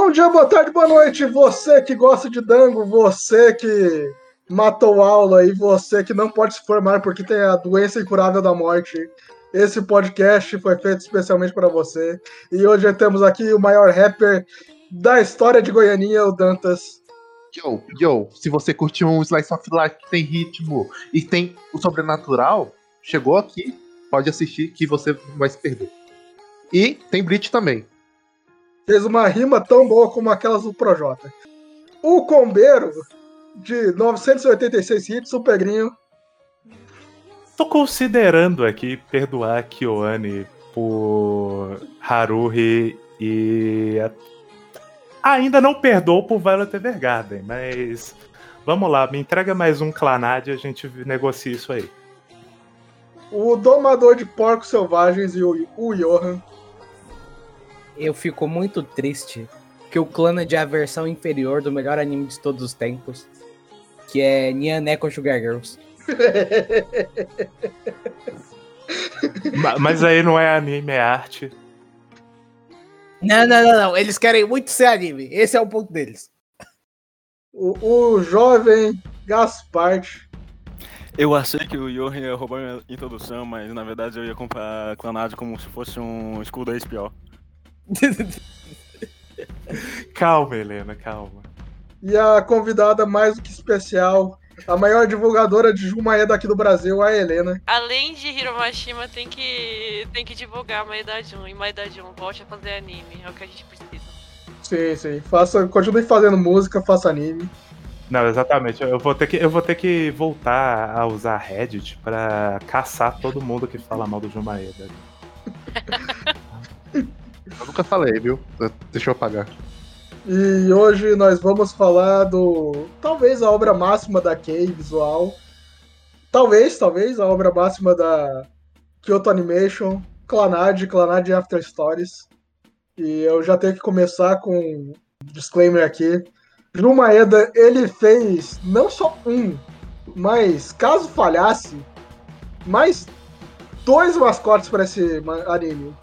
Bom dia, boa tarde, boa noite. Você que gosta de dango, você que matou aula e você que não pode se formar porque tem a doença incurável da morte. Esse podcast foi feito especialmente para você. E hoje temos aqui o maior rapper da história de Goianinha, o Dantas. Yo, yo, se você curtiu um Slice of Life que tem ritmo e tem o sobrenatural, chegou aqui, pode assistir que você vai se perder. E tem Bleach também. Fez uma rima tão boa como aquelas do Projota. O Combeiro, de 986 hits, o Pegrinho. Tô considerando aqui perdoar Kyoane por Haruhi e ainda não perdoou por Violet Evergarden, mas vamos lá, me entrega mais um Clanad e a gente negocia isso aí. O Domador de Porcos Selvagens e o, o Johan. Eu fico muito triste que o Clanad é a versão inferior do melhor anime de todos os tempos, que é Nyaneko Sugar Girls. Mas aí não é anime, é arte. Não, não, não, não. Eles querem muito ser anime. Esse é o ponto deles. O, o jovem Gaspard. Eu achei que o Johan ia roubar minha introdução, mas na verdade eu ia comprar Clanad como se fosse um escudo pior. calma, Helena, calma. E a convidada mais do que especial, a maior divulgadora de Jumaé daqui do Brasil, a Helena. Além de Hiromashima, tem que, tem que divulgar Maedade 1. E Maedade 1, volte a fazer anime. É o que a gente precisa. Sim, sim. Faça, continue fazendo música, faça anime. Não, exatamente. Eu vou ter que, eu vou ter que voltar a usar Reddit pra caçar todo mundo que fala mal do Jumaeda. eu nunca falei, viu? Deixa eu apagar. E hoje nós vamos falar do. Talvez a obra máxima da Kei visual. Talvez, talvez, a obra máxima da Kyoto Animation, Clanad, Clanad After Stories. E eu já tenho que começar com um disclaimer aqui. Jun Maeda, ele fez não só um, mas caso falhasse, mais dois mascotes para esse anime.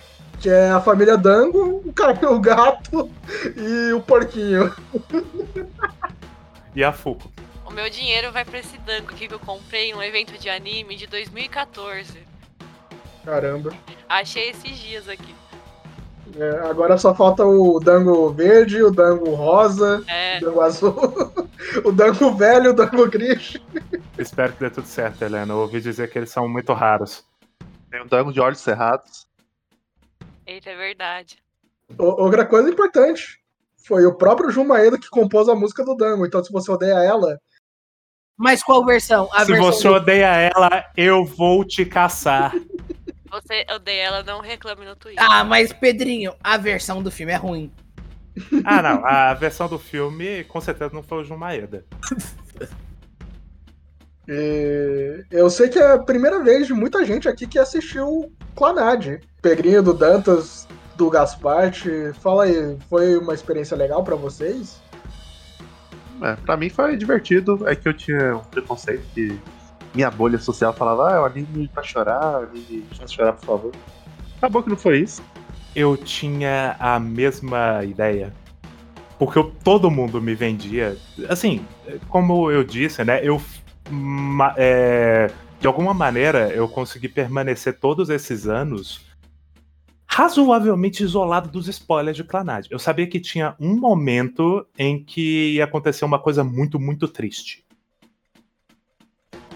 Que é a família Dango, o cara o gato e o porquinho. E a Fuco. O meu dinheiro vai pra esse Dango aqui que eu comprei em um evento de anime de 2014. Caramba. Achei esses dias aqui. É, agora só falta o dango verde, o dango rosa, é. o dango azul, o dango velho, o dango gris. Espero que dê tudo certo, Helena. Eu ouvi dizer que eles são muito raros. Tem um dango de olhos cerrados. Eita, é verdade. Outra coisa importante. Foi o próprio Jun Maeda que compôs a música do Dango. Então, se você odeia ela. Mas qual versão? A se versão você do... odeia ela, eu vou te caçar. você odeia ela, não reclame no Twitter. Ah, mas Pedrinho, a versão do filme é ruim. Ah, não. A versão do filme, com certeza, não foi o Jun Maeda. E eu sei que é a primeira vez de muita gente aqui que assistiu Clanad. Pegrinho do Dantas, do Gasparte. Fala aí, foi uma experiência legal para vocês? É, pra mim foi divertido. É que eu tinha um preconceito que minha bolha social falava, ah, é um anime pra chorar, anime pra chorar, por favor. Acabou que não foi isso. Eu tinha a mesma ideia. Porque eu, todo mundo me vendia. Assim, como eu disse, né? Eu. É, de alguma maneira, eu consegui permanecer todos esses anos razoavelmente isolado dos spoilers de Clanad. Eu sabia que tinha um momento em que ia acontecer uma coisa muito, muito triste.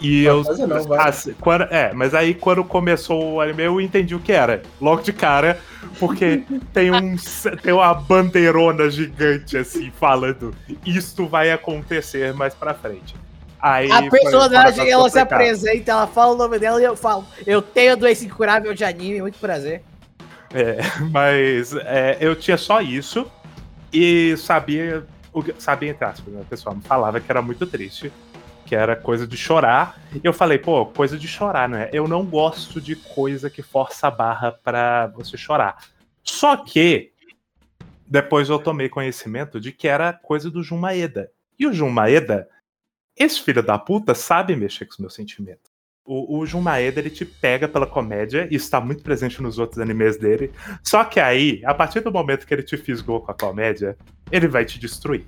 E não, eu. Não, assim, quando, é, mas aí quando começou o anime, eu entendi o que era. Logo de cara, porque tem, um, tem uma bandeirona gigante assim falando: Isto vai acontecer mais pra frente. Aí a personagem, ela se apresenta, ela fala o nome dela e eu falo: Eu tenho doença incurável de anime, muito prazer. É, mas é, eu tinha só isso e sabia, sabia entre aspas, né? O pessoal me falava que era muito triste que era coisa de chorar. E eu falei, pô, coisa de chorar, né? Eu não gosto de coisa que força a barra para você chorar. Só que depois eu tomei conhecimento de que era coisa do Jun Maeda. E o Jun Maeda, esse filho da puta, sabe mexer com os meus sentimentos. O, o Jun Maeda, ele te pega pela comédia, e isso tá muito presente nos outros animes dele. Só que aí, a partir do momento que ele te fisgou com a comédia, ele vai te destruir.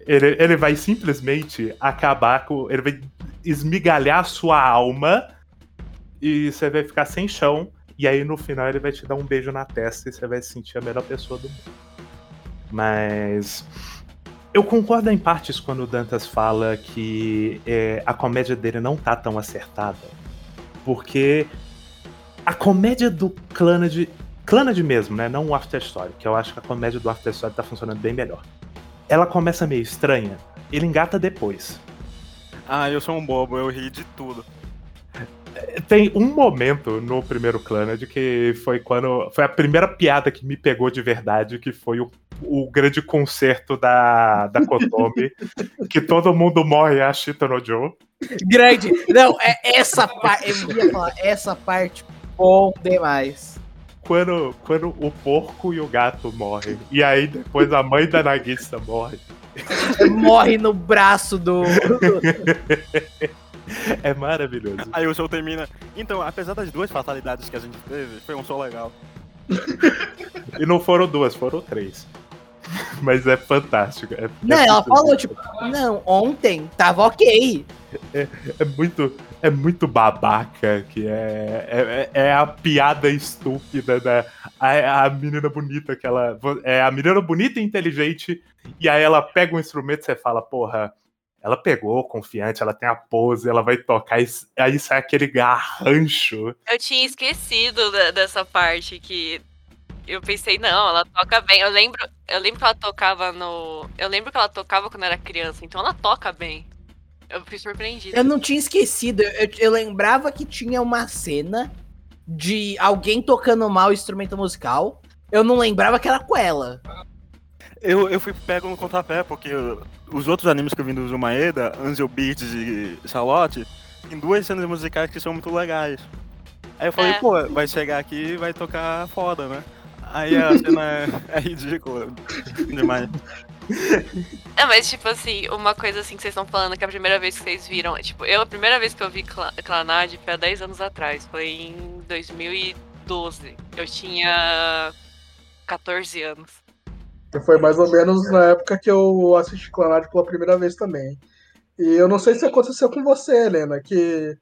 Ele, ele vai simplesmente acabar com. Ele vai esmigalhar a sua alma e você vai ficar sem chão. E aí no final ele vai te dar um beijo na testa e você vai se sentir a melhor pessoa do mundo. Mas. Eu concordo em partes quando o Dantas fala que é, a comédia dele não tá tão acertada. Porque a comédia do Clannad. Clannad mesmo, né? Não o After Story, que eu acho que a comédia do After Story tá funcionando bem melhor. Ela começa meio estranha, ele engata depois. Ah, eu sou um bobo, eu ri de tudo. Tem um momento no primeiro Clannad que foi quando. Foi a primeira piada que me pegou de verdade, que foi o, o grande concerto da, da Kotomi, que todo mundo morre a Shita no Joe. Grande. Não, é essa parte. Eu ia falar, essa parte bom demais. Quando, quando o porco e o gato morrem. E aí depois a mãe da Nagisa morre. Morre no braço do. É maravilhoso. Aí o show termina. Então, apesar das duas fatalidades que a gente teve, foi um show legal. E não foram duas, foram três. Mas é fantástico. É, Não, é ela falou, tipo, não, ontem tava ok. É muito, é muito babaca, que é, é, é a piada estúpida da a, a menina bonita que ela. É a menina bonita e inteligente, e aí ela pega um instrumento e você fala, porra, ela pegou confiante, ela tem a pose, ela vai tocar, e aí sai aquele garrancho. Eu tinha esquecido da- dessa parte que eu pensei, não, ela toca bem. Eu lembro, eu lembro que ela tocava no. Eu lembro que ela tocava quando era criança, então ela toca bem. Eu fui surpreendida. Eu não tinha esquecido, eu, eu lembrava que tinha uma cena de alguém tocando mal o instrumento musical. Eu não lembrava que era com ela. Eu, eu fui pego no contrapé, porque os outros animes que eu vi do Zumaeda, Angel Beats e Charlotte, tem duas cenas musicais que são muito legais. Aí eu falei, É. pô, vai chegar aqui e vai tocar foda, né? Aí a cena é, é ridícula demais. É, mas tipo assim, uma coisa assim que vocês estão falando que é a primeira vez que vocês viram. Tipo, eu, a primeira vez que eu vi Cla- Clanad foi há 10 anos atrás. Foi em 2012. Eu tinha 14 anos. Que foi mais ou menos na época que eu assisti Clanad pela primeira vez também. E eu não sei se aconteceu com você, Helena, que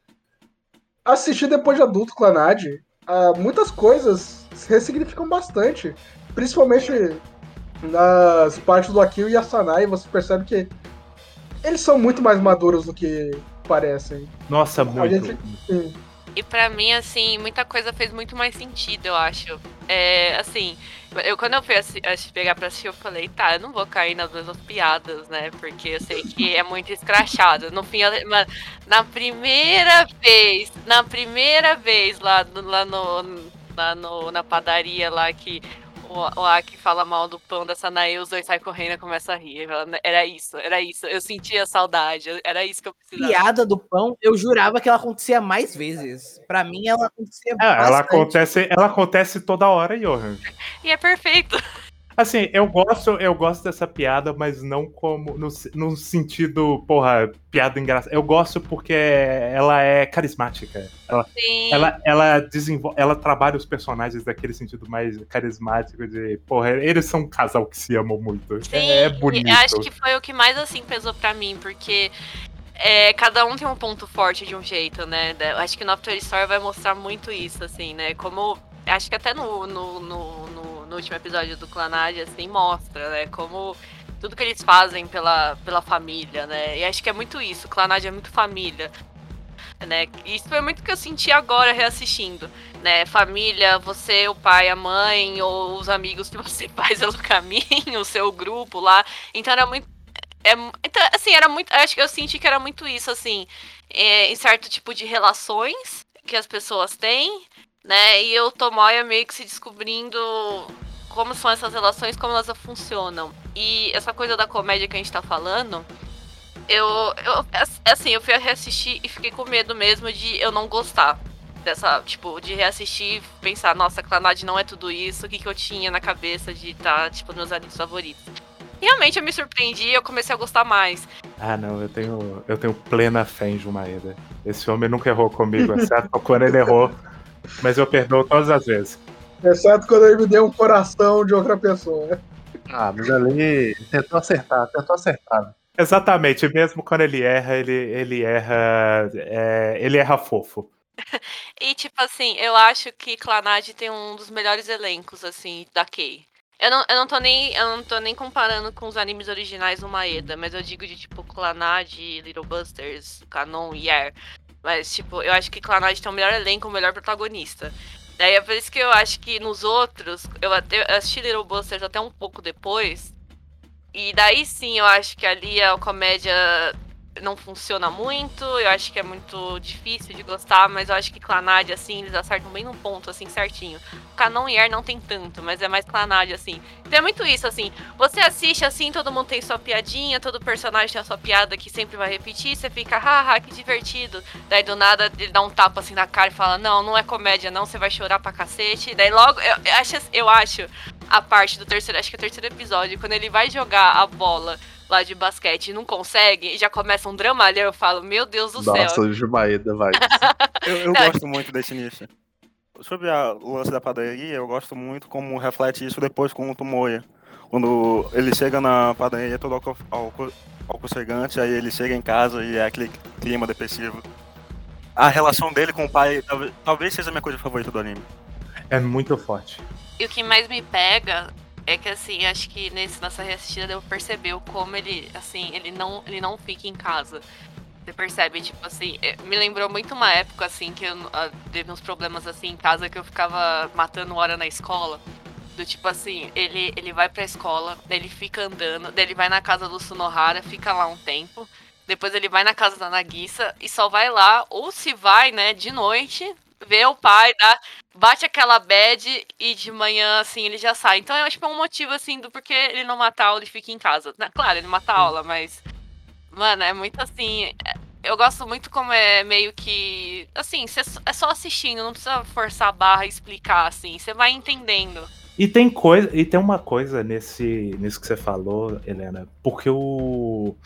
assistir depois de adulto Clanad, ah, muitas coisas ressignificam bastante. Principalmente nas partes do Akio e Asanai, você percebe que eles são muito mais maduros do que parecem. Nossa, muito. gente- Sim. E pra mim, assim, muita coisa fez muito mais sentido, eu acho. É, assim, eu quando eu fui assi- pegar pra assistir, eu falei, tá, eu não vou cair nas mesmas piadas, né? Porque eu sei que é muito escrachado. No fim, eu- na primeira vez, na primeira vez lá, lá, no, lá no, na padaria lá que o, o Aki fala mal do pão da Sanae, os dois saem correndo e começam a rir. Fala, Era isso, era isso. Eu sentia saudade, era isso que eu precisava. Piada do pão, eu jurava que ela acontecia mais vezes. Pra mim, ela acontecia É, ela bastante. acontece, ela acontece toda hora, Johan. E é perfeito. Assim, eu gosto, eu gosto dessa piada, mas não como no, no sentido, porra, piada engraçada. Eu gosto porque ela é carismática. Ela, Sim. ela, ela desenvolve, ela trabalha os personagens daquele sentido mais carismático de, porra, eles são um casal que se amam muito. Sim, é bonito. acho que foi o que mais assim pesou pra mim, porque é, cada um tem um ponto forte de um jeito, né? Acho que no After Story vai mostrar muito isso, assim, né? Como. Acho que até no, no, no, no- no último episódio do Clanad, assim, mostra, né? Como tudo que eles fazem pela, pela família, né? E acho que é muito isso, Clanad é muito família. Né? Isso foi muito que eu senti agora reassistindo, né? Família, você, o pai, a mãe, ou os amigos que você faz pelo caminho, o seu grupo lá. Então era muito. É, então, assim, era muito. Acho que eu senti que era muito isso, assim, é, em certo tipo de relações que as pessoas têm, né? E o Tomoya meio que se descobrindo como são essas relações, como elas funcionam. E essa coisa da comédia que a gente tá falando, eu, eu assim, eu fui reassistir e fiquei com medo mesmo de eu não gostar dessa, tipo, de reassistir e pensar, nossa, Clanad não é tudo isso, o que, que eu tinha na cabeça de estar, tipo, nos animes favoritos. Realmente eu me surpreendi e eu comecei a gostar mais. Ah, não, eu tenho, eu tenho plena fé em Jumaeda. Esse homem nunca errou comigo, exceto quando ele errou. Mas eu perdoo todas as vezes. Exceto quando ele me deu um coração de outra pessoa. Ah, mas ali tentou acertar, tentou acertar. Exatamente, mesmo quando ele erra, ele, ele erra. é, ele erra fofo. E, tipo assim, eu acho que Clanad tem um dos melhores elencos, assim, da Kei. Eu não, eu não tô nem. Eu não tô nem comparando com os animes originais do Maeda, mas eu digo de tipo Clanad, Little Busters, Canon e Air. Mas, tipo, eu acho que Clanad tem o melhor elenco, o melhor protagonista. Daí é por isso que eu acho que nos outros, eu, até, eu assisti Little Busters até um pouco depois. E daí sim eu acho que ali a comédia não funciona muito, eu acho que é muito difícil de gostar, mas eu acho que Clanad, assim, eles acertam bem num ponto, assim, certinho. Canon e Air não tem tanto, mas é mais Clanad, assim. Então é muito isso, assim, você assiste, assim, todo mundo tem sua piadinha, todo personagem tem a sua piada que sempre vai repetir, você fica, haha, que divertido. Daí do nada ele dá um tapa, assim, na cara e fala, não, não é comédia não, você vai chorar pra cacete. Daí logo, eu, eu acho, eu acho a parte do terceiro, acho que é o terceiro episódio, quando ele vai jogar a bola lá de basquete e não consegue, e já começa um dramalhão, eu falo, meu Deus do Nossa, céu. o Jumaeda vai. Eu, eu gosto muito desse início. Sobre a- o lance da padaria, eu gosto muito como reflete isso depois com o Tomoya. Quando ele chega na padaria todo alco- alco- aconchegante, aí ele chega em casa e é aquele clima depressivo. A relação dele com o pai talvez, talvez seja a minha coisa favorita do anime. É muito forte. E o que mais me pega é que assim, acho que nesse, nessa reassistida eu percebeu como ele, assim, ele não, ele não fica em casa. Você percebe, tipo assim, eh, me lembrou muito uma época assim que eu ah, teve uns problemas assim em casa que eu ficava matando hora na escola. Do tipo assim, ele, ele vai pra escola, ele fica andando, daí ele vai na casa do Sunohara, fica lá um tempo. Depois ele vai na casa da Nagisa e só vai lá, ou se vai, né, de noite, vê o pai, dá, bate aquela bad e de manhã, assim, ele já sai. Então eu acho que é um motivo, assim, do porquê ele não mata a aula e fica em casa. Né, Claro, ele mata a aula, mas. Mano, é muito assim. é- Eu gosto muito como é meio que. Assim, é só assistindo, não precisa forçar a barra e explicar, assim. Você vai entendendo. E tem coisa, e tem uma coisa nesse, nisso que você falou, Helena, porque o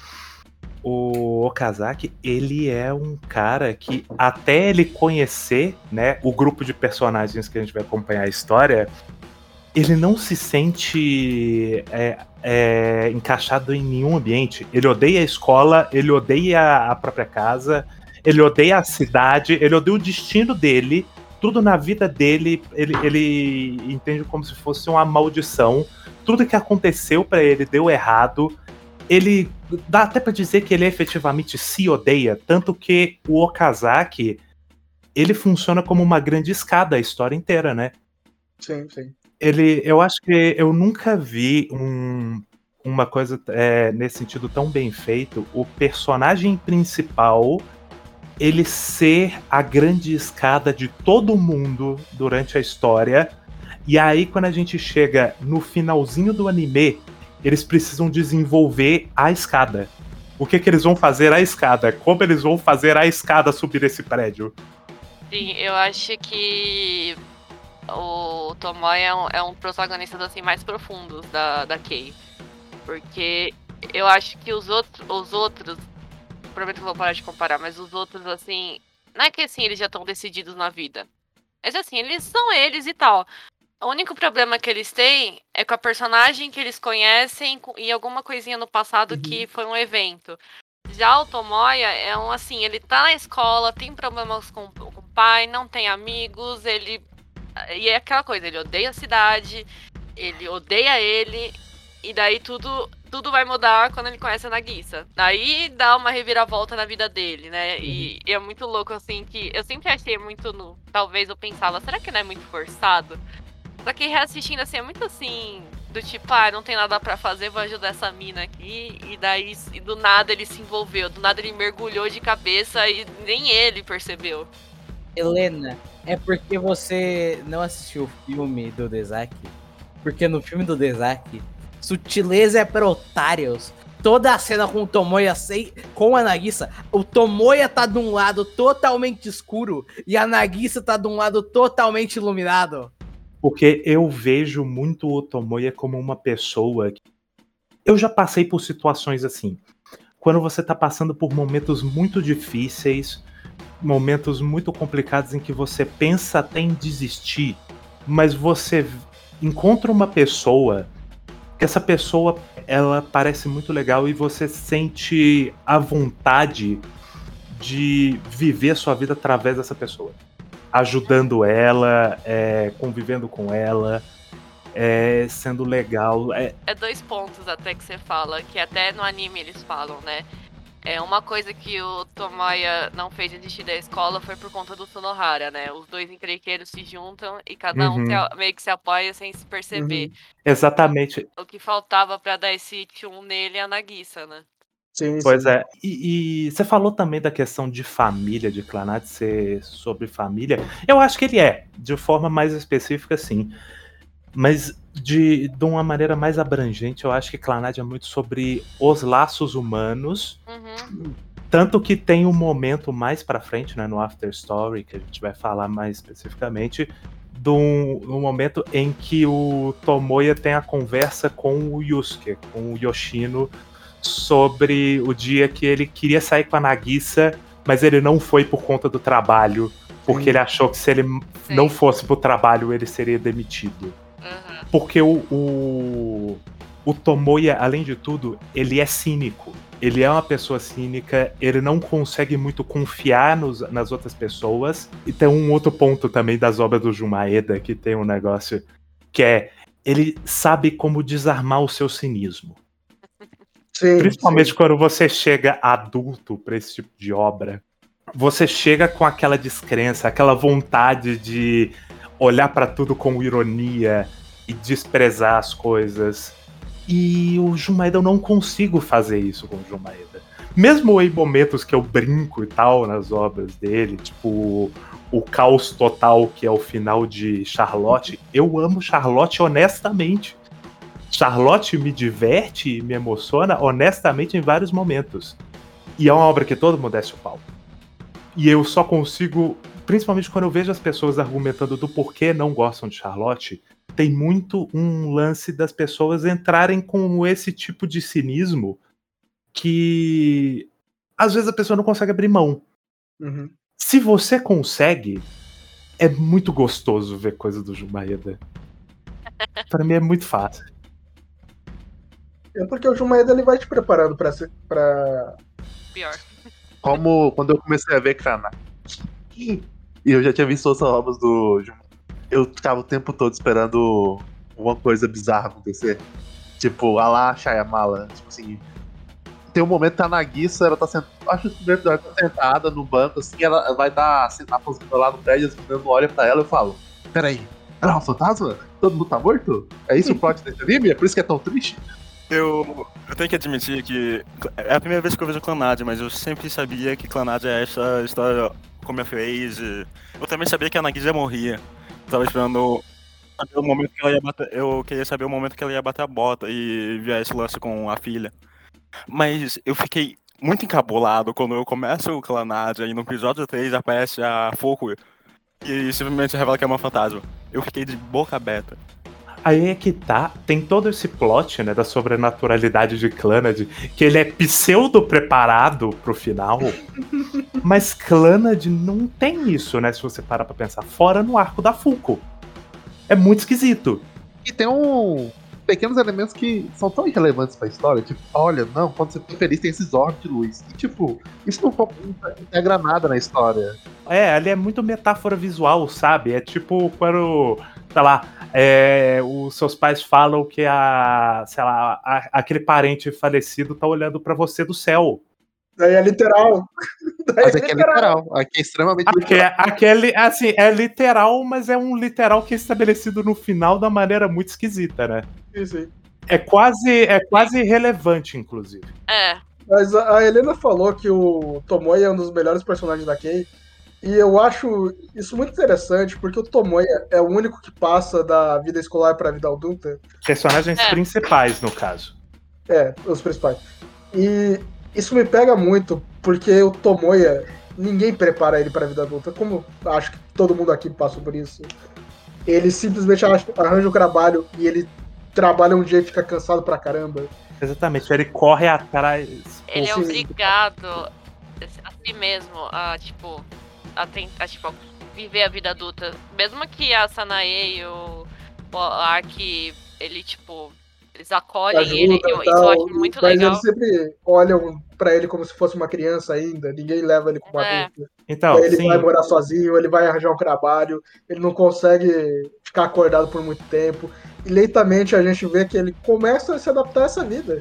o Okazaki, ele é um cara que até ele conhecer, né, o grupo de personagens que a gente vai acompanhar a história, ele não se sente é, é, encaixado em nenhum ambiente. Ele odeia a escola, ele odeia a própria casa, ele odeia a cidade, ele odeia o destino dele tudo na vida dele, ele, ele entende como se fosse uma maldição. Tudo que aconteceu pra ele deu errado. Ele dá até pra dizer que ele efetivamente se odeia, tanto que o Okazaki ele funciona como uma grande escada a história inteira, né? Sim, sim. Ele, eu acho que eu nunca vi um- uma coisa é, nesse sentido tão bem feito. O personagem principal ele ser a grande escada de todo mundo durante a história. E aí, quando a gente chega no finalzinho do anime, eles precisam desenvolver a escada. O que, que eles vão fazer a escada? Como eles vão fazer a escada subir esse prédio? Sim, eu acho que o Tomoya é um, é um protagonista assim, mais profundos da, da Kei. Porque eu acho que os outros, os outros, prometo que vou parar de comparar, mas os outros, assim, não é que assim eles já estão decididos na vida. Mas assim, eles são eles e tal. O único problema que eles têm é com a personagem que eles conhecem e alguma coisinha no passado que foi um evento. Já o Tomoya é um assim, ele tá na escola, tem problemas com, com o pai, não tem amigos, ele. E é aquela coisa, ele odeia a cidade, ele odeia ele, e daí tudo, tudo vai mudar quando ele conhece a Nagisa. Daí dá uma reviravolta na vida dele, né? E, e é muito louco, assim, que eu sempre achei muito no. Talvez eu pensava, será que não é muito forçado? Só que reassistindo assim, é muito assim, do tipo, ah, não tem nada pra fazer, vou ajudar essa mina aqui. E daí, e do nada ele se envolveu, do nada ele mergulhou de cabeça e nem ele percebeu. Helena, é porque você não assistiu o filme do Dezaki? Porque no filme do Dezaki, sutileza é para otários. Toda a cena com o Tomoya com a Nagisa, o Tomoya tá de um lado totalmente escuro e a Nagisa tá de um lado totalmente iluminado. Porque eu vejo muito o Tomoya como uma pessoa. que- Eu já passei por situações assim. quando você tá passando por momentos muito difíceis, momentos muito complicados em que você pensa até em desistir, mas você encontra uma pessoa que essa pessoa ela parece muito legal e você sente a vontade de viver a sua vida através dessa pessoa, ajudando ela, é, convivendo com ela, é, sendo legal. É... é dois pontos até que você fala, que até no anime eles falam, né? É uma coisa que o Tomoya não fez desistir da escola foi por conta do Sonohara, né? Os dois encrenqueiros se juntam e cada Uhum. um se- meio que se apoia sem se perceber. Uhum. Exatamente. O que faltava pra dar esse tchum nele é a Nagisa, né? Sim, Pois sim. é. E, e você falou também da questão de família, de Clanat ser sobre família. Eu acho que ele é, de forma mais específica, sim. Mas de, de uma maneira mais abrangente, eu acho que Clanad é muito sobre os laços humanos. Uhum. Tanto que tem um momento mais pra frente, né, no After Story, que a gente vai falar mais especificamente, do um momento em que o Tomoya tem a conversa com o Yusuke, com o Yoshino, sobre o dia que ele queria sair com a Nagisa, mas ele não foi por conta do trabalho, porque Sim. ele achou que se ele Sim. não fosse pro trabalho, ele seria demitido. Uhum. Porque o, o, o Tomoya, além de tudo, ele é cínico. Ele é uma pessoa cínica, ele não consegue muito confiar nos- nas outras pessoas. E tem um outro ponto também das obras do Jumaeda, que tem um negócio que é ele sabe como desarmar o seu cinismo. Sim, Principalmente sim. quando você chega adulto pra esse tipo de obra. Você chega com aquela descrença, aquela vontade de olhar pra tudo com ironia e desprezar as coisas. E o Jumaeda eu não consigo fazer isso com o Jumaeda. Mesmo em momentos que eu brinco e tal nas obras dele, tipo o caos total que é o final de Charlotte, eu amo Charlotte honestamente. Charlotte me diverte e me emociona honestamente em vários momentos. E é uma obra que todo mundo desce o pau. E eu só consigo, principalmente quando eu vejo as pessoas argumentando do porquê não gostam de Charlotte, tem muito um lance das pessoas entrarem com esse tipo de cinismo que às vezes a pessoa não consegue abrir mão. Uhum. Se você consegue, é muito gostoso ver coisa do Jumaeda. Pra mim é muito fácil. É porque o Jumaeda ele vai te preparando pra, ser- pra... Pior. Como quando eu comecei a ver Cranat. E eu já tinha visto outras obras do. Eu ficava o tempo todo esperando uma coisa bizarra acontecer. Tipo, a lá Shyamala. Tipo assim. Tem um momento que a Nagisa, ela tá sentada. Acho que o primeiro episódio, tá sentada no banco, assim, ela vai estar tá, aposentada lá no prédio, as meninas olham pra ela e eu falo: Peraí, ela é um fantasma? Todo mundo tá morto? É isso o plot desse anime? É por isso que é tão triste? Eu, eu tenho que admitir que é a primeira vez que eu vejo Clanad, mas eu sempre sabia que Clanad é essa história como a fez. e Eu também sabia que a Nagisa morria. Eu tava esperando o momento que ela ia bater. Eu queria saber o momento que ela ia bater a bota e ver esse lance com a filha. Mas eu fiquei muito encabulado quando eu começo o Clanad e no episódio 3 aparece a Foco e simplesmente revela que é uma fantasma. Eu fiquei de boca aberta. Aí é que tá, tem todo esse plot, né, da sobrenaturalidade de Clanad, que ele é pseudo preparado pro final, mas Clanad não tem isso, né, se você parar pra pensar, fora no arco da Fulco. É muito esquisito. E tem um. Pequenos elementos que são tão irrelevantes pra história. Tipo, olha, não, quando você fica feliz tem esses orbes de luz. E, tipo, isso não integra nada na história. É, ali é muito metáfora visual, sabe? É tipo quando, sei lá, é, os seus pais falam que a, sei lá, a- aquele parente falecido tá olhando pra você do céu. Daí é literal. Daí Mas aqui é literal. Aqui é extremamente Aque- literal. Aquele, assim, é literal, mas é um literal que é estabelecido no final da maneira muito esquisita, né? Sim, sim. É quase, é quase irrelevante, inclusive. É, Mas a Helena falou que o Tomoya é um dos melhores personagens da Kei. E eu acho isso muito interessante, porque o Tomoya é o único que passa da vida escolar pra vida adulta. Personagens É. principais, no caso. É, os principais. E isso me pega muito, porque o Tomoya, ninguém prepara ele pra vida adulta, como acho que todo mundo aqui passou por isso. Ele simplesmente arranja o trabalho e ele trabalha um dia e fica cansado pra caramba. Exatamente, ele corre atrás. Ele é obrigado a si mesmo a, tipo, a tentar, tipo, viver a vida adulta. Mesmo que a Sanae e o, o Ark, ele, tipo, eles acolhem ajuda ele, eu- isso eu acho muito mas legal. eles sempre olham pra ele como se fosse uma criança ainda, ninguém leva ele como É. adulto. Então, ele sim, vai morar sozinho, ele vai arranjar um trabalho, ele não consegue ficar acordado por muito tempo. E lentamente a gente vê que ele começa a se adaptar a essa vida.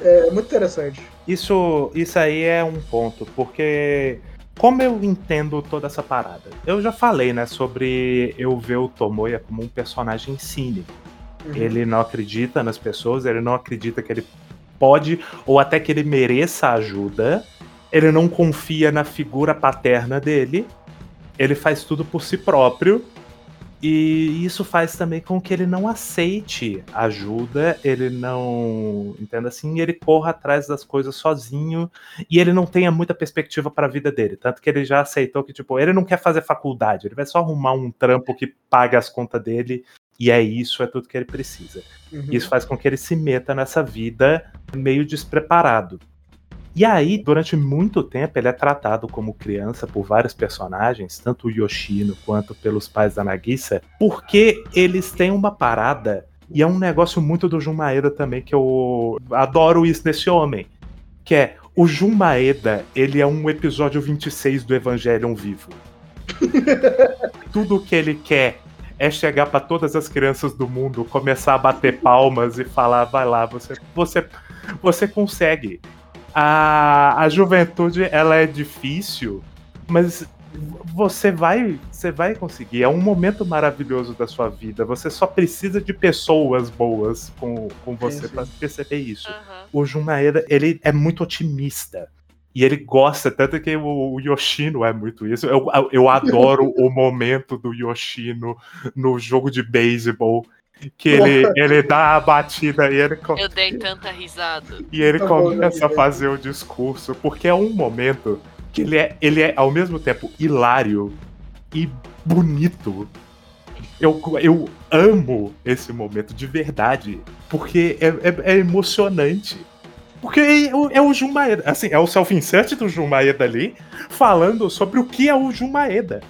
É muito interessante. isso, isso aí é um ponto, porque como eu entendo toda essa parada? Eu já falei, né, sobre eu ver o Tomoya como um personagem cínico. Uhum. Ele não acredita nas pessoas, ele não acredita que ele pode ou até que ele mereça ajuda. Ele não confia na figura paterna dele. Ele faz tudo por si próprio. E isso faz também com que ele não aceite ajuda, ele não, entenda assim, ele corra atrás das coisas sozinho e ele não tenha muita perspectiva para a vida dele, tanto que ele já aceitou que tipo, ele não quer fazer faculdade, ele vai só arrumar um trampo que pague as contas dele e é isso, é tudo que ele precisa. Uhum. Isso faz com que ele se meta nessa vida meio despreparado. E aí, durante muito tempo, ele é tratado como criança por vários personagens, tanto o Yoshino quanto pelos pais da Nagisa, porque eles têm uma parada, e é um negócio muito do Jun Maeda também, que eu adoro isso nesse homem, que é o Jun Maeda, ele é um episódio 26 do Evangelion vivo. Tudo que ele quer é chegar pra todas as crianças do mundo, começar a bater palmas e falar, vai lá, você, você, você consegue. A, a juventude ela é difícil, mas você vai, você vai conseguir. É um momento maravilhoso da sua vida. Você só precisa de pessoas boas com, com você pra perceber isso. Aham. O Jun Maeda, ele é muito otimista. E ele gosta, tanto que o, o Yoshino é muito isso. Eu, eu adoro o momento do Yoshino no jogo de beisebol. Que ele, ele dá a batida e ele, Eu dei tanta risada. e ele Tá bom, começa a né? fazer o discurso. Porque é um momento que ele é, ele é ao mesmo tempo hilário e bonito. Eu, eu amo esse momento de verdade. Porque é, é- é emocionante. Porque é, o- é o Jun Maeda. Assim, é o self-insert do Jun Maeda ali, falando sobre o que é o Jun Maeda.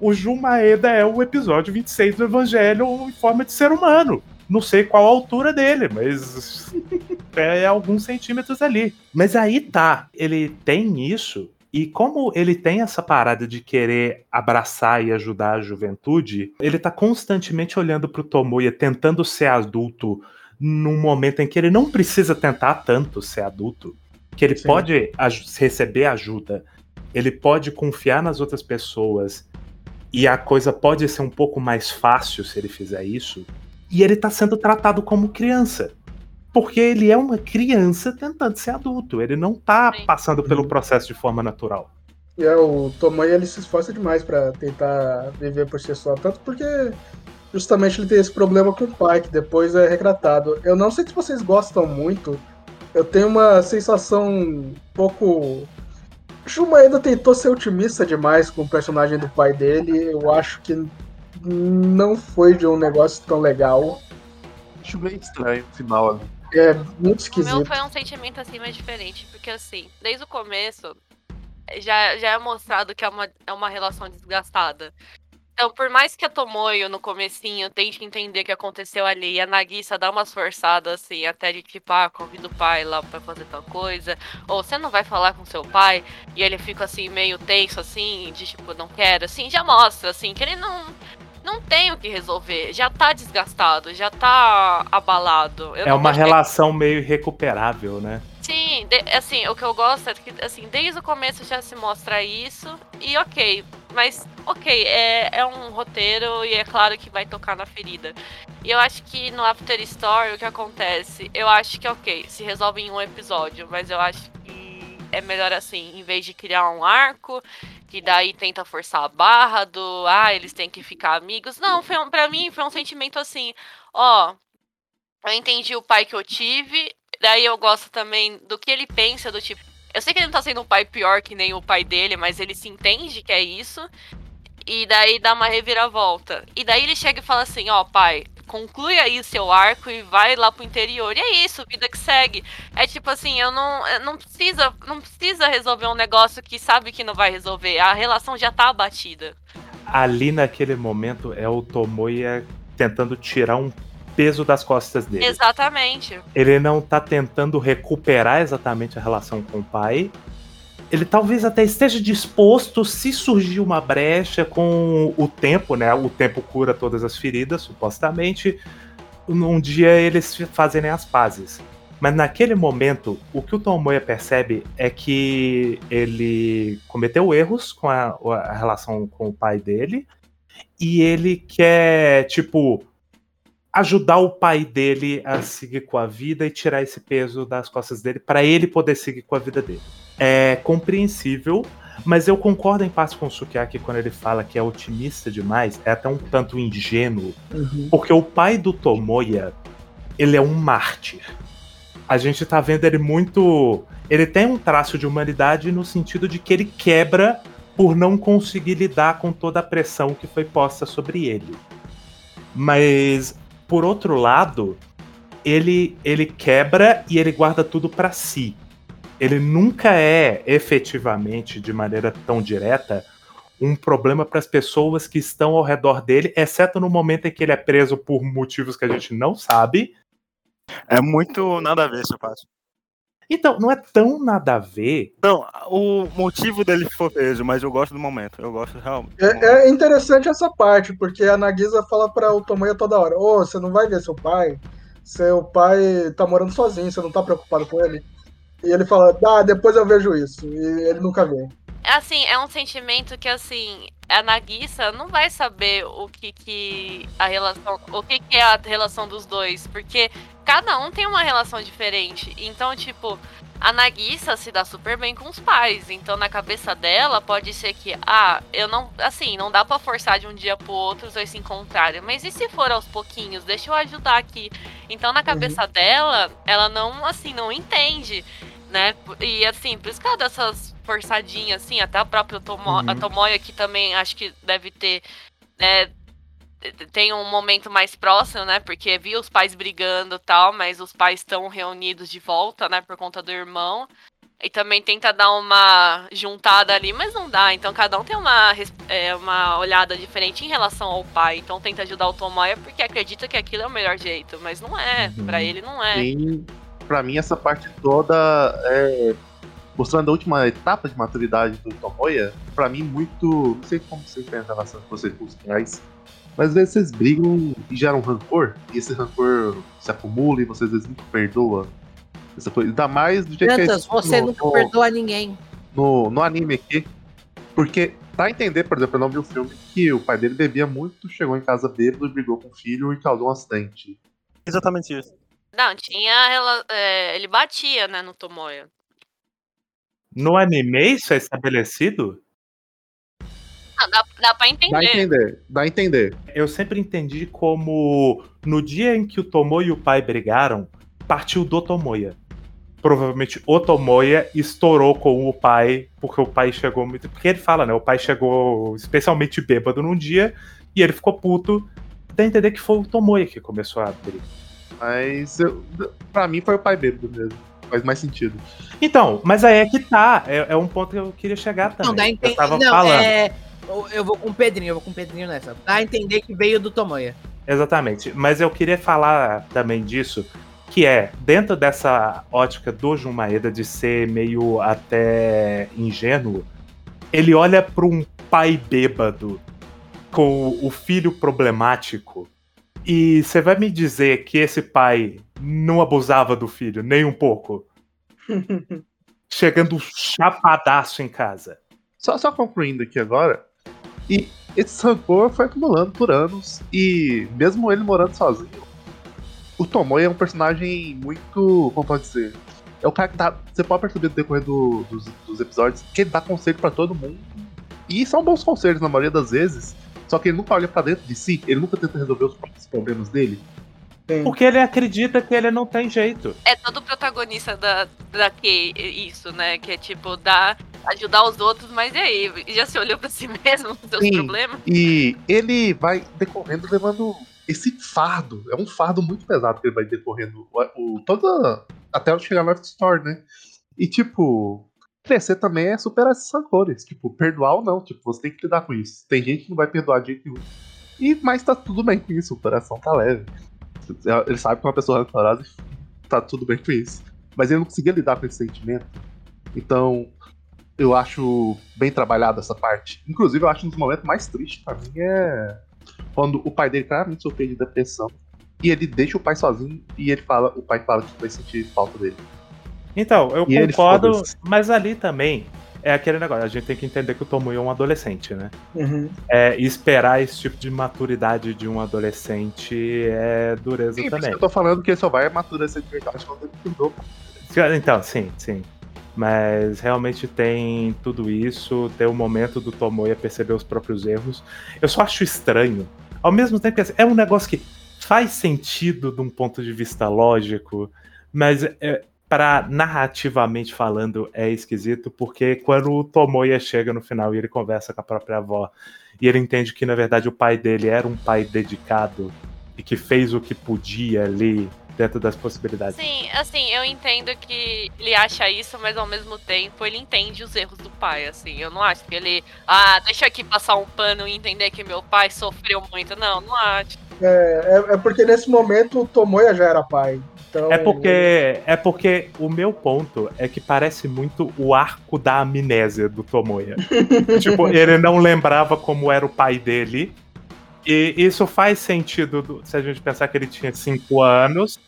O Jun Maeda é o episódio 26 do Evangelho em forma de ser humano. Não sei qual a altura dele, mas é alguns centímetros ali. Mas aí tá, ele tem isso, e como ele tem essa parada de querer abraçar e ajudar a juventude, ele tá constantemente olhando pro Tomoya, tentando ser adulto num momento em que ele não precisa tentar tanto ser adulto, que ele Sim. pode aj- receber ajuda, ele pode confiar nas outras pessoas e a coisa pode ser um pouco mais fácil se ele fizer isso. E ele tá sendo tratado como criança. Porque ele é uma criança tentando ser adulto. Ele não tá Sim. passando pelo processo de forma natural. E é, o Tomoe ele se esforça demais pra tentar viver por si só, tanto porque justamente ele tem esse problema com o pai, que depois é retratado. Eu não sei se vocês gostam muito, eu tenho uma sensação um pouco. Shuma ainda tentou ser otimista demais com o personagem do pai dele, eu acho que não foi de um negócio tão legal. Acho meio estranho o final ali. É muito O meu esquisito. foi um sentimento assim mais diferente, porque assim, desde o começo já, já é mostrado que é uma, é uma relação desgastada. Então, por mais que a Tomoyo no comecinho tente entender o que aconteceu ali, e a Nagisa dá umas forçadas assim, até de tipo, ah, convida o pai lá pra fazer tal coisa, ou você não vai falar com seu pai, e ele fica assim, meio tenso assim, de tipo, não quero, assim, já mostra assim, que ele não. Não tem o que resolver, já tá desgastado, já tá abalado. Eu é uma relação meio irrecuperável, né? Sim, de- assim, o que eu gosto é que, assim, desde o começo já se mostra isso, e ok, mas ok, é, é um roteiro e é claro que vai tocar na ferida. E eu acho que no After Story o que acontece, eu acho que ok, se resolve em um episódio, mas eu acho que é melhor assim, em vez de criar um arco, que daí tenta forçar a barra do, ah, eles têm que ficar amigos. Não, foi um, pra mim foi um sentimento assim, ó, eu entendi o pai que eu tive, daí eu gosto também do que ele pensa, do tipo. Eu sei que ele não tá sendo um pai pior que nem o pai dele, mas ele se entende que é isso. E daí dá uma reviravolta. E daí ele chega e fala assim, ó, pai, conclui aí seu arco e vai lá pro interior. E é isso, vida que segue. É tipo assim, eu não, não precisa, não precisa resolver um negócio que sabe que não vai resolver. A relação já tá abatida. Ali naquele momento é o Tomoya tentando tirar um peso das costas dele. Exatamente. Ele não tá tentando recuperar exatamente a relação com o pai. Ele talvez até esteja disposto, se surgir uma brecha com o tempo, né? O tempo cura todas as feridas, supostamente. Um dia eles fazerem as pazes. Mas naquele momento, o que o Tomoya percebe é que ele cometeu erros com a, a relação com o pai dele. E ele quer, tipo, ajudar o pai dele a seguir com a vida e tirar esse peso das costas dele para ele poder seguir com a vida dele. É compreensível, mas eu concordo em parte com o Sukiyaki quando ele fala que é otimista demais, é até um tanto ingênuo, Uhum. porque o pai do Tomoya, ele é um mártir. A gente tá vendo ele muito. Ele tem um traço de humanidade no sentido de que ele quebra por não conseguir lidar com toda a pressão que foi posta sobre ele. Mas, por outro lado, ele, ele quebra e ele guarda tudo pra si. Ele nunca é efetivamente, de maneira tão direta, um problema para as pessoas que estão ao redor dele, exceto no momento em que ele é preso por motivos que a gente não sabe. É muito nada a ver essa parte. Então, não é tão nada a ver. Não, o motivo dele foi preso, mas eu gosto do momento. Eu gosto realmente. É, é interessante essa parte, porque a Nagisa fala pra o Tomoya toda hora: Ô, você não vai ver seu pai? Seu pai tá morando sozinho, você não tá preocupado com ele? E ele fala: Ah, depois eu vejo isso. E ele nunca vê. É assim, é um sentimento que assim, a Nagisa não vai saber o que que a relação, o que que é a relação dos dois, porque cada um tem uma relação diferente. Então, tipo, a Nagisa se dá super bem com os pais. Então, na cabeça dela, pode ser que, ah, eu não, assim, não dá pra forçar de um dia pro outro os dois se encontrarem. Mas e se for aos pouquinhos? Deixa eu ajudar aqui. Então, na cabeça dela, ela não, assim, não entende, né? E assim, por isso que ela dá essas forçadinhas, assim, até a própria Tomo Uhum. a Tomoya que também acho que deve ter, né? Tem um momento mais próximo, né? Porque viu os pais brigando e tal, mas os pais estão reunidos de volta, né? Por conta do irmão. E também tenta dar uma juntada ali, mas não dá. Então cada um tem uma, é, uma olhada diferente em relação ao pai. Então tenta ajudar o Tomoya porque acredita que aquilo é o melhor jeito. Mas não é. Uhum. Pra ele não é. E pra mim essa parte toda é mostrando a última etapa de maturidade do Tomoya, pra mim muito, não sei como vocês têm a relação de vocês com os pais, mas às vezes vocês brigam e geram rancor, e esse rancor se acumula e você às vezes nunca perdoa. Essa coisa, ainda mais do jeito que é Dantas, você no- nunca no- perdoa ninguém. no, no anime aqui. Porque dá a entender, por exemplo, eu não vi o filme, que o pai dele bebia muito, chegou em casa bêbado, brigou com o filho e causou um acidente. Exatamente isso. Não, tinha. rela- é, ele batia, né, no Tomoya. No anime, isso é estabelecido? Ah, dá, dá pra Dá a entender. entender, dá a entender. Eu sempre entendi como no dia em que o Tomoya e o pai brigaram, partiu do Tomoya. Provavelmente o Tomoya estourou com o pai, porque o pai chegou muito. Porque ele fala, né? O pai chegou especialmente bêbado num dia e ele ficou puto. Dá a entender que foi o Tomoya que começou a abrir. Mas eu, pra mim foi o pai bêbado mesmo. Faz mais sentido. Então, mas aí é que tá. É, é um ponto que eu queria chegar também. Não, dá a eu entender. tava Não, falando. é. Eu eu vou com o Pedrinho, eu vou com o Pedrinho nessa. Dá a entender que veio do Tomoya. Exatamente. Mas eu queria falar também disso, que é, dentro dessa ótica do Jun Maeda de ser meio até ingênuo, ele olha para um pai bêbado com o filho problemático. E você vai me dizer que esse pai não abusava do filho, nem um pouco? Chegando chapadaço em casa. Só, só concluindo aqui agora. E esse rancor foi acumulando por anos. E mesmo ele morando sozinho, o Tomoya é um personagem muito. Como pode dizer? É o cara que tá. Você pode perceber no decorrer do- dos, dos episódios que ele dá conselho pra todo mundo. E são bons conselhos na maioria das vezes. Só que ele nunca olha pra dentro de si, ele nunca tenta resolver os próprios problemas dele. Tem. Porque ele acredita que ele não tem jeito. É todo protagonista da, da que isso, né? Que é tipo, dar, ajudar os outros, mas e aí? Já se olhou pra si mesmo, os seus Sim. problemas? E ele vai decorrendo levando esse fardo, é um fardo muito pesado que ele vai decorrendo o, o, toda, até chegar no Store, né? E tipo, crescer também é superar esses rancores. Tipo, perdoar ou não, tipo, você tem que lidar com isso. Tem gente que não vai perdoar de jeito nenhum. E, mas tá tudo bem com isso, o coração tá leve. Ele sabe que uma pessoa rancorosa e tá tudo bem com isso. Mas ele não conseguia lidar com esse sentimento. Então, eu acho bem trabalhado essa parte. Inclusive, eu acho um dos momentos mais tristes para mim é quando o pai dele claramente sofreu de depressão e ele deixa o pai sozinho e ele fala, o pai fala que vai sentir falta dele. Então, eu e concordo, mas ali também é aquele negócio, a gente tem que entender que o Tomoyo é um adolescente, né? Uhum. É, e esperar esse tipo de maturidade de um adolescente é dureza sim, também. Eu tô falando que ele só vai amadurecer de verdade quando ele mudou. Então, sim, sim. Mas realmente tem tudo isso, tem o momento do Tomoya perceber os próprios erros. Eu só acho estranho. Ao mesmo tempo que assim, é um negócio que faz sentido de um ponto de vista lógico, mas é, para narrativamente falando é esquisito, porque quando o Tomoya chega no final e ele conversa com a própria avó, e ele entende que na verdade o pai dele era um pai dedicado e que fez o que podia ali dentro das possibilidades. Sim, assim, eu entendo que ele acha isso, mas ao mesmo tempo ele entende os erros do pai, assim. Eu não acho que ele, ah, deixa aqui passar um pano e entender que meu pai sofreu muito. Não, não acho. É, é, é porque nesse momento o Tomoya já era pai. Então, é porque é porque o meu ponto é que parece muito o arco da amnésia do Tomoya. tipo, ele não lembrava como era o pai dele. E isso faz sentido se a gente pensar que ele tinha cinco anos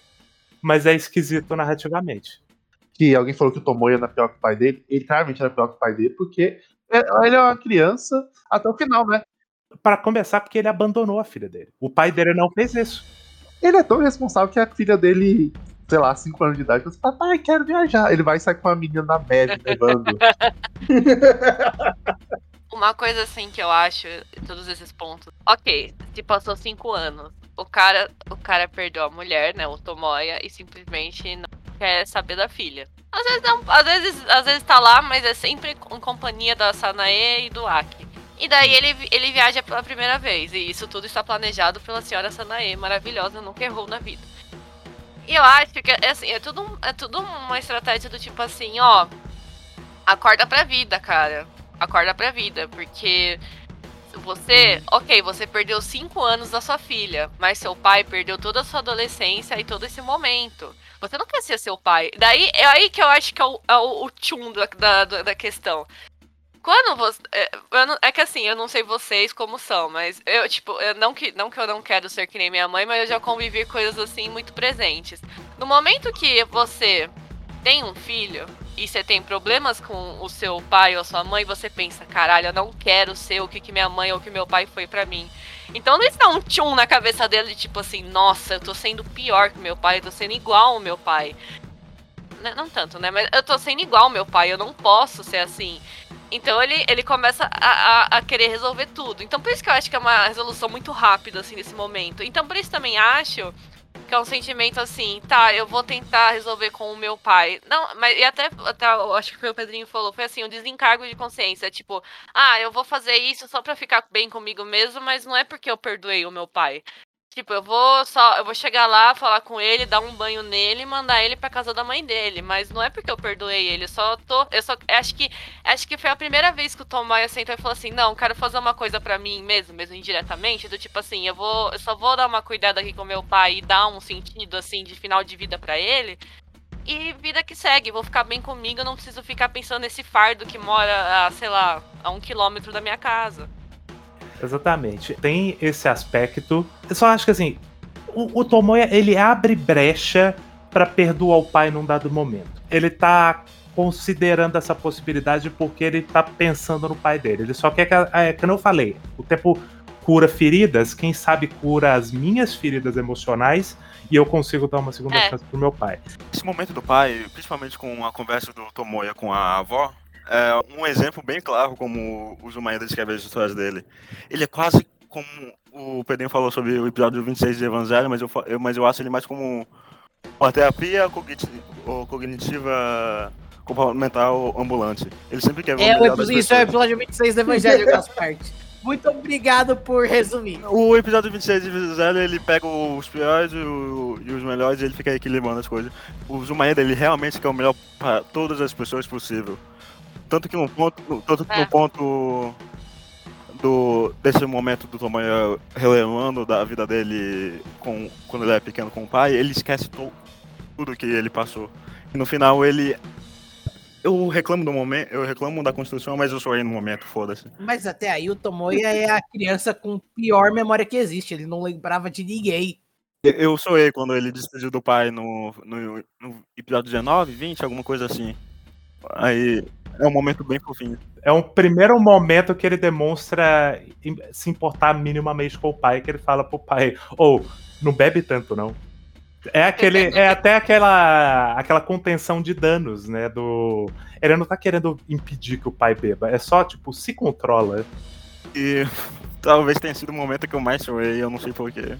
mas é esquisito narrativamente. Que alguém falou que o Tomoya era pior que o pai dele. Ele claramente era pior que o pai dele, porque ele é uma criança até o final, né? Para começar, porque ele abandonou a filha dele. O pai dele não fez isso. Ele é tão responsável que a filha dele, sei lá, 5 anos de idade, fala assim, papai, quero viajar. Ele vai sair com a menina na neve, levando. Uma coisa assim que eu acho, todos esses pontos. Ok, se passou cinco anos o cara, o cara perdeu a mulher, né, o Tomoya, e simplesmente não quer saber da filha. Às vezes não, às vezes, às vezes tá lá, mas é sempre em companhia da Sanae e do Aki. E daí ele, ele viaja pela primeira vez, e isso tudo está planejado pela senhora Sanae, maravilhosa, nunca errou na vida. E eu acho que é assim, é tudo, é tudo uma estratégia do tipo assim, ó, acorda pra vida, cara. Acorda pra vida, porque você, ok, você perdeu cinco anos da sua filha, mas seu pai perdeu toda a sua adolescência e todo esse momento. Você não quer ser seu pai. Daí é aí que eu acho que é o, é o, o tchum da, da, da questão. Quando você. É, é, que assim, eu não sei vocês como são, mas eu, tipo, eu não, que, não que eu não quero ser que nem minha mãe, mas eu já convivi coisas assim muito presentes. No momento que você tem um filho, e você tem problemas com o seu pai ou a sua mãe, você pensa, caralho, eu não quero ser o que, que minha mãe ou o que meu pai foi para mim. Então não está um tchum na cabeça dele, tipo assim, nossa, eu tô sendo pior que meu pai, eu tô sendo igual ao meu pai. Não, não tanto, né? Mas eu tô sendo igual ao meu pai, eu não posso ser assim. Então ele, ele começa a, a, a, querer resolver tudo. Então por isso que eu acho que é uma resolução muito rápida, assim, nesse momento. Então por isso também acho que é um sentimento assim, tá, eu vou tentar resolver com o meu pai. Não, mas e até, até acho que o Pedrinho falou, foi assim, um desencargo de consciência, tipo, ah, eu vou fazer isso só pra ficar bem comigo mesmo, mas não é porque eu perdoei o meu pai. Tipo, eu vou só, eu vou chegar lá, falar com ele, dar um banho nele e mandar ele pra casa da mãe dele. Mas não é porque eu perdoei ele, eu só tô. Eu só. Acho que. Acho que foi a primeira vez que o Tom Maia sentou e falou assim: não, quero fazer uma coisa para mim mesmo, mesmo indiretamente. Do tipo assim, eu vou. Eu só vou dar uma cuidada aqui com meu pai e dar um sentido assim de final de vida para ele. E vida que segue, vou ficar bem comigo, eu não preciso ficar pensando nesse fardo que mora, a, sei lá, a um quilômetro da minha casa. Exatamente. Tem esse aspecto. Eu só acho que assim, o, o Tomoya, ele abre brecha para perdoar o pai num dado momento. Ele tá considerando essa possibilidade porque ele tá pensando no pai dele. Ele só quer que, é, que eu falei, o tempo cura feridas, quem sabe cura as minhas feridas emocionais e eu consigo dar uma segunda é. chance pro meu pai. Esse momento do pai, principalmente com a conversa do Tomoya com a avó, é um exemplo bem claro como o Zumaeda descreve as histórias dele. Ele é quase como o Pedrinho falou sobre o episódio 26 de Evangelho, mas eu, eu, mas eu acho ele mais como uma terapia cognitiva comportamental ambulante. Ele sempre quer ver é, o episódio, Isso é o episódio 26 do Evangelho, das partes. Muito obrigado por resumir. O episódio 26 de Zero, ele pega os piores e, e os melhores e ele fica equilibrando as coisas. O Zumaeda, ele realmente quer o melhor para todas as pessoas possível. Tanto que no ponto, no- tanto que É. no ponto do, desse momento do Tomoya relevando da vida dele com, quando ele é pequeno com o pai, ele esquece to- tudo que ele passou. E no final ele... Eu reclamo do momento, eu reclamo da construção, mas eu chorei no momento, foda-se. Mas até aí o Tomoya é a criança com pior memória que existe. Ele não lembrava de ninguém. Eu chorei quando ele despediu do pai no, no, no episódio 19, 20, alguma coisa assim. Aí é um momento bem fofinho. É um primeiro momento que ele demonstra se importar minimamente com o pai, que ele fala pro pai, ou não bebe tanto, não. É aquele. É até aquela. aquela contenção de danos, né? Do. Ele não tá querendo impedir que o pai beba. É só, tipo, se controla. E talvez tenha sido o momento que eu mais chorei, eu não sei porquê.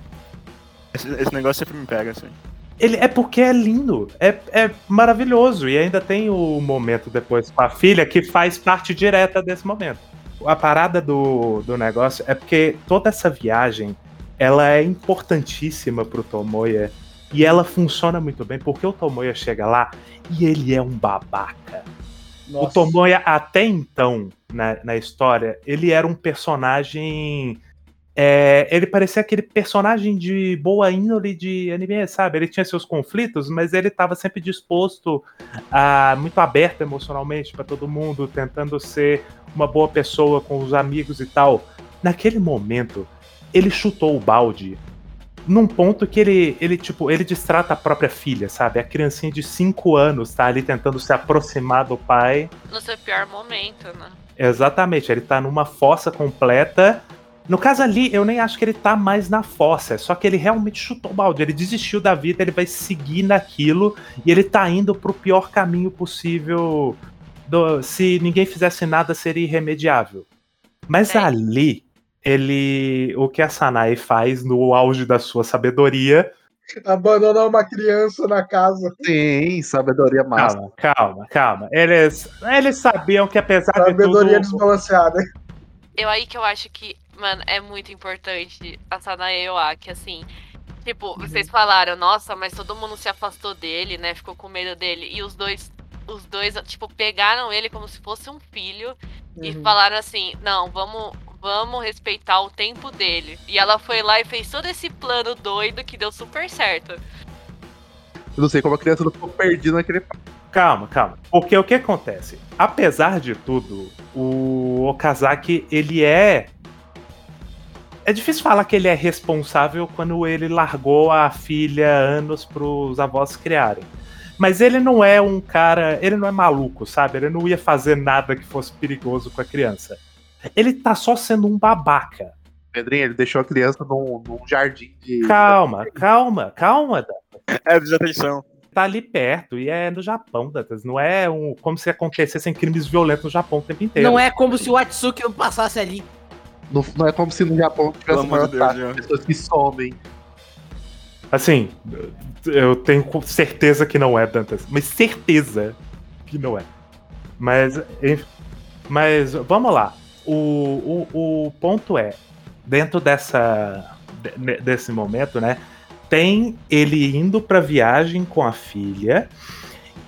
Esse, esse negócio sempre me pega, assim. Ele, é porque é lindo, é, é maravilhoso. E ainda tem o momento depois com a filha que faz parte direta desse momento. A parada do, do negócio é porque toda essa viagem ela é importantíssima pro Tomoya. E ela funciona muito bem porque o Tomoya chega lá e ele é um babaca. O Nossa. Tomoya, até então, na, na história, ele era um personagem. É, ele parecia aquele personagem de boa índole de anime, sabe? Ele tinha seus conflitos, mas ele estava sempre disposto a. muito aberto emocionalmente para todo mundo, tentando ser uma boa pessoa com os amigos e tal. Naquele momento, ele chutou o balde num ponto que ele, ele, tipo, ele distrata a própria filha, sabe? A criancinha de 5 anos tá ali tentando se aproximar do pai. No seu pior momento, né? Exatamente, ele tá numa fossa completa. No caso ali, eu nem acho que ele tá mais na fossa, é só que ele realmente chutou o balde, ele desistiu da vida, ele vai seguir naquilo e ele tá indo pro pior caminho possível. do- se ninguém fizesse nada, seria irremediável. Mas É. ali, ele. O que a Sanae faz no auge da sua sabedoria. Abandonar uma criança na casa. Sim, sabedoria máxima. Calma, calma, calma. Eles, eles sabiam que apesar de Sabedoria tudo. desbalanceada. Eu aí que eu acho que, mano, é muito importante a Sanae Oaki, assim. Tipo, vocês falaram, nossa, mas todo mundo se afastou dele, né? Ficou com medo dele. E os dois, os dois, tipo, pegaram ele como se fosse um filho e Uhum. falaram assim, não, vamos, vamos respeitar o tempo dele. E ela foi lá e fez todo esse plano doido que deu super certo. Eu não sei como a criança não ficou perdida naquele. Calma, calma. Porque o que acontece? Apesar de tudo, o Okazaki, ele é. É difícil falar que ele é responsável quando ele largou a filha anos pros avós criarem. Mas ele não é um cara. Ele não é maluco, sabe? Ele não ia fazer nada que fosse perigoso com a criança. Ele tá só sendo um babaca. Pedrinho, ele deixou a criança num, num jardim de. Calma, calma, calma, Dan. É desatenção. tá ali perto e é no Japão, Dantas. Não é um, como se acontecessem crimes violentos no Japão o tempo inteiro. Não é como se o Atsuki não passasse ali. Não, não é como se no Japão tivesse Pelo de Deus, taxa de Jean. pessoas que somem. Assim, eu tenho certeza que não é, Dantas. Mas certeza que não é. Mas, enfim, mas vamos lá. O, o, o ponto é, dentro dessa de- desse momento, né? Tem ele indo pra viagem com a filha.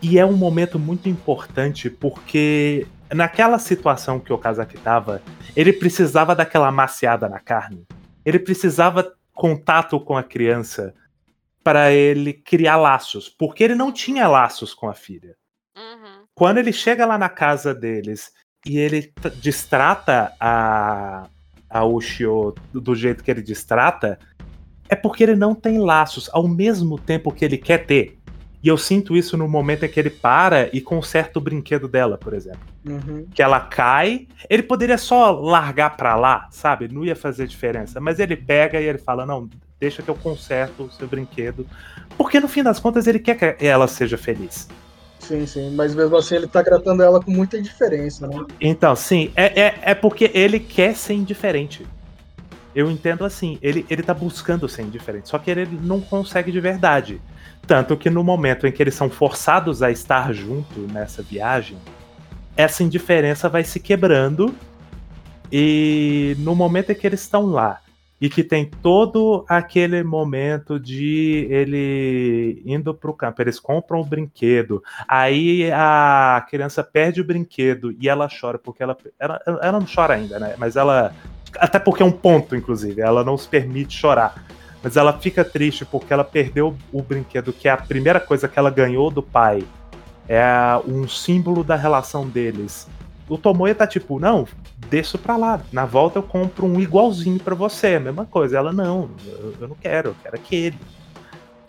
E é um momento muito importante porque naquela situação que o Kazaki tava, ele precisava daquela maciada na carne. Ele precisava contato com a criança para ele criar laços, porque ele não tinha laços com a filha. Uhum. Quando ele chega lá na casa deles e ele distrata a, a Ushio do, do jeito que ele distrata, é porque ele não tem laços, ao mesmo tempo que ele quer ter. E eu sinto isso no momento em que ele para e conserta o brinquedo dela, por exemplo Uhum. que ela cai, ele poderia só largar pra lá, sabe? Não ia fazer diferença. Mas ele pega e ele fala: Não, deixa que eu conserto o seu brinquedo. Porque no fim das contas ele quer que ela seja feliz. Sim, sim. Mas mesmo assim ele tá tratando ela com muita indiferença, né? Então, sim, é, é, é porque ele quer ser indiferente. Eu entendo assim, ele, ele tá buscando ser indiferente, só que ele não consegue de verdade. Tanto que no momento em que eles são forçados a estar junto nessa viagem, essa indiferença vai se quebrando E no momento em que eles estão lá, e que tem todo aquele momento de ele indo pro campo, eles compram o brinquedo, aí a criança perde o brinquedo e ela chora porque ela, ela, ela não chora ainda, né? Mas ela até porque é um ponto, inclusive, ela não se permite chorar. Mas ela fica triste porque ela perdeu o brinquedo, que é a primeira coisa que ela ganhou do pai. É um símbolo da relação deles. O Tomoya tá tipo, não, desço pra lá. Na volta eu compro um igualzinho para você, a mesma coisa. Ela, não, eu, eu não quero, eu quero aquele.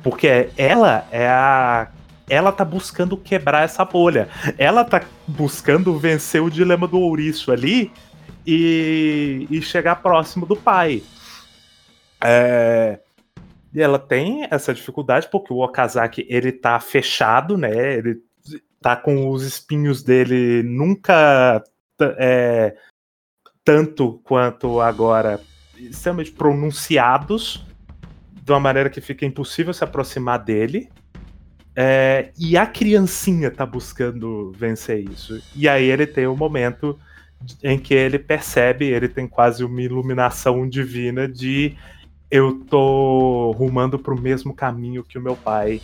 Porque ela é a. Ela tá buscando quebrar essa bolha. Ela tá buscando vencer o dilema do ouriço ali e, e chegar próximo do pai. É, e ela tem essa dificuldade porque o Okazaki ele tá fechado, né? Ele tá com os espinhos dele nunca é, tanto quanto agora extremamente pronunciados, de uma maneira que fica impossível se aproximar dele. É, e a criancinha tá buscando vencer isso. E aí ele tem um momento em que ele percebe, ele tem quase uma iluminação divina de eu tô rumando pro mesmo caminho que o meu pai.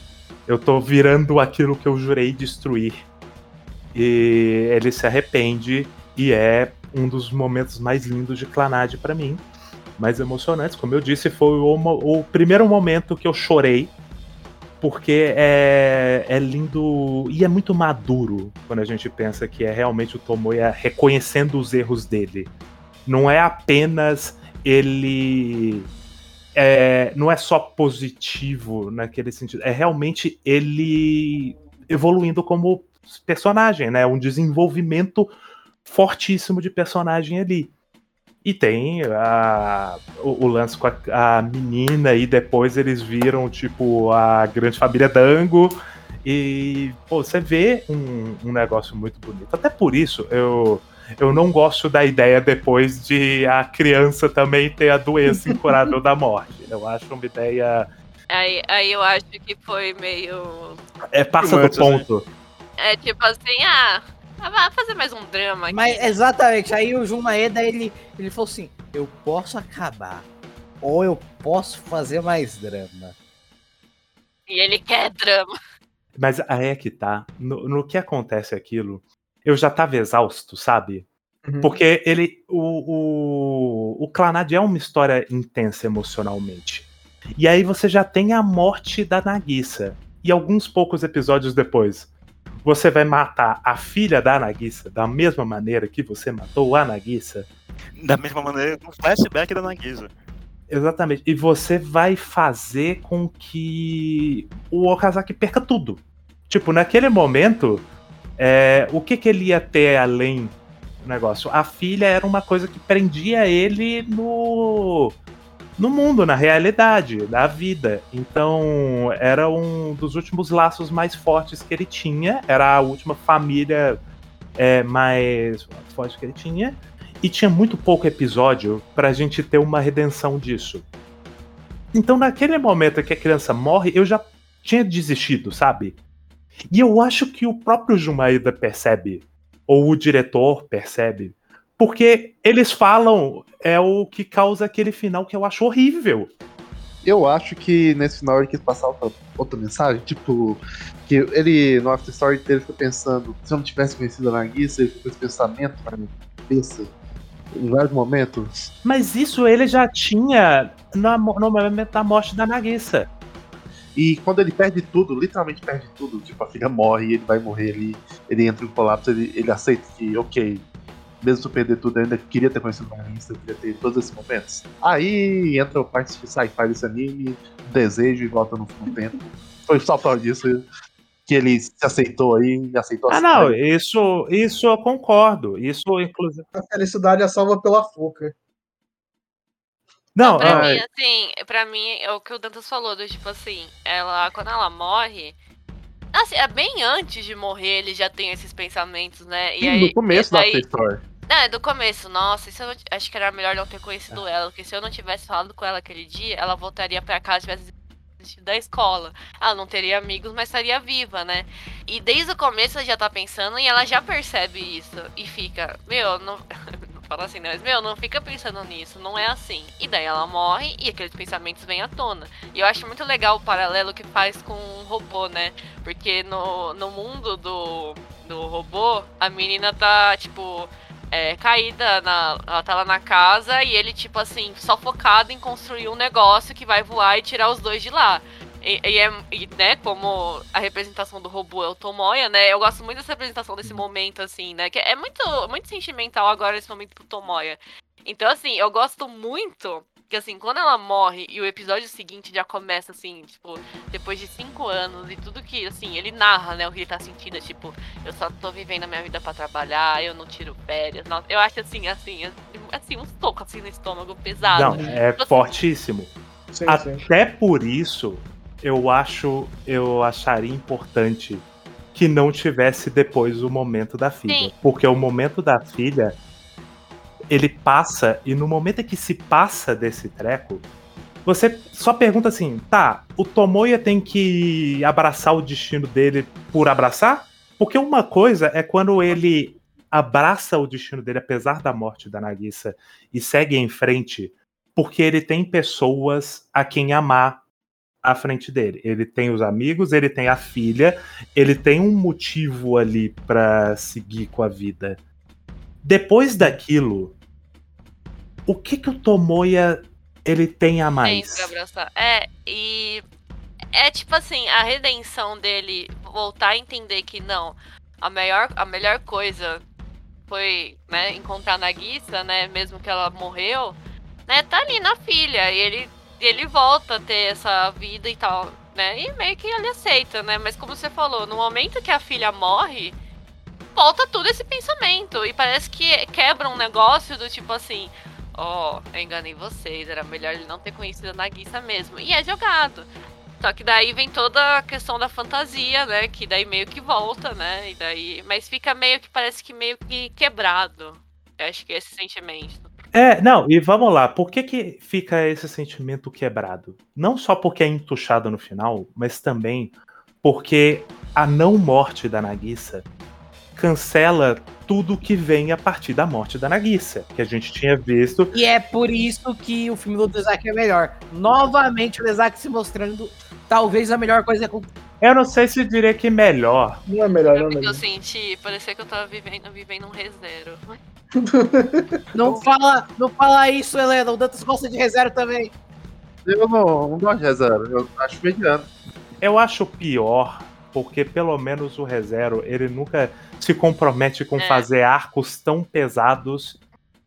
Eu tô virando aquilo que eu jurei destruir. E ele se arrepende e é um dos momentos mais lindos de Clanad para mim, mais emocionantes. Como eu disse, foi o, o, primeiro momento que eu chorei, porque é, é lindo e é muito maduro quando a gente pensa que é realmente o Tomoya reconhecendo os erros dele. Não é apenas ele. É, não é só positivo naquele sentido, é realmente ele evoluindo como personagem, né? Um desenvolvimento fortíssimo de personagem ali. E tem a, o, o, lance com a, a, menina, e depois eles viram, tipo, a grande família Dango. E, pô, você vê um, um negócio muito bonito. Até por isso, eu, eu não gosto da ideia depois de a criança também ter a doença incurável da morte. Eu acho uma ideia. Aí, aí eu acho que foi meio. É, passa do ponto. É tipo assim, ah, ah, vai fazer mais um drama aqui. Mas exatamente, aí o Jun Maeda, ele, ele falou assim: eu posso acabar, ou eu posso fazer mais drama. E ele quer drama. Mas aí é que tá. No, no que acontece aquilo, eu já tava exausto, sabe? Uhum. Porque ele. O, o, o Clanad é uma história intensa emocionalmente. E aí você já tem a morte da Nagisa. E alguns poucos episódios depois, você vai matar a filha da Nagisa da mesma maneira que você matou a Nagisa? Da mesma maneira, no flashback da Nagisa. Exatamente. E você vai fazer com que o Okazaki perca tudo. Tipo, naquele momento, é, o que, que ele ia ter além do negócio? A filha era uma coisa que prendia ele no no mundo, na realidade, da vida. Então, era um dos últimos laços mais fortes que ele tinha. Era a última família é, mais forte que ele tinha. E tinha muito pouco episódio pra gente ter uma redenção disso. Então, naquele momento que a criança morre, eu já tinha desistido, sabe? E eu acho que o próprio Jumaida percebe, ou o diretor percebe, porque eles falam, é o que causa aquele final que eu acho horrível. Eu acho que nesse final ele quis passar outra, outra mensagem, tipo, que ele no After Story dele ficou pensando, se eu não tivesse conhecido a Nagisa, ele ficou esse pensamento na minha cabeça em vários momentos. Mas isso ele já tinha no, no momento da morte da Nagisa. E quando ele perde tudo, literalmente perde tudo, tipo, a filha morre e ele vai morrer ali, ele entra em colapso, ele, ele aceita que, ok, mesmo se eu perder tudo, eu ainda queria ter conhecido o Marista, eu queria ter todos esses momentos. Aí entra o parte de sci-fi desse anime, desejo e volta no, no tempo. Foi só por disso que ele se aceitou aí e aceitou Ah, não, isso, isso eu concordo. Isso, inclusive. A felicidade é salva pela foca. Não, pra ah, mim, assim, pra mim, é o que o Dantas falou, do tipo assim, ela, quando ela morre, assim, é bem antes de morrer, ele já tem esses pensamentos, né? E aí, no começo da aí, Story. Não, é do começo. Nossa, isso eu acho que era melhor não ter conhecido ela, porque se eu não tivesse falado com ela aquele dia, ela voltaria para casa e tivesse da escola. Ela não teria amigos, mas estaria viva, né? E desde o começo ela já tá pensando e ela já percebe isso. E fica, meu, não. Fala assim, né? Mas, meu, não fica pensando nisso, não é assim. E daí ela morre e aqueles pensamentos vêm à tona. E eu acho muito legal o paralelo que faz com um robô, né? Porque no, no mundo do, do robô, a menina tá, tipo, é, caída, na, ela tá lá na casa e ele, tipo assim, só focado em construir um negócio que vai voar e tirar os dois de lá. E, e, é, e, né, como a representação do robô é o Tomoya, né? Eu gosto muito dessa representação desse momento, assim, né? Que é muito, muito sentimental agora esse momento pro Tomoya. Então, assim, eu gosto muito que, assim, quando ela morre e o episódio seguinte já começa, assim, tipo, depois de cinco anos e tudo que, assim, ele narra, né, o que ele tá sentindo, é, tipo, eu só tô vivendo a minha vida para trabalhar, eu não tiro férias. Nossa, eu acho, assim, assim, assim, um soco, assim, no estômago pesado. Não, é Tipo assim, fortíssimo. Sim, sim. Até por isso, eu acho, eu acharia importante que não tivesse depois o momento da filha. Sim. Porque o momento da filha, ele passa, e no momento em que se passa desse treco, você só pergunta assim, tá, o Tomoya tem que abraçar o destino dele por abraçar? Porque uma coisa é quando ele abraça o destino dele, apesar da morte da Nagisa, e segue em frente, porque ele tem pessoas a quem amar à frente dele. Ele tem os amigos, ele tem a filha, ele tem um motivo ali pra seguir com a vida. Depois daquilo, o que que o Tomoya ele tem a Tem mais? pra abraçar. É, e. É tipo assim, a redenção dele voltar a entender que não, a melhor, a melhor coisa foi, né, encontrar a Nagisa, né, mesmo que ela morreu, né, tá ali na filha, e ele, ele volta a ter essa vida e tal, né, e meio que ele aceita, né, mas como você falou, no momento que a filha morre, volta tudo esse pensamento, e parece que quebra um negócio do tipo assim, ó, eu enganei vocês, era melhor ele não ter conhecido a Nagisa mesmo. E é jogado. Só que daí vem toda a questão da fantasia, né? Que daí meio que volta, né? E daí. Mas fica meio que parece que meio que quebrado. Eu acho que é esse sentimento. É, não, e vamos lá, por que que fica esse sentimento quebrado? Não só porque é entuchado no final, mas também porque a não morte da Nagisa cancela tudo que vem a partir da morte da Nagisa, que a gente tinha visto. E é por isso que o filme do Dezaki é melhor. Novamente o Dezaki se mostrando talvez a melhor coisa com Eu não sei se diria que melhor. Não é melhor, É não é porque eu melhor. senti, parecia que eu tava vivendo, vivendo um rezero. Não fala, não fala isso, Helena. O Dantas gosta de reserva também. Eu não, não gosto de reserva, eu acho mediano. Eu acho pior, porque pelo menos o ReZero, ele nunca se compromete com É. fazer arcos tão pesados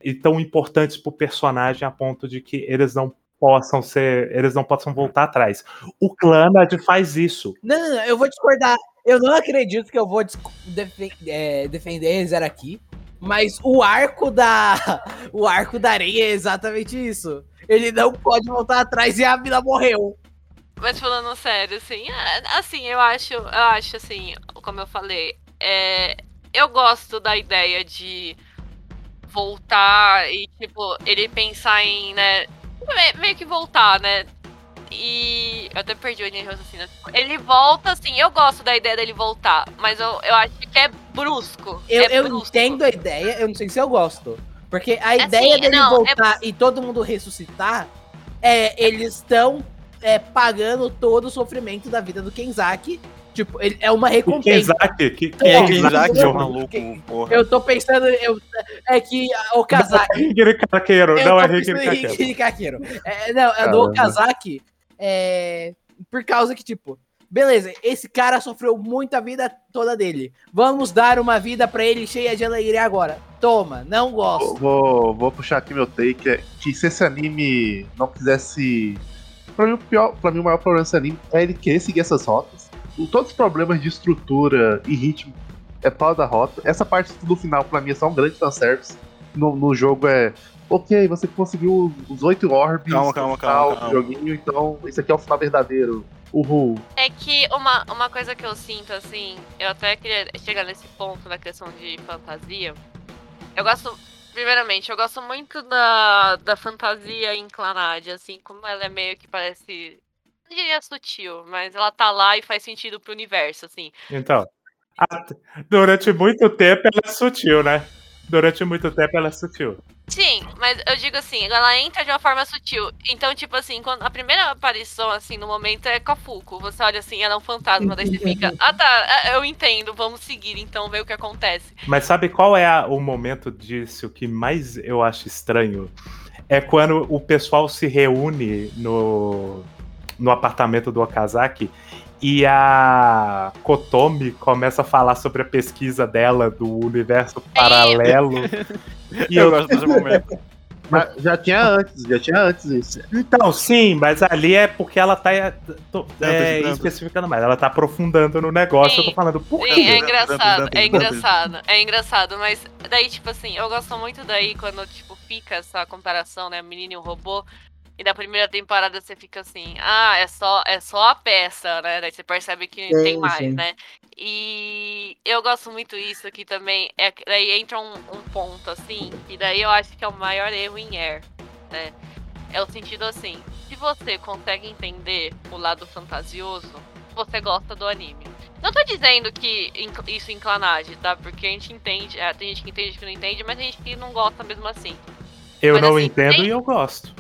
e tão importantes pro personagem a ponto de que eles não possam ser, eles não possam voltar atrás. O Clannad faz isso. Não, eu vou discordar. Eu não acredito que eu vou defen- é, defender reserva aqui. Mas o arco da. O arco da areia é exatamente isso. Ele não pode voltar atrás e a mina morreu. Mas falando sério, assim, é, assim, eu acho, eu acho assim, como eu falei, é, eu gosto da ideia de voltar e, tipo, ele pensar em, né, me- meio que voltar, né? E eu até perdi o de raciocínio. Ele volta, assim, eu gosto da ideia dele voltar, mas eu, eu acho que é brusco. Eu, é eu brusco. entendo a ideia, eu não sei se eu gosto. Porque a Assim, ideia dele não, é voltar e todo mundo ressuscitar é eles estão é, pagando todo o sofrimento da vida do Kenzaki. Tipo, ele, é uma recompensa. Kenzaki, que, É, É, quem que é eu- o maluco, porra. Eu tô pensando. Eu, é que o Kazaki. Kakeiro, não é pensando Ringiri em Kakeiro. Ringiri Kakeiro. É, não, é do. Okazaki. É, por causa que, tipo, beleza, esse cara sofreu muita vida toda dele. Vamos dar uma vida pra ele cheia de alegria agora. Toma, não gosto. Vou, vou puxar aqui meu take, é que se esse anime não quisesse. Pra mim, o pior, pra mim, o maior problema desse anime é ele querer seguir essas rotas. Todos os problemas de estrutura e ritmo é pau da rota. Essa parte do final, pra mim, é só um grande fanservice. No, no jogo é. Ok, você conseguiu os oito orbes Calma, calma, calma, do calma. joguinho, então esse aqui é o final verdadeiro. Uhul. É que uma, uma coisa que eu sinto, assim, eu até queria chegar nesse ponto na questão de fantasia. Eu gosto, primeiramente, eu gosto muito da, da fantasia em Clannad, assim, como ela é meio que parece. Não diria sutil, mas ela tá lá e faz sentido pro universo, assim. Então, a- durante muito tempo ela é sutil, né? Durante muito tempo ela é sutil. Sim, mas eu digo assim, ela entra de uma forma sutil. Então, tipo assim, quando a primeira aparição, assim, no momento é Cafuco. Você olha assim, ela é um fantasma, daí você fica, ah tá, eu entendo, vamos seguir, então ver o que acontece. Mas sabe qual é a- o momento disso que mais eu acho estranho? É quando o pessoal se reúne no, no apartamento do Okazaki e a Kotomi começa a falar sobre a pesquisa dela do universo paralelo. E Eu eu, gosto desse momento. Mas já tinha antes, já tinha antes isso. então, sim, mas ali é porque ela tá é, tô- é, especificando mais. Ela tá aprofundando no negócio. Eu tô Sim. falando, por Sim, quê? é engraçado, é engraçado, é engraçado, mas daí, tipo assim, eu gosto muito daí quando, tipo, fica essa comparação, né, menino e o robô, e da primeira temporada você fica assim, ah, é só, é só a peça, né, daí você percebe que Sim, tem mais, sim. né, e eu gosto muito isso aqui também, é daí entra um, um ponto, assim, e daí eu acho que é o maior erro em Air, né, é o sentido assim, se você consegue entender o lado fantasioso, você gosta do anime. Não tô dizendo que isso em clanagem, tá? Porque a gente entende, é, tem gente que entende, gente que não entende, mas tem gente que não gosta mesmo assim. Eu mas não assim, entendo tem- e eu gosto.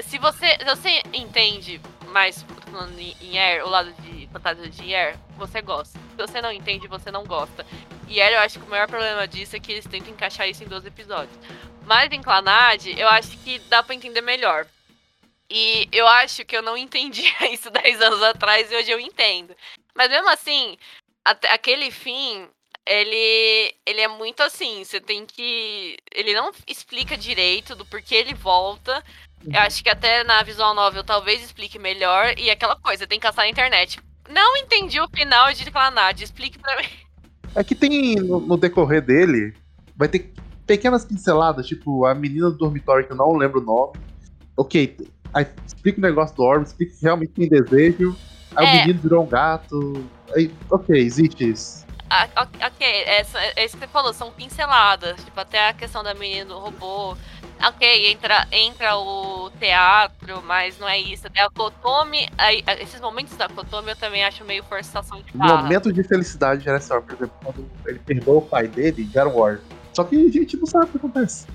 Se você, se você entende mais em Air, o lado de fantasia de Air, você gosta. Se você não entende, você não gosta. E Air, eu acho que o maior problema disso é que eles tentam encaixar isso em 12 episódios. Mas em Clanad, eu acho que dá pra entender melhor. E eu acho que eu não entendia isso 10 anos atrás e hoje eu entendo. Mas mesmo assim, aquele fim, ele, ele é muito assim. Você tem que. Ele não explica direito do porquê ele volta. Eu acho que até na visual novel talvez explique melhor. E aquela coisa, tem que caçar na internet. Não entendi o final de Clanad. Explique pra mim. É que tem no, no decorrer dele, vai ter pequenas pinceladas, tipo a menina do dormitório que eu não lembro o nome. Ok, aí explica o negócio do Orbe, explica que realmente tem desejo. Aí o É. menino virou um gato. Aí, ok, existe isso. Ok, essa, é isso que você falou, são pinceladas. Tipo, até a questão da menina do robô. Ok, entra, entra o teatro, mas não é isso. Até a Kotomi. Aí, esses momentos da Kotomi eu também acho meio forçação de barra. Momento de felicidade era essa, por exemplo, quando ele perdoa o pai dele, um Orbe. Só que a gente não sabe o que acontece.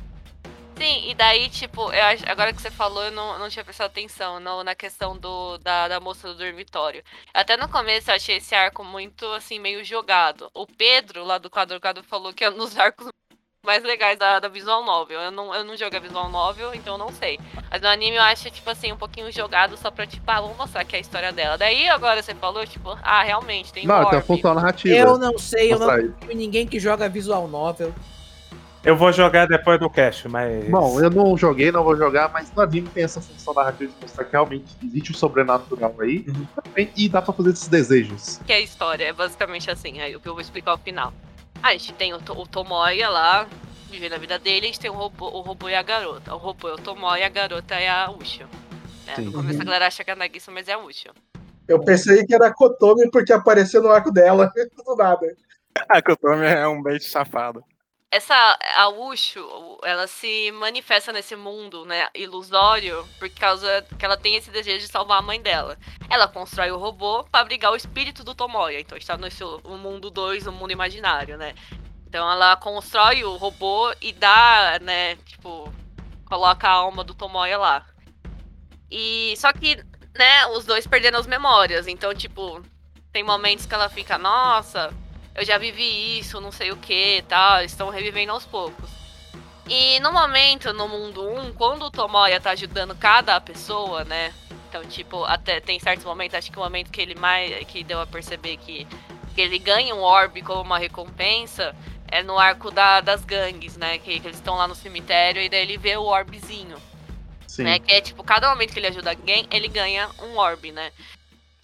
Sim, e daí, tipo, eu agora que você falou, eu não, não tinha prestado atenção no- na questão do, da, da moça do dormitório. Até no começo eu achei esse arco muito, assim, meio jogado. O Pedro, lá do quadro quadro, falou que é um dos arcos mais legais da, da Visual Novel. Eu não, eu não jogo a Visual Novel, então eu não sei. Mas no anime eu acho, tipo assim, um pouquinho jogado só pra, tipo, ah, vamos mostrar que é a história dela. Daí agora você falou, tipo, ah, realmente, tem não, um então função narrativa. Eu não sei, eu não em ninguém que joga visual novel. Eu vou jogar depois do cast, mas. Bom, eu não joguei, não vou jogar, mas no anime tem essa função narrativa de mostrar que realmente existe um sobrenatural aí e dá pra fazer esses desejos. que é a história, é basicamente assim, aí o que eu vou explicar ao final. A gente tem o, o Tomoya lá, vivendo a vida dele, a gente tem o robô, o robô e a garota. O robô é o Tomoya e a garota é a Ushio. Né? No começo a galera acha que é a Nagisa, mas é a Ushio. Eu pensei que era Kotomi porque apareceu no arco dela, do nada. A Kotomi é um bait safado. Essa, a Ushio, ela se manifesta nesse mundo, né, ilusório, por causa que ela tem esse desejo de salvar a mãe dela. Ela constrói o robô pra abrigar o espírito do Tomoya. Então está no o mundo 2, o mundo imaginário, né? Então ela constrói o robô e dá, né, tipo, coloca a alma do Tomoya lá. E só que, né, os dois perderam as memórias. Então, tipo, tem momentos que ela fica, nossa, eu já vivi isso, não sei o que, tal, estão revivendo aos poucos. E no momento, no mundo 1, quando o Tomoya tá ajudando cada pessoa, né? Então, tipo, até tem certos momentos, acho que o momento que ele mais que deu a perceber que, que ele ganha um orbe como uma recompensa é no arco da- das gangues, né? Que, que eles estão lá no cemitério e daí ele vê o orbezinho Sim. né? Que é tipo, cada momento que ele ajuda alguém, ele ganha um orbe, né?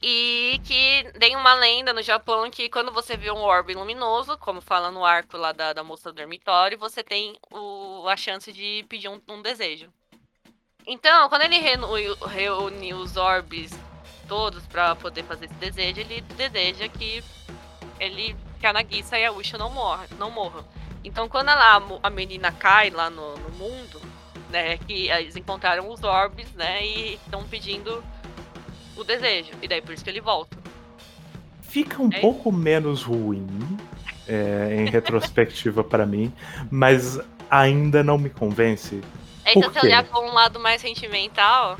E que tem uma lenda no Japão que quando você vê um orbe luminoso, como fala no arco lá da, da moça do dormitório, você tem o, a chance de pedir um, um desejo. Então, quando ele reúne, os orbes todos pra poder fazer esse desejo, ele deseja que ele que a Nagisa e a Usha não morram, não morram. Então, quando ela, a menina cai lá no, no mundo, né, que eles encontraram os orbes, né, e estão pedindo o desejo. E daí por isso que ele volta. Fica um É. pouco menos ruim é, em retrospectiva pra mim, mas ainda não me convence. É que Por se olhar por um lado mais sentimental,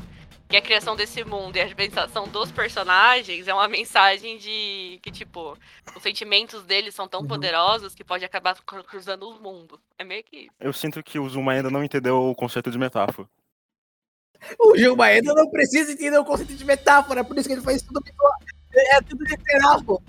que é a criação desse mundo e a representação dos personagens, é uma mensagem de que, tipo, os sentimentos deles são tão Uhum. poderosos que pode acabar cru- cruzando o mundo. É meio que isso. Eu sinto que o Zuma ainda não entendeu o conceito de metáfora. O Gil Maeda não precisa entender o conceito de metáfora, é por isso que ele faz tudo. É tudo literal, pô.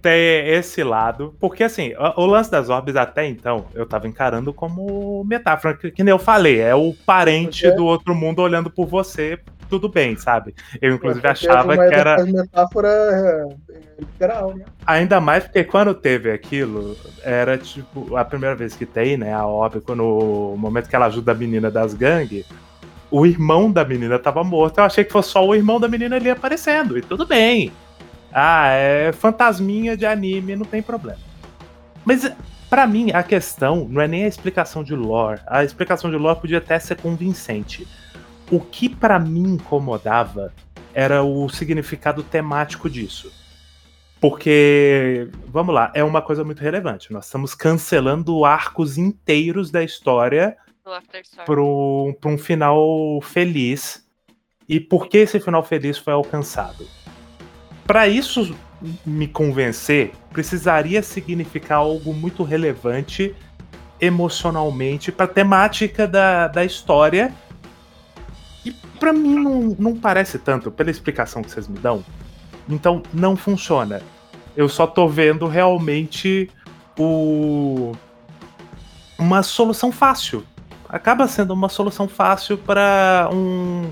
Tem esse lado, porque assim, o, o lance das orbes até então eu tava encarando como metáfora, que, que nem eu falei, é o parente Porque- do outro mundo olhando por você, tudo bem, sabe? Eu inclusive achava que era. metáfora é, é literal, né? Ainda mais porque quando teve aquilo, era tipo a primeira vez que tem, né? A Orbe, quando o momento que ela ajuda a menina das gangues, o irmão da menina tava morto. Eu achei que fosse só o irmão da menina ali aparecendo, e tudo bem. Ah, é fantasminha de anime, não tem problema. Mas pra mim a questão não é nem a explicação de lore. A explicação de lore podia até ser convincente. O que pra mim incomodava era o significado temático disso. Porque, vamos lá, é uma coisa muito relevante. Nós estamos cancelando arcos inteiros da história. Para um, final feliz. E por que esse final feliz foi alcançado? Para isso me convencer, precisaria significar algo muito relevante emocionalmente para a temática da, da história. E para mim não, não parece tanto, pela explicação que vocês me dão. Então não funciona. Eu só tô vendo realmente o uma solução fácil acaba sendo uma solução fácil para um,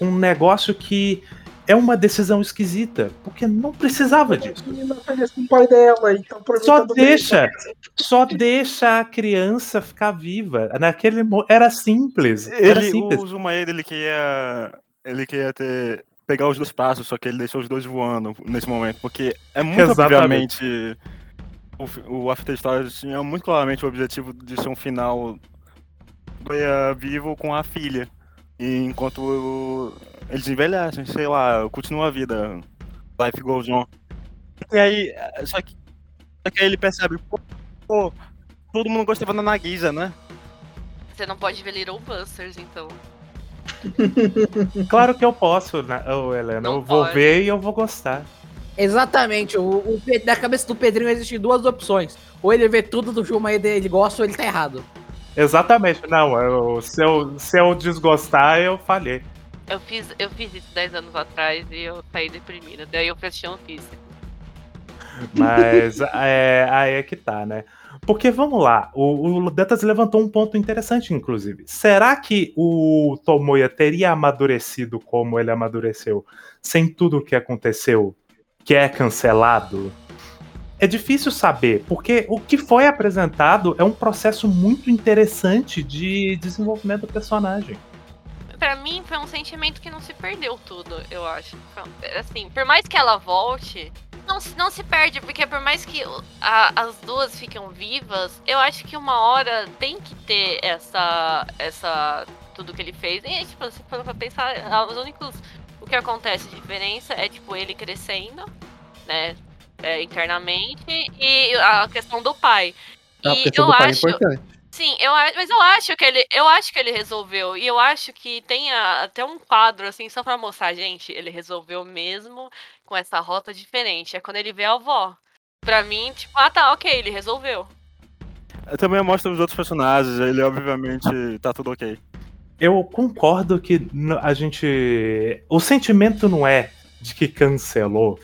um negócio que é uma decisão esquisita, porque não precisava A disso. menina feliz com o pai dela, então pra mim Só deixa, só deixa a criança ficar viva. Naquele era simples, era Ele, simples. o Zumaeda, ele queria. Ele queria ter. Pegar os dois passos, só que ele deixou os dois voando nesse momento. Porque é muito Exatamente. obviamente. O, o After Stories tinha muito claramente o objetivo de ser um final Leia vivo com a filha. E enquanto eles envelhecem, sei lá, continua a vida. Life goes on. E aí, só que, só que aí ele percebe, pô, pô, todo mundo gostava da Nagisa, né? Você não pode ver Little Busters, então. Claro que eu posso, né, ô, Helena. Não eu vou pode. ver e eu vou gostar. Exatamente. O, o na cabeça do Pedrinho existem duas opções. Ou ele vê tudo do Gil Maeda e ele gosta, ou ele tá errado. Exatamente, não. eu- se, eu, se eu desgostar, eu falhei. Eu fiz, eu fiz isso 10 anos atrás e eu saí deprimida. Daí eu fechei um Office. Mas é, aí é que tá, né? Porque vamos lá, o, o Dantas levantou um ponto interessante, inclusive. Será que o Tomoya teria amadurecido como ele amadureceu sem tudo o que aconteceu, que é cancelado? É difícil saber, porque o que foi apresentado é um processo muito interessante de desenvolvimento do personagem. Pra mim foi um sentimento que não se perdeu tudo, eu acho. Assim, por mais que ela volte, não, se- não se perde, porque por mais que a- as duas ficam vivas, eu acho que uma hora tem que ter essa. essa. tudo que ele fez. E tipo, se for pra pensar, os únicos. O que acontece de diferença é, tipo, ele crescendo, né? É, internamente, e a questão do pai. A E questão eu do pai é acho. importante. Sim, eu, mas eu acho que ele, eu acho que ele resolveu. E eu acho que tem a- até um quadro assim só pra mostrar, gente, ele resolveu mesmo com essa rota diferente. É quando ele vê a avó. Pra mim, tipo, ah tá, ok, ele resolveu. Também mostra os outros personagens, ele obviamente tá tudo ok. Eu concordo que a gente. O sentimento não é de que cancelou.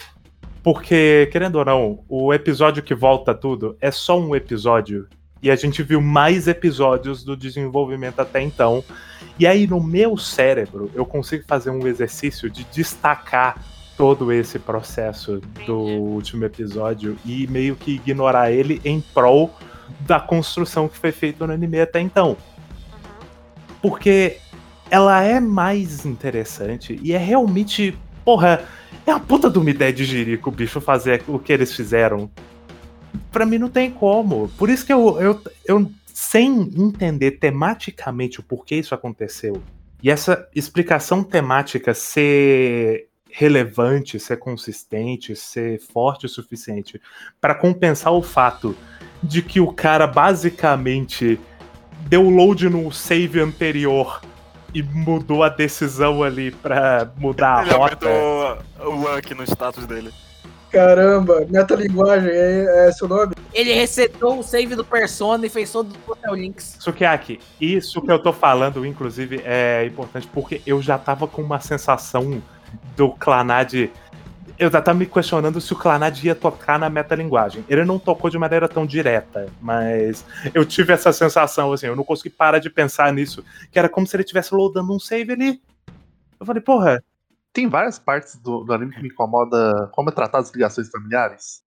Porque, querendo ou não, o episódio que volta tudo é só um episódio. E a gente viu mais episódios do desenvolvimento até então. E aí, no meu cérebro, eu consigo fazer um exercício de destacar todo esse processo do último episódio e meio que ignorar ele em prol da construção que foi feita no anime até então porque ela é mais interessante e é realmente, porra, é uma puta de uma ideia de jirico o bicho fazer o que eles fizeram. Pra mim não tem como. Por isso que eu, eu, eu sem entender tematicamente o porquê isso aconteceu, e essa explicação temática ser relevante, ser consistente, ser forte o suficiente pra compensar o fato de que o cara basicamente deu load no save anterior e mudou a decisão ali pra mudar a Ele rota. aumentou o rank no status dele. Caramba, metalinguagem, é, é seu nome? Ele resetou o save do Persona e fez todo o Hotel Links. Sukiaki, isso que eu tô falando, inclusive, é importante porque eu já tava com uma sensação do Clanad. Eu já tava me questionando se o Clanad ia tocar na metalinguagem. Ele não tocou de maneira tão direta, mas eu tive essa sensação, assim, eu não consegui parar de pensar nisso, que era como se ele estivesse loadando um save ali. Eu falei, porra, Tem várias partes do, do anime que me incomoda como é tratado as ligações familiares.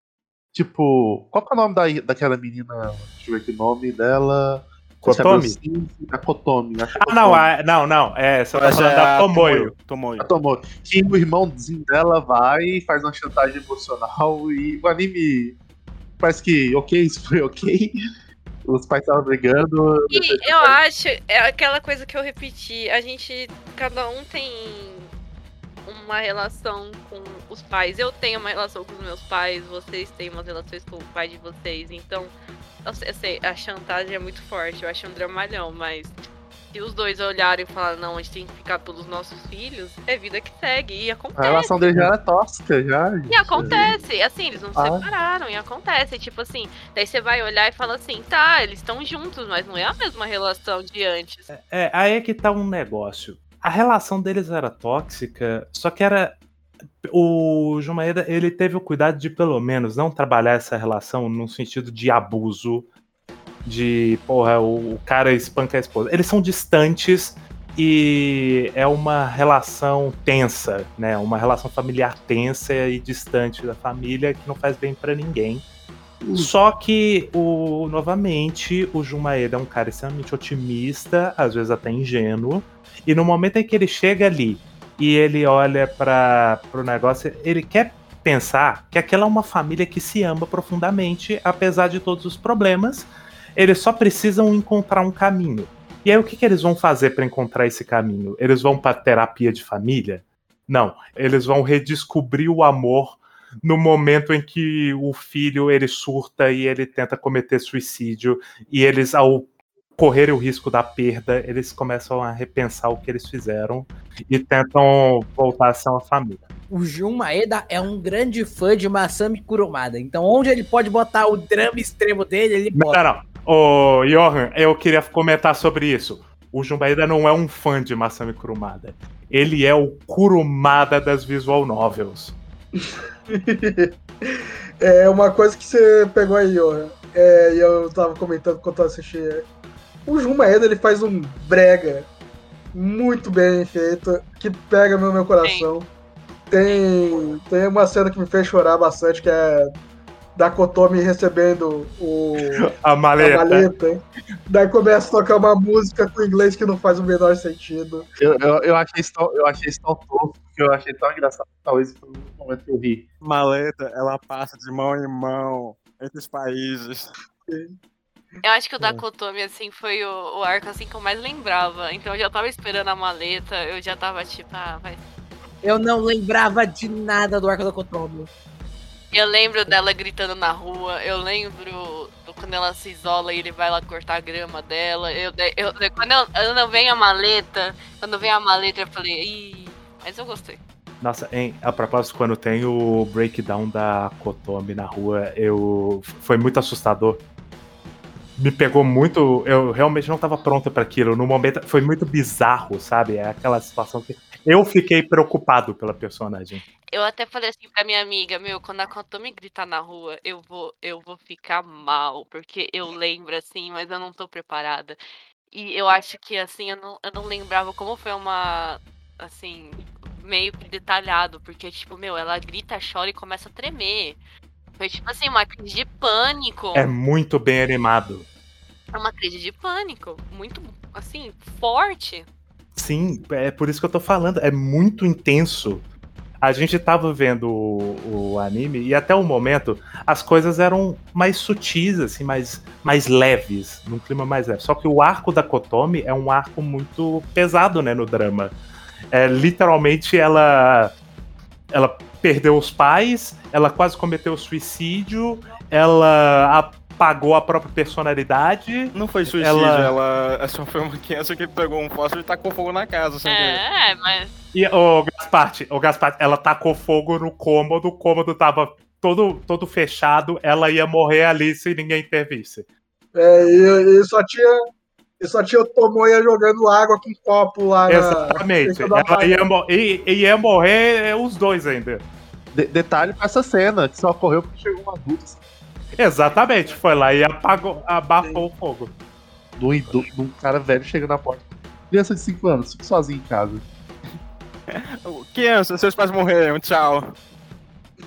Tipo, qual que é o nome da, daquela menina? Deixa eu ver o nome dela. Kotomi? A Kotomi. é Ah, não, Kotomi. a- não, não, é, você tá falando é da Tomoyo. Tomoyo. Tomoyo. Que o irmãozinho dela vai e faz uma chantagem emocional e o anime parece que ok, isso foi ok. Os pais estavam brigando. E eu acho, é aquela coisa que eu repeti, a gente, cada um tem uma relação com os pais. Eu tenho uma relação com os meus pais, vocês têm umas relações com o pai de vocês. Então, eu sei, eu sei, a chantagem é muito forte, eu acho um dramalhão, mas se os dois olharem e falarem, não, a gente tem que ficar pelos nossos filhos, é vida que segue. E A acontece. relação dele já era tóxica, já. E acontece, assim, eles não se Ah. separaram, e acontece, tipo assim, daí você vai olhar e fala assim, tá, eles estão juntos, mas não é a mesma relação de antes. É, aí é que tá um negócio. A relação deles era tóxica, só que era. O Jumaeda, ele teve o cuidado de pelo menos não trabalhar essa relação no sentido de abuso, de, porra, o, o cara espanca a esposa. Eles são distantes e é uma relação tensa, né? Uma relação familiar tensa e distante da família que não faz bem pra ninguém. Só que, o, novamente, o Jumaeda é um cara extremamente otimista, às vezes até ingênuo. E no momento em que ele chega ali e ele olha para o negócio, ele quer pensar que aquela é uma família que se ama profundamente, apesar de todos os problemas. Eles só precisam encontrar um caminho. E aí, o que, que eles vão fazer para encontrar esse caminho? Eles vão para terapia de família? Não, eles vão redescobrir o amor no momento em que o filho ele surta e ele tenta cometer suicídio e eles ao correrem o risco da perda, eles começam a repensar o que eles fizeram e tentam voltar a ser uma família. O Jun Maeda é um grande fã de Masami Kurumada. Então, onde ele pode botar o drama extremo dele, ele Não, bota. não. Ô, Johan, eu queria comentar sobre isso. O Jumbaída não é um fã de Masami Kurumada. Ele é o Kurumada das visual novels. É uma coisa que você pegou aí, ó. É, e eu tava comentando quando eu assisti. O Jun Maeda, ele faz um brega muito bem feito, que pega no meu coração. Tem, tem uma cena que me fez chorar bastante, que é da Kotomi recebendo o, A a maleta. maleta. Daí começa a tocar uma música com inglês que não faz o menor sentido. Eu, eu, eu achei isso tão, eu achei isso tão tosco que eu achei tão engraçado. Talvez foi um momento que eu ri. Maleta, ela passa de mão em mão entre os países. Eu acho que o da Kotomi, assim, foi o, o arco assim que eu mais lembrava. Então eu já tava esperando a maleta, eu já tava tipo, ah, vai. Eu não lembrava de nada do arco da Kotomi. Eu lembro dela gritando na rua, eu lembro do quando ela se isola e ele vai lá cortar a grama dela. Eu, eu, eu- quando, eu, quando vem a maleta, quando vem a maleta, eu falei, ih, mas eu gostei. Nossa, em, a propósito, quando tem o breakdown da Kotomi na rua, eu foi muito assustador. Me pegou muito. Eu realmente não estava pronta para aquilo. No momento, foi muito bizarro, sabe? É aquela situação que eu fiquei preocupado pela personagem. Eu até falei assim pra minha amiga, meu, quando a Kotomi gritar na rua, eu vou, eu vou ficar mal, porque eu lembro assim, mas eu não tô preparada. E eu acho que assim, eu não, eu não lembrava como foi uma assim, meio detalhado, porque tipo, meu, ela grita, chora e começa a tremer. Foi tipo assim, uma crise de pânico. É muito bem animado. É uma crise de pânico, muito assim, forte. Sim, é por isso que eu tô falando. É muito intenso. A gente tava vendo o, o anime e até o momento as coisas eram mais sutis, assim, mais, mais leves, num clima mais leve. Só que o arco da Kotomi é um arco muito pesado, né, no drama. É, literalmente ela ela perdeu os pais, ela quase cometeu suicídio, ela apagou a própria personalidade. Não foi suicídio, Ela- ela, só foi uma criança que pegou um fósforo e tacou fogo na casa, sem querer. É, mas. E o Gasparte, o Gasparte, ela tacou fogo no cômodo, o cômodo tava todo, todo fechado, ela ia morrer ali se ninguém intervisse. É, e, e só tinha. E só tinha o Tomoya jogando água com copo lá na. Exatamente. da Ela ia, mo- e, e ia morrer é, os dois ainda. De- detalhe pra essa cena, que só ocorreu porque chegou um adulto assim, Exatamente, foi lá e apagou, abafou o fogo. do, um cara velho chegando na porta. Criança de 5 anos, fica sozinho em casa. Criança, seus pais morreram, tchau.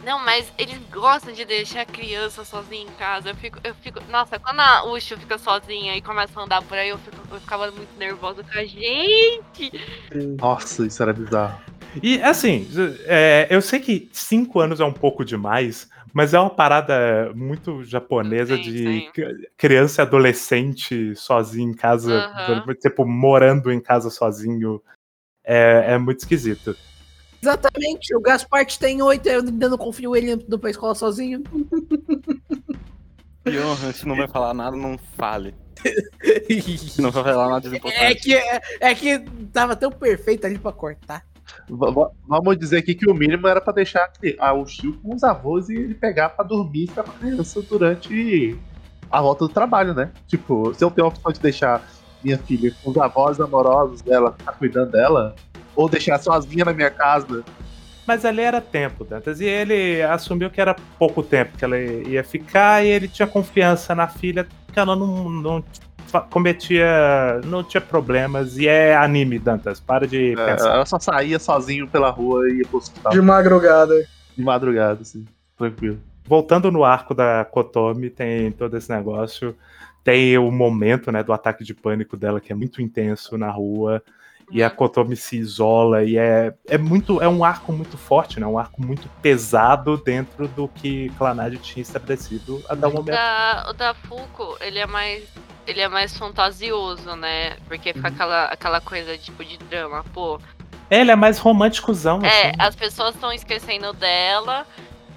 Não, mas eles gostam de deixar a criança sozinha em casa. Eu fico, eu fico. Nossa, quando a Ucho fica sozinha e começa a andar por aí, eu, fico, eu ficava muito nervosa com a gente. Nossa, isso era bizarro. E assim, é, eu sei que cinco anos é um pouco demais, mas é uma parada muito japonesa Sim, de sim. cri- criança e adolescente sozinho em casa, Aham. tipo, morando em casa sozinho. É, é muito esquisito. Exatamente, o Gasparte tem oito, eu ainda não confio ele indo pra escola sozinho. Johan, se não vai falar nada, não fale. Se não vai falar nada de É importante. que, é, é que tava tão perfeito ali pra cortar. Vamos dizer aqui que o mínimo era pra deixar a cri- a- o Shio com os avós e ele pegar pra dormir com a criança durante a volta do trabalho, né? Tipo, se eu tenho a opção de deixar minha filha com os avós amorosos dela, ficar cuidando dela, ou deixar sozinha na minha casa, Mas ali era tempo, Dantas, e ele assumiu que era pouco tempo que ela ia ficar, e ele tinha confiança na filha que ela não, não cometia. não tinha problemas, e é anime, Dantas, para de é, pensar. ela só saía sozinho pela rua e ia pro hospital De madrugada. de madrugada, assim, tranquilo. Voltando no arco da Kotomi, tem todo esse negócio. Tem o momento, né, do ataque de pânico dela, que é muito intenso na rua. E a Kotomi se isola e é, é muito é um arco muito forte, né? Um arco muito pesado dentro do que Clanad tinha estabelecido até o O momento. da, o da Fuko, ele é mais. Ele é mais fantasioso, né? Porque fica aquela, aquela coisa tipo de drama, pô. Ele é mais românticozão, É, assim. as pessoas estão esquecendo dela.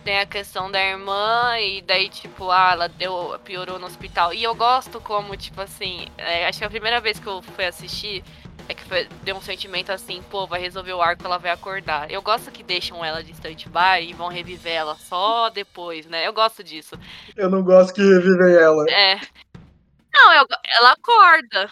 Tem a questão da irmã, e daí, tipo, ah, ela deu, piorou no hospital. E eu gosto como, tipo assim, é, acho que a primeira vez que eu fui assistir é que foi- deu um sentimento assim, pô, vai resolver o arco, ela vai acordar. Eu gosto que deixam ela de stand-by e vão reviver ela só depois, né? Eu gosto disso. Eu não gosto que revivem ela. É. Não, eu, ela acorda.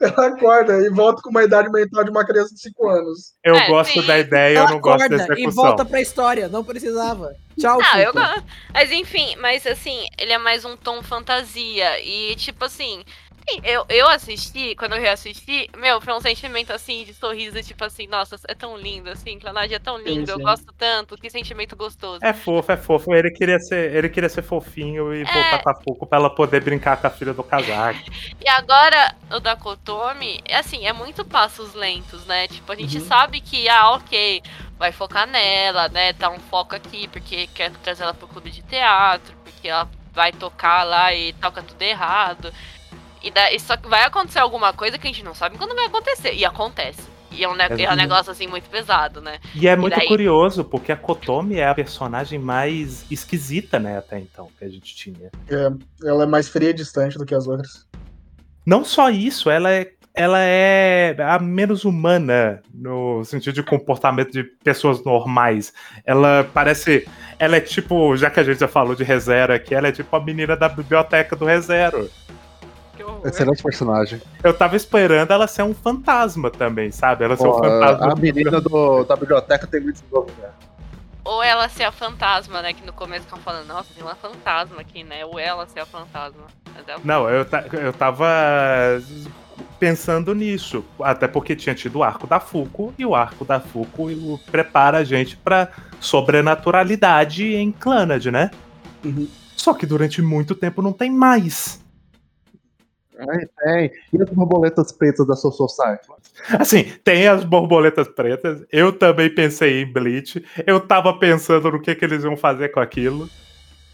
Ela acorda e volta com uma idade mental de uma criança de 5 anos. Eu É, gosto sim. da ideia, eu Ela não gosto da acorda e execução. volta pra história, não precisava. Tchau, Não, eu Fuko. gosto. Mas enfim, mas assim, ele é mais um tom fantasia. E tipo assim, sim, eu, eu assisti, quando eu reassisti, meu, foi um sentimento assim de sorriso, tipo assim, nossa, é tão lindo, assim, Clanage é tão lindo, eu sim. gosto tanto, que sentimento gostoso. É fofo, é fofo. Ele queria ser, ele queria ser fofinho e voltar com a Fuku pra ela poder brincar com a filha do casaco. E agora, o da Kotomi, é assim, é muito passos lentos, né? Tipo, a gente Uhum. sabe que, ah, ok, vai focar nela, né? Tá um foco aqui, porque quer trazer ela pro clube de teatro, porque ela vai tocar lá e toca tudo errado. E daí, só que vai acontecer alguma coisa que a gente não sabe quando vai acontecer. E acontece. E é um, ne- é um negócio, assim, muito pesado, né? E é muito daí? curioso, porque a Kotomi é a personagem mais esquisita, né, até então, que a gente tinha. Ela é mais fria e distante do que as outras. Não só isso, ela é, ela é a menos humana no sentido de comportamento de pessoas normais. Ela parece. Ela é tipo, já que a gente já falou de ReZero aqui, ela é tipo a menina da biblioteca do ReZero. Excelente personagem. Eu tava esperando ela ser um fantasma também, sabe? Ela ser um Pô, fantasma. a menina do, da biblioteca tem muito desenvolvimento. Ou ela ser a fantasma, né? Que no começo estão falando, nossa, tem uma fantasma aqui, né? Ou ela ser a fantasma. Mas é Não, eu, ta- eu tava pensando nisso. Até porque tinha tido o arco da Fuco, e o arco da Fuco prepara a gente pra sobrenaturalidade em Clanad, né? Uhum. Só que durante muito tempo não tem mais. Tem. E as borboletas pretas da Soul Society? Assim, tem as borboletas pretas. Eu também pensei em Bleach. Eu tava pensando no que, que eles iam fazer com aquilo.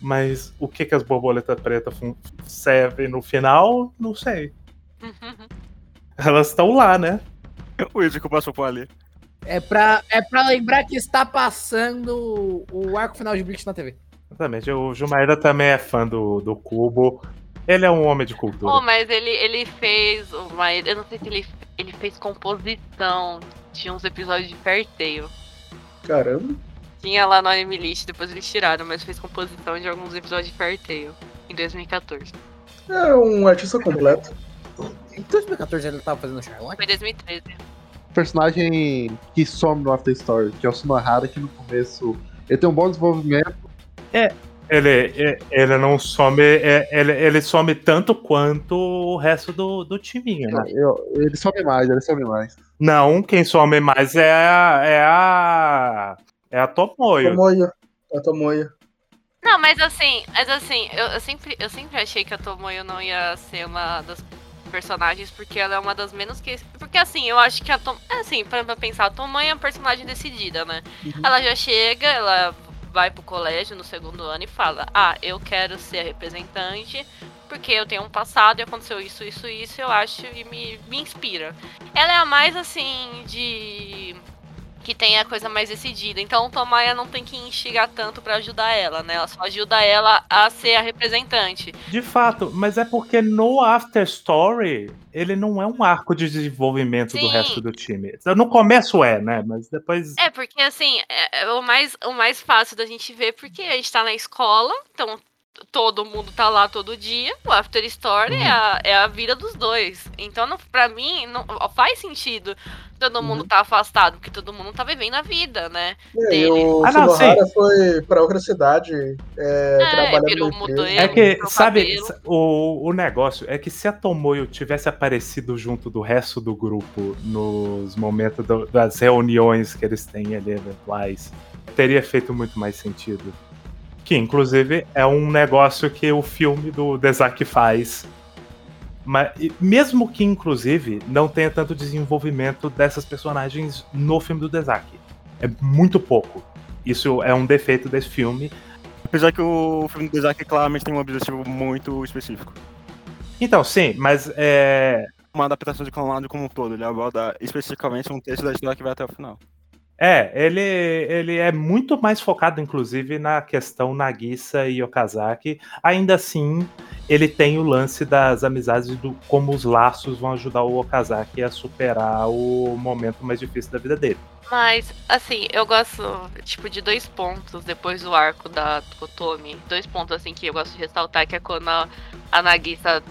Mas o que, que as borboletas pretas servem no final, não sei. Elas estão lá, né? O Idico passou por ali. É pra, é pra lembrar que está passando o arco final de Bleach na TV. Exatamente. O Jumaeda também é fã do, do Cubo. Ele é um homem de cultura. Oh, mas ele, ele fez uma. Eu não sei se ele, ele fez composição de uns episódios de Fair Tail. Caramba. Tinha lá no Anime List, depois eles tiraram, mas fez composição de alguns episódios de Fair Tail em 2014. É um artista completo. Em 2014 ele tava fazendo Charlotte? Foi 2013. Personagem que some no After Story, que é o Sunohara, que no começo ele tem um bom desenvolvimento. Ele, ele não some. é, Ele, ele some tanto quanto o resto do, do timinho, né? Eu- ele some mais, ele some mais. Não, quem some mais é a. É a. É a Tomoyo. Tomoyo. A Tomoyo. Não, mas assim, mas assim, eu, eu sempre, eu sempre achei que a Tomoyo não ia ser uma das personagens, porque ela é uma das menos que. Porque assim, eu acho que a Tom. é Assim, pra, pra pensar, a Tomoyo é uma personagem decidida, né? Ela já chega, ela vai pro colégio no segundo ano e fala: Ah, eu quero ser representante, porque eu tenho um passado e aconteceu isso, isso, isso, eu acho e me, me inspira. Ela é a mais assim de. Que tem a coisa mais decidida. Então o Tomaya não tem que instigar tanto pra ajudar ela, né? Ela só ajuda ela a ser a representante. De fato, mas é porque no After Story ele não é um arco de desenvolvimento do Sim. resto do time. No começo é, né? Mas depois. É, porque assim, é, é o, mais, o mais fácil da gente ver, porque a gente tá na escola, então todo mundo tá lá todo dia. O After Story é, a, é a vida dos dois. Então, não, pra mim, não faz sentido todo mundo tá afastado, porque todo mundo tá vivendo a vida, né? É, e o Ah, não, foi pra outra cidade é, É, trabalhando. É que, sabe, o, o negócio é que se a Tomoyo tivesse aparecido junto do resto do grupo nos momentos do- das reuniões que eles têm ali eventuais, teria feito muito mais sentido. Que, inclusive, é um negócio que o filme do Dezaki faz. Mas, mesmo que, inclusive, não tenha tanto desenvolvimento dessas personagens no filme do Dezaki. É muito pouco. Isso é um defeito desse filme. Apesar que o filme do Isaac claramente tem um objetivo muito específico. Então, sim, mas é, Uma adaptação de Clonado como um todo. Ele aborda especificamente um texto da história que vai até o final. É, ele, ele é muito mais focado, inclusive, na questão Nagisa e Okazaki. Ainda assim, ele tem o lance das amizades do como os laços vão ajudar o Okazaki a superar o momento mais difícil da vida dele. Mas, assim, eu gosto, tipo, de dois pontos depois do arco da Kotomi. Dois pontos, assim, que eu gosto de ressaltar, que é quando a, a Nagisa,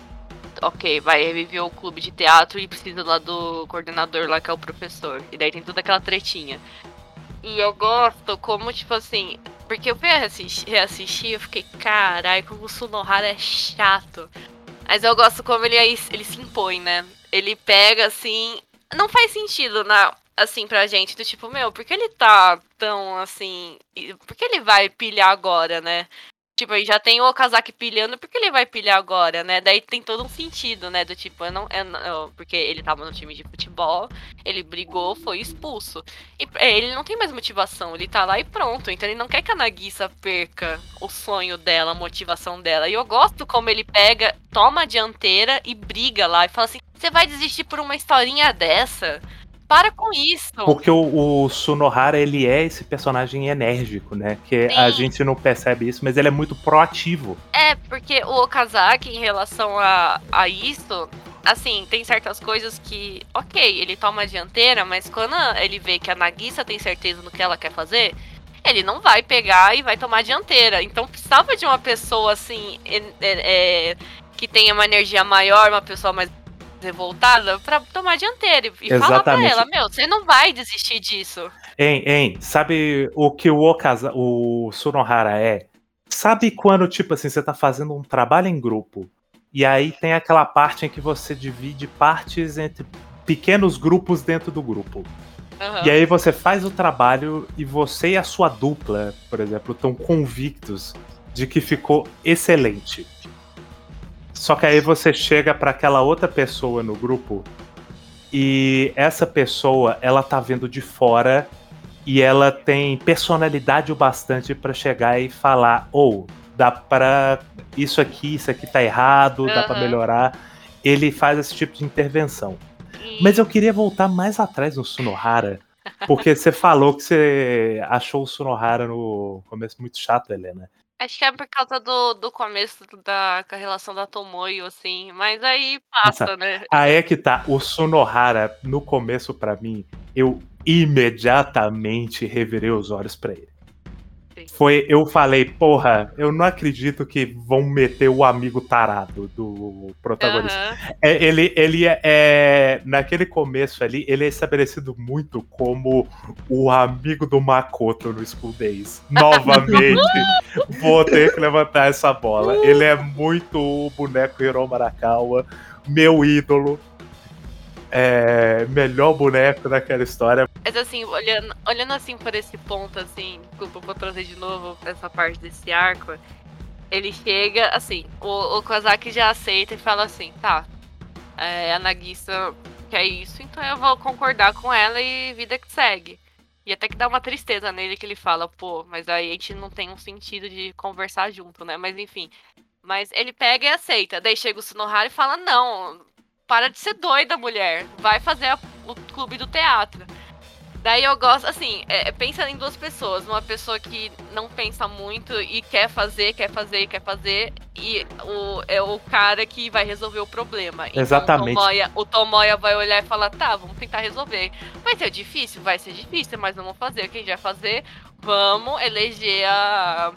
ok, vai reviver o clube de teatro e precisa lá do coordenador lá, que é o professor. E daí tem toda aquela tretinha. E eu gosto como, tipo assim, porque eu fui reassistir, reassistir eu fiquei, carai, como o Sunohara é chato. Mas eu gosto como ele, ele se impõe, né? Ele pega, assim... Não faz sentido na, assim, pra gente, do tipo, meu, por que ele tá tão, assim... Por que ele vai pilhar agora, né? Tipo, aí já tem o Okazaki pilhando, por que ele vai pilhar agora, né? Daí tem todo um sentido, né? Do tipo, eu não, eu não- porque ele tava no time de futebol, ele brigou, foi expulso. E é, ele não tem mais motivação, ele tá lá e pronto. Então ele não quer que a Nagisa perca o sonho dela, a motivação dela. E eu gosto como ele pega, toma a dianteira e briga lá e fala assim: você vai desistir por uma historinha dessa? Para com isso. Porque o, o Sunohara, ele é esse personagem enérgico, né? Que a Sim. gente não percebe isso, mas ele é muito proativo. É, porque o Okazaki, em relação a, a isso, assim, tem certas coisas que, ok, ele toma a dianteira, mas quando ele vê que a Nagisa tem certeza no que ela quer fazer, ele não vai pegar e vai tomar a dianteira. Então precisava de uma pessoa, assim, é- é- é, que tenha uma energia maior, uma pessoa mais revoltada, pra tomar dianteira. E, e falar pra Exatamente. ela, meu, você não vai desistir disso. Hein, hein, sabe o que o Okaza, o Sunohara é? Sabe quando, tipo assim, você tá fazendo um trabalho em grupo, e aí tem aquela parte em que você divide partes entre pequenos grupos dentro do grupo. Aham. E aí você faz o trabalho e você e a sua dupla, por exemplo, estão convictos de que ficou excelente. Só que aí você chega pra aquela outra pessoa no grupo e essa pessoa, ela tá vendo de fora e ela tem personalidade o bastante pra chegar e falar: "Ou dá pra isso aqui, isso aqui tá errado, dá pra Aham. melhorar". Ele faz esse tipo de intervenção. Mas eu queria voltar mais atrás no Sunohara, porque você falou que você achou o Sunohara no começo muito chato, Helena. Acho que é por causa do, do começo da com a relação da Tomoyo, assim, mas aí passa, Nossa, né? Aí é que tá. O Sonohara, no começo, pra mim, eu imediatamente revirei os olhos pra ele. Sim. Foi, eu falei, porra, eu não acredito que vão meter o amigo tarado do protagonista. Aham. É, ele, ele é, é- Naquele começo ali, ele é estabelecido muito como o amigo do Makoto no School Days. Novamente, vou ter que levantar essa bola. Ele é muito o boneco Hiro Marakawa, meu ídolo. É, melhor boneco daquela história. Mas assim, olhando, olhando assim por esse ponto, assim, vou trazer de novo essa parte desse arco. Ele chega, assim, o, o Kozaki já aceita e fala assim, tá, é, a Nagisa quer isso, então eu vou concordar com ela e vida que segue. E até que dá uma tristeza nele que ele fala, pô, mas aí a gente não tem um sentido de conversar junto, né? Mas enfim. Mas ele pega e aceita. Daí chega o Sunohara e fala, não, para de ser doida, mulher. Vai fazer a- o clube do teatro. Daí eu gosto, assim, é, pensa em duas pessoas. Uma pessoa que não pensa muito e quer fazer, quer fazer e quer fazer. E o, é o cara que vai resolver o problema. Então, Exatamente. O Tomoya, o Tomoya vai olhar e falar, tá, vamos tentar resolver. Vai ser difícil? Vai ser difícil, mas vamos fazer. O que a gente vai fazer? Vamos eleger a,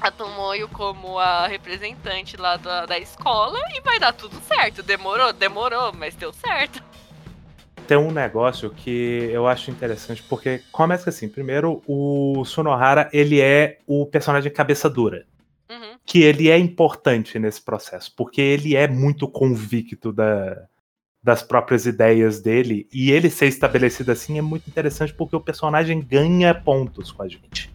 a Tomoyo como a representante lá da, da escola e vai dar tudo certo. Demorou? Demorou, mas deu certo. Tem um negócio que eu acho interessante, porque começa assim, primeiro, o Sonohara, ele é o personagem cabeça dura. Uhum. que ele é importante nesse processo, porque ele é muito convicto da, das próprias ideias dele, e ele ser estabelecido assim é muito interessante porque o personagem ganha pontos com a gente.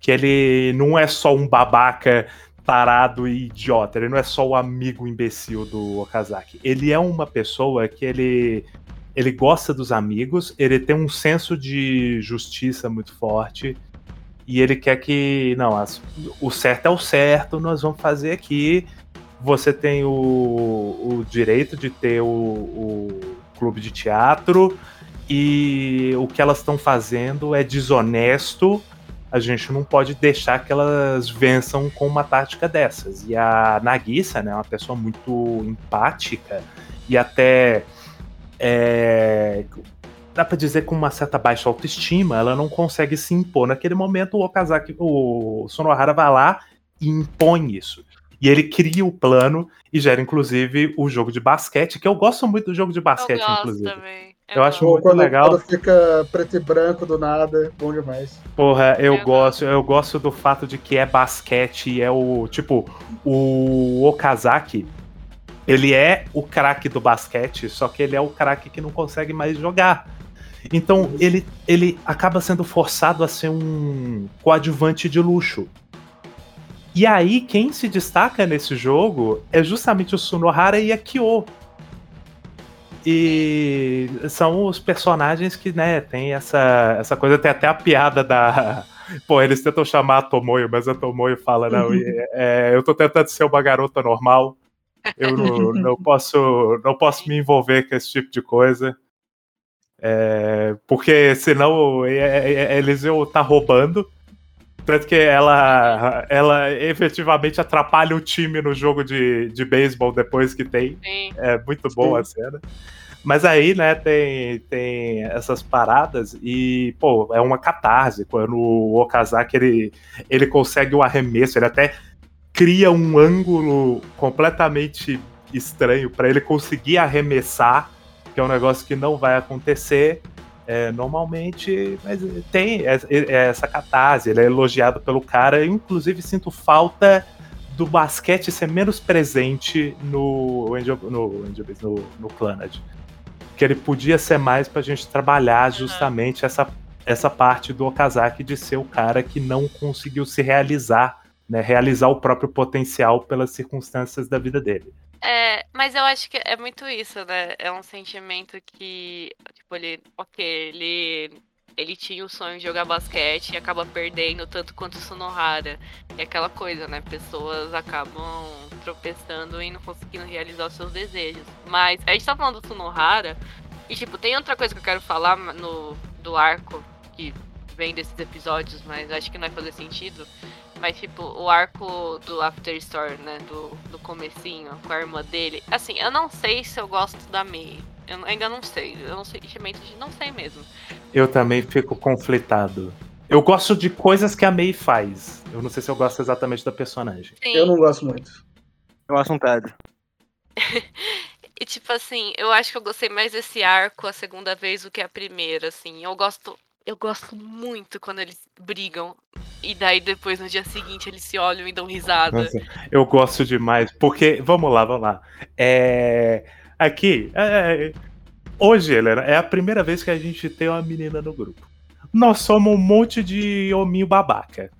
Que ele não é só um babaca tarado e idiota, ele não é só o amigo imbecil do Okazaki. Ele é uma pessoa que ele ele gosta dos amigos, ele tem um senso de justiça muito forte, e ele quer que, não, as- o certo é o certo, nós vamos fazer aqui. Você tem o, o direito de ter o, o clube de teatro, e o que elas estão fazendo é desonesto. A gente não pode deixar que elas vençam com uma tática dessas. E a Nagisa, né, é uma pessoa muito empática e até é, dá pra dizer com uma certa baixa autoestima, ela não consegue se impor. Naquele momento, o Okazaki, o Sonohara vai lá e impõe isso. E ele cria o plano e gera, inclusive, o jogo de basquete, que eu gosto muito do jogo de basquete, eu gosto inclusive. também. Eu acho Ou muito quando, legal. quando fica preto e branco do nada, bom demais. Porra, eu Eu gosto, eu gosto do fato de que é basquete e é o, tipo, o Okazaki, ele é o craque do basquete, só que ele é o craque que não consegue mais jogar. Então, ele, ele acaba sendo forçado a ser um coadjuvante de luxo. E aí, quem se destaca nesse jogo é justamente o Sunohara e a Kyo. E são os personagens que, né, tem essa, essa coisa, tem até a piada da. Pô, eles tentam chamar a Tomoyo, mas a Tomoyo fala, não, é, eu tô tentando ser uma garota normal. Eu não, não posso, não posso me envolver com esse tipo de coisa. É, porque senão é, é, eles iam estar roubando. Tanto que ela, ela efetivamente atrapalha o time no jogo de, de beisebol depois que tem. Sim. É muito boa a cena. Mas aí, né, tem, tem essas paradas e, pô, é uma catarse. Quando o Okazaki, ele, ele consegue o arremesso, ele até cria um ângulo completamente estranho para ele conseguir arremessar, que é um negócio que não vai acontecer é, normalmente, mas tem essa, essa catarse, ele é elogiado pelo cara, eu inclusive sinto falta do basquete ser menos presente no Angel, no, Angel no, no Clannad. Que ele podia ser mais pra gente trabalhar justamente essa, essa parte do Okazaki de ser o cara que não conseguiu se realizar, né? Realizar o próprio potencial pelas circunstâncias da vida dele. É, mas eu acho que é muito isso, né? É um sentimento que, tipo, ele, ok, ele, ele tinha o sonho de jogar basquete e acaba perdendo tanto quanto o Sonohara. E aquela coisa, né? Pessoas acabam tropeçando e não conseguindo realizar os seus desejos. Mas a gente tá falando do Sonohara e, tipo, tem outra coisa que eu quero falar no, do arco que vem desses episódios, mas acho que não vai fazer sentido. Mas, tipo, o arco do After Story, né? Do, do comecinho, com a irmã dele. Assim, eu não sei se eu gosto da May. Eu ainda não sei. Eu não sei sentimento de não sei mesmo. Eu também fico conflitado. Eu gosto de coisas que a May faz. Eu não sei se eu gosto exatamente da personagem. Sim. Eu não gosto muito. Eu acho um tédio. E tipo assim, eu acho que eu gostei mais desse arco a segunda vez do que a primeira, assim. Eu gosto. Eu gosto muito quando eles brigam. E daí depois, no dia seguinte, eles se olham e dão risada. Nossa, eu gosto demais, porque. Vamos lá, vamos lá. É. Aqui. é, Hoje, Helena, é a primeira vez que a gente tem uma menina no grupo. Nós somos um monte de hominho babaca.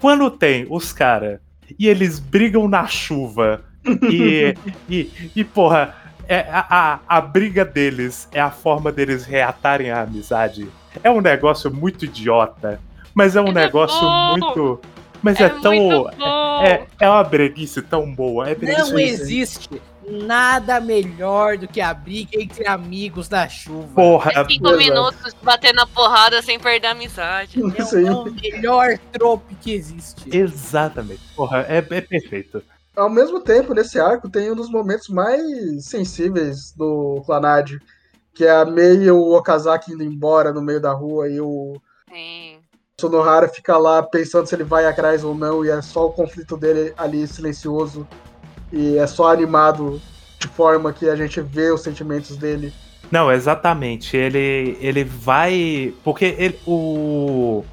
Quando tem os caras e eles brigam na chuva e. e, e porra, é, a, a, a briga deles é a forma deles reatarem a amizade. É um negócio muito idiota, mas é um Mas é negócio bom! muito. Mas é, tão. muito bom. É, é uma breguice tão boa. É breguice Não existe nada melhor do que a briga entre amigos na chuva. Porra, É cinco Exato. minutos batendo a porrada sem perder a amizade. É Sim. o melhor trope que existe. exatamente. Porra, é, é perfeito. Ao mesmo tempo, nesse arco, tem um dos momentos mais sensíveis do Clanad, que é a Mei e o Okazaki indo embora no meio da rua e o Sim. Sonohara fica lá pensando se ele vai atrás ou não, e é só o conflito dele ali silencioso. E é só animado de forma que a gente vê os sentimentos dele. Não, exatamente. Ele, ele vai. Porque ele, o.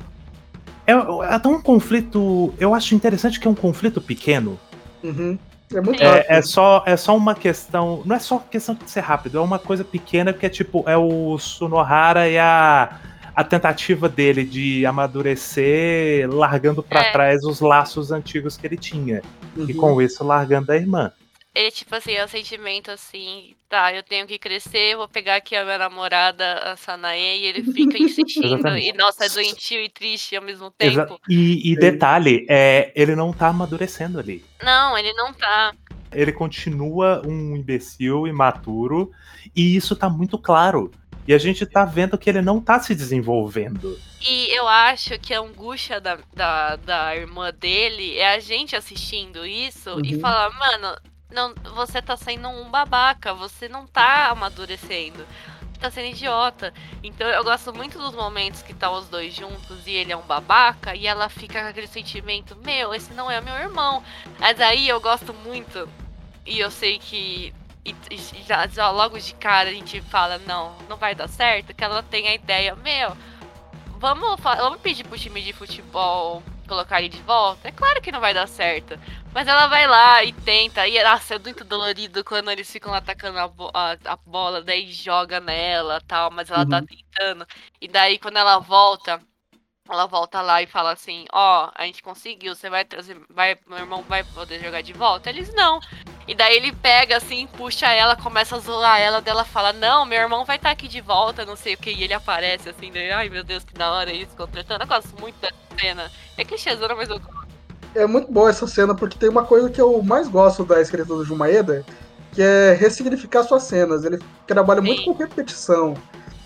É, é até um conflito. Eu acho interessante que é um conflito pequeno. Uhum. É muito rápido. É, é só, é só uma questão. Não é só questão de ser rápido, é uma coisa pequena que é tipo. É o Sunohara e a, a tentativa dele de amadurecer, largando pra É. trás os laços antigos que ele tinha. E Uhum. com isso, largando a irmã. Ele, tipo assim, é um sentimento assim, tá, eu tenho que crescer, vou pegar aqui a minha namorada, a Sanae, e ele fica insistindo, e nossa, é doentio e triste ao mesmo Exa- tempo. E, e Sim. detalhe, é, ele não tá amadurecendo ali. Não, ele não tá. ele continua um imbecil imaturo e isso tá muito claro. E a gente tá vendo que ele não tá se desenvolvendo. E eu acho que a angústia da, da, da irmã dele é a gente assistindo isso e Uhum. falar, mano, não, você tá sendo um babaca, você não tá amadurecendo. Você tá sendo idiota. Então eu gosto muito dos momentos que tá os dois juntos e ele é um babaca e ela fica com aquele sentimento, meu, esse não é meu irmão. Mas aí eu gosto muito, e eu sei que e, e já, já logo de cara a gente fala, não, não vai dar certo, que ela tem a ideia, meu, vamos, vamos pedir pro time de futebol colocar ele de volta? É claro que não vai dar certo. Mas ela vai lá e tenta. E nossa, é muito dolorido quando eles ficam atacando a, bo- a- a bola, daí joga nela tal, mas ela tá Uhum. tentando. E daí quando ela volta, ela volta lá e fala assim, ó, a gente conseguiu, você vai trazer. Vai, meu irmão vai poder jogar de volta? Eles não. E daí ele pega assim, puxa ela, começa a zoar ela, dela fala, não, meu irmão vai estar aqui de volta, não sei o que, e ele aparece assim, daí, ai meu Deus, que da hora isso, contratando. Eu gosto muito dessa cena. É clichêzona, mas eu gosto. É muito boa essa cena, porque tem uma coisa que eu mais gosto da escrita do Jumaeda, que é ressignificar suas cenas. Ele trabalha muito Sim. com repetição.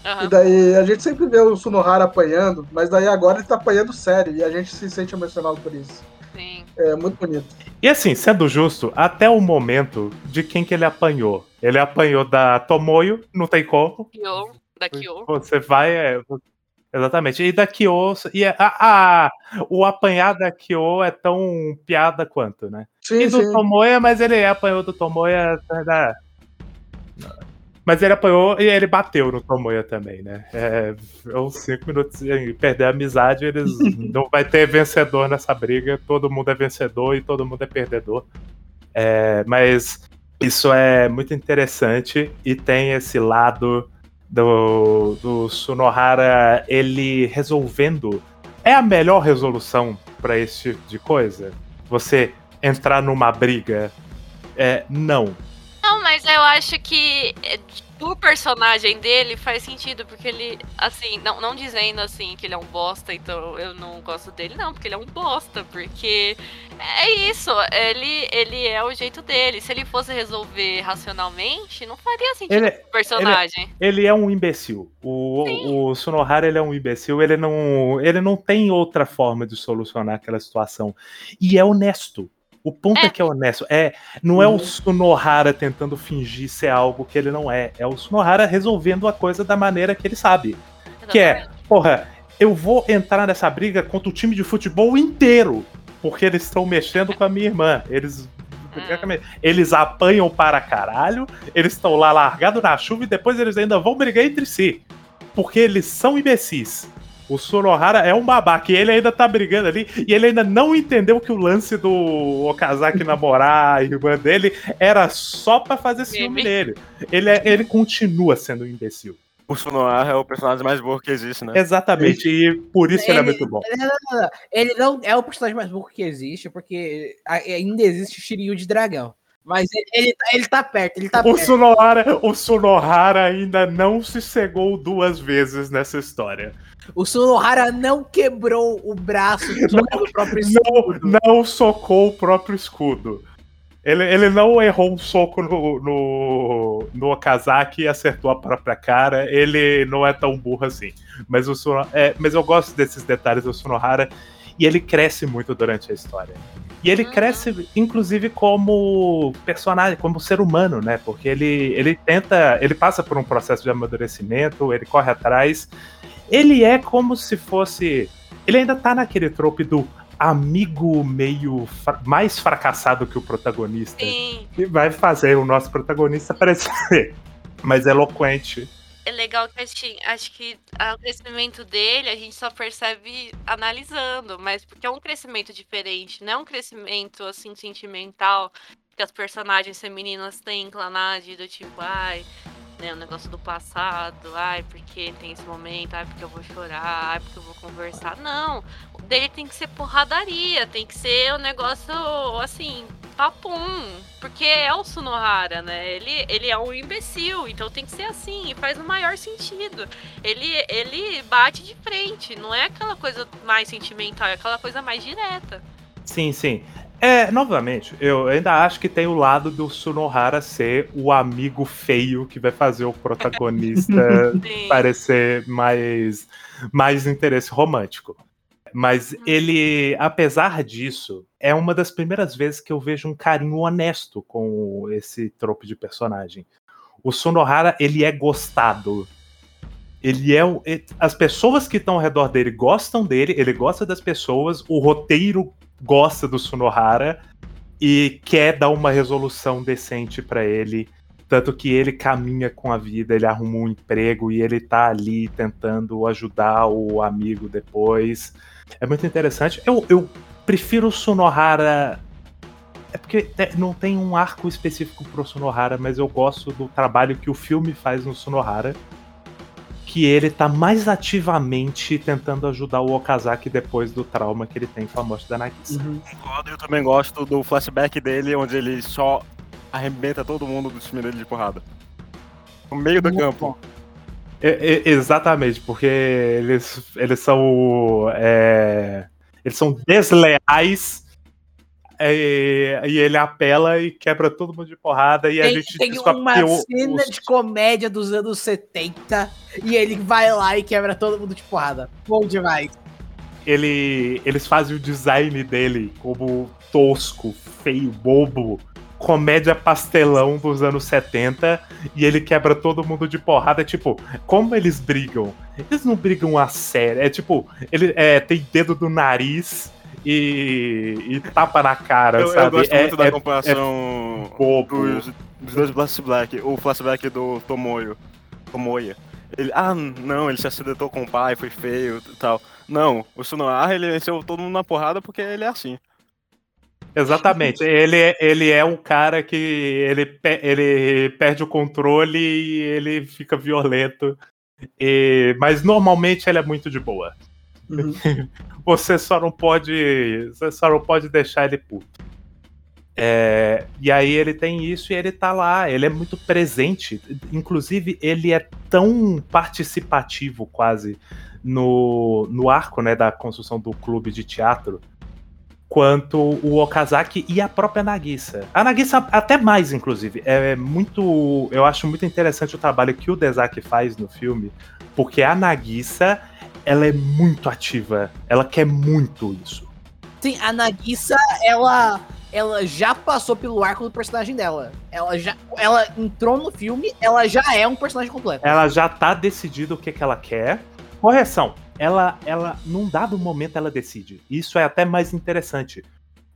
E Aham. daí a gente sempre vê o Sunohara apanhando, mas daí agora ele tá apanhando sério e a gente se sente emocionado por isso. Sim. É muito bonito. E assim, sendo justo, até o momento de quem que ele apanhou. Ele apanhou da Tomoyo, não tem como. Kyo, da Kyo. Você vai. é, exatamente. E da Kyo. E é- a, a- o apanhar da Kyo é tão piada quanto, né? Sim, E do sim. Tomoya, mas ele apanhou do Tomoya. da- Mas ele apanhou e ele bateu no Tomoya também, né? É, é uns 5 minutos e perder a amizade, eles não vai ter vencedor nessa briga. Todo mundo é vencedor e todo mundo é perdedor. É, mas isso é muito interessante e tem esse lado do, do Sunohara ele resolvendo. É a melhor resolução para esse tipo de coisa? Você entrar numa briga? É, não. Não, mas eu acho que é, o personagem dele faz sentido, porque ele, assim, não, não dizendo assim que ele é um bosta, então eu não gosto dele, não, porque ele é um bosta, porque é isso, ele, ele é o jeito dele. Se ele fosse resolver racionalmente, não faria sentido Ele- pro personagem. Ele é um imbecil. O, o Sunohara ele é um imbecil. Ele não, ele não tem outra forma de solucionar aquela situação. E é honesto. O ponto é, É. que é honesto. É, não é o Uhum. Sunohara tentando fingir ser algo que ele não é. É o Sunohara resolvendo a coisa da maneira que ele sabe. Que é, porra, eu vou entrar nessa briga contra o time de futebol inteiro. Porque eles estão mexendo com a minha irmã. Eles. Eles apanham para caralho, eles estão lá largados na chuva e depois eles ainda vão brigar entre si. Porque eles são imbecis. O Sonohara é um babaca e ele ainda tá brigando ali e ele ainda não entendeu que o lance do Okazaki namorar a irmã dele era só pra fazer ciúme nele. Ele, é- ele continua sendo um imbecil. O Sonoar é o personagem mais burro que existe, né? Exatamente, e por isso ele é Ele- muito bom. Ele não é o personagem mais burro que existe, porque ainda existe o Shiryu de dragão. Mas ele, ele, tá- ele tá perto, ele tá O perto. Sunohara, o Sunohara ainda não se cegou duas vezes nessa história. O Sunohara não quebrou o braço socando o próprio Não, escudo. não socou o próprio escudo. Ele, ele não errou um soco no, no, no Okazaki e acertou a própria cara. Ele não é tão burro assim. Mas, o Suno, é, mas eu gosto desses detalhes do Sunohara. E ele cresce muito durante a história. E ele Uhum. cresce, inclusive, como personagem, como ser humano, né? Porque ele, ele tenta. Ele passa por um processo de amadurecimento, ele corre atrás. Ele é como se fosse. Ele ainda tá naquele trope do amigo meio fra- mais fracassado que o protagonista. Sim, Que vai fazer o nosso protagonista parecer mais eloquente. é legal que assim, acho que o crescimento dele a gente só percebe analisando, mas porque é um crescimento diferente, não é um crescimento assim sentimental que as personagens femininas têm clanade do tipo, ai, né, o negócio do passado, ai, porque tem esse momento, ai, porque eu vou chorar, ai, porque eu vou conversar. Não, o dele tem que ser porradaria, tem que ser um negócio assim, papum, porque é o Sunohara, né? Ele, ele é um imbecil, então tem que ser assim, e faz o maior sentido. Ele, ele bate de frente, não é aquela coisa mais sentimental, é aquela coisa mais direta. Sim, sim. É, novamente, eu ainda acho que tem o lado do Sunohara ser o amigo feio que vai fazer o protagonista parecer mais, mais interesse romântico. Mas ele, apesar disso, é uma das primeiras vezes que eu vejo um carinho honesto com esse trope de personagem. O Sonohara, ele é gostado. Ele é as pessoas que estão ao redor dele gostam dele, ele gosta das pessoas, o roteiro gosta do Sonohara e quer dar uma resolução decente pra ele. Tanto que ele caminha com a vida, ele arruma um emprego e ele tá ali tentando ajudar o amigo depois. É muito interessante. Eu, eu prefiro o Sonohara. É porque não tem um arco específico pro Sonohara, mas eu gosto do trabalho que o filme faz no Sonohara. Que ele tá mais ativamente tentando ajudar o Okazaki depois do trauma que ele tem com a morte da Nagisa. Uhum. Concordo, Eu também gosto do flashback dele, onde ele só arrebenta todo mundo do time dele de porrada. No meio do Muito campo. É, é, exatamente, porque eles, eles são. é, eles são desleais. É, e ele apela e quebra todo mundo de porrada. E a Tem, gente tem uma cena os- de comédia dos anos 70 e ele vai lá e quebra todo mundo de porrada. Bom demais. ele, eles fazem o design dele como tosco, feio, bobo, comédia pastelão dos anos 70 e ele quebra todo mundo de porrada. Tipo, como eles brigam? Eles não brigam a sério. É tipo, ele é, tem dedo do nariz e, e tapa na cara, Eu, eu sabe? gosto é, muito da é comparação bobo. dos, dos dois Flashback. O flashback do Tomoyo. Tomoya. Ele, ah, não, ele se acidentou com o pai, foi feio e tal. Não, o Sunohara, ele venceu todo mundo na porrada porque ele é assim. Exatamente. Ele, é- ele é um cara que ele, ele perde o controle e ele fica violento. E- mas normalmente ele é muito de boa. Uhum. Você só não pode. Você só não pode deixar ele puto. É, e aí ele tem isso e ele tá lá, ele é muito presente. Inclusive, ele é tão participativo quase no, no arco né, da construção do clube de teatro quanto o Okazaki e a própria Nagisa. A Nagisa até mais, inclusive. É muito. Eu acho muito interessante o trabalho que o Dezaki faz no filme, porque a Nagisa ela é muito ativa. Ela quer muito isso. Sim, a Nagisa, ela ela já passou pelo arco do personagem dela. Ela já ela entrou no filme, ela já é um personagem completo. Ela já tá decidida o que, que ela quer. Correção, ela, ela, num dado momento, ela decide. Isso é até mais interessante.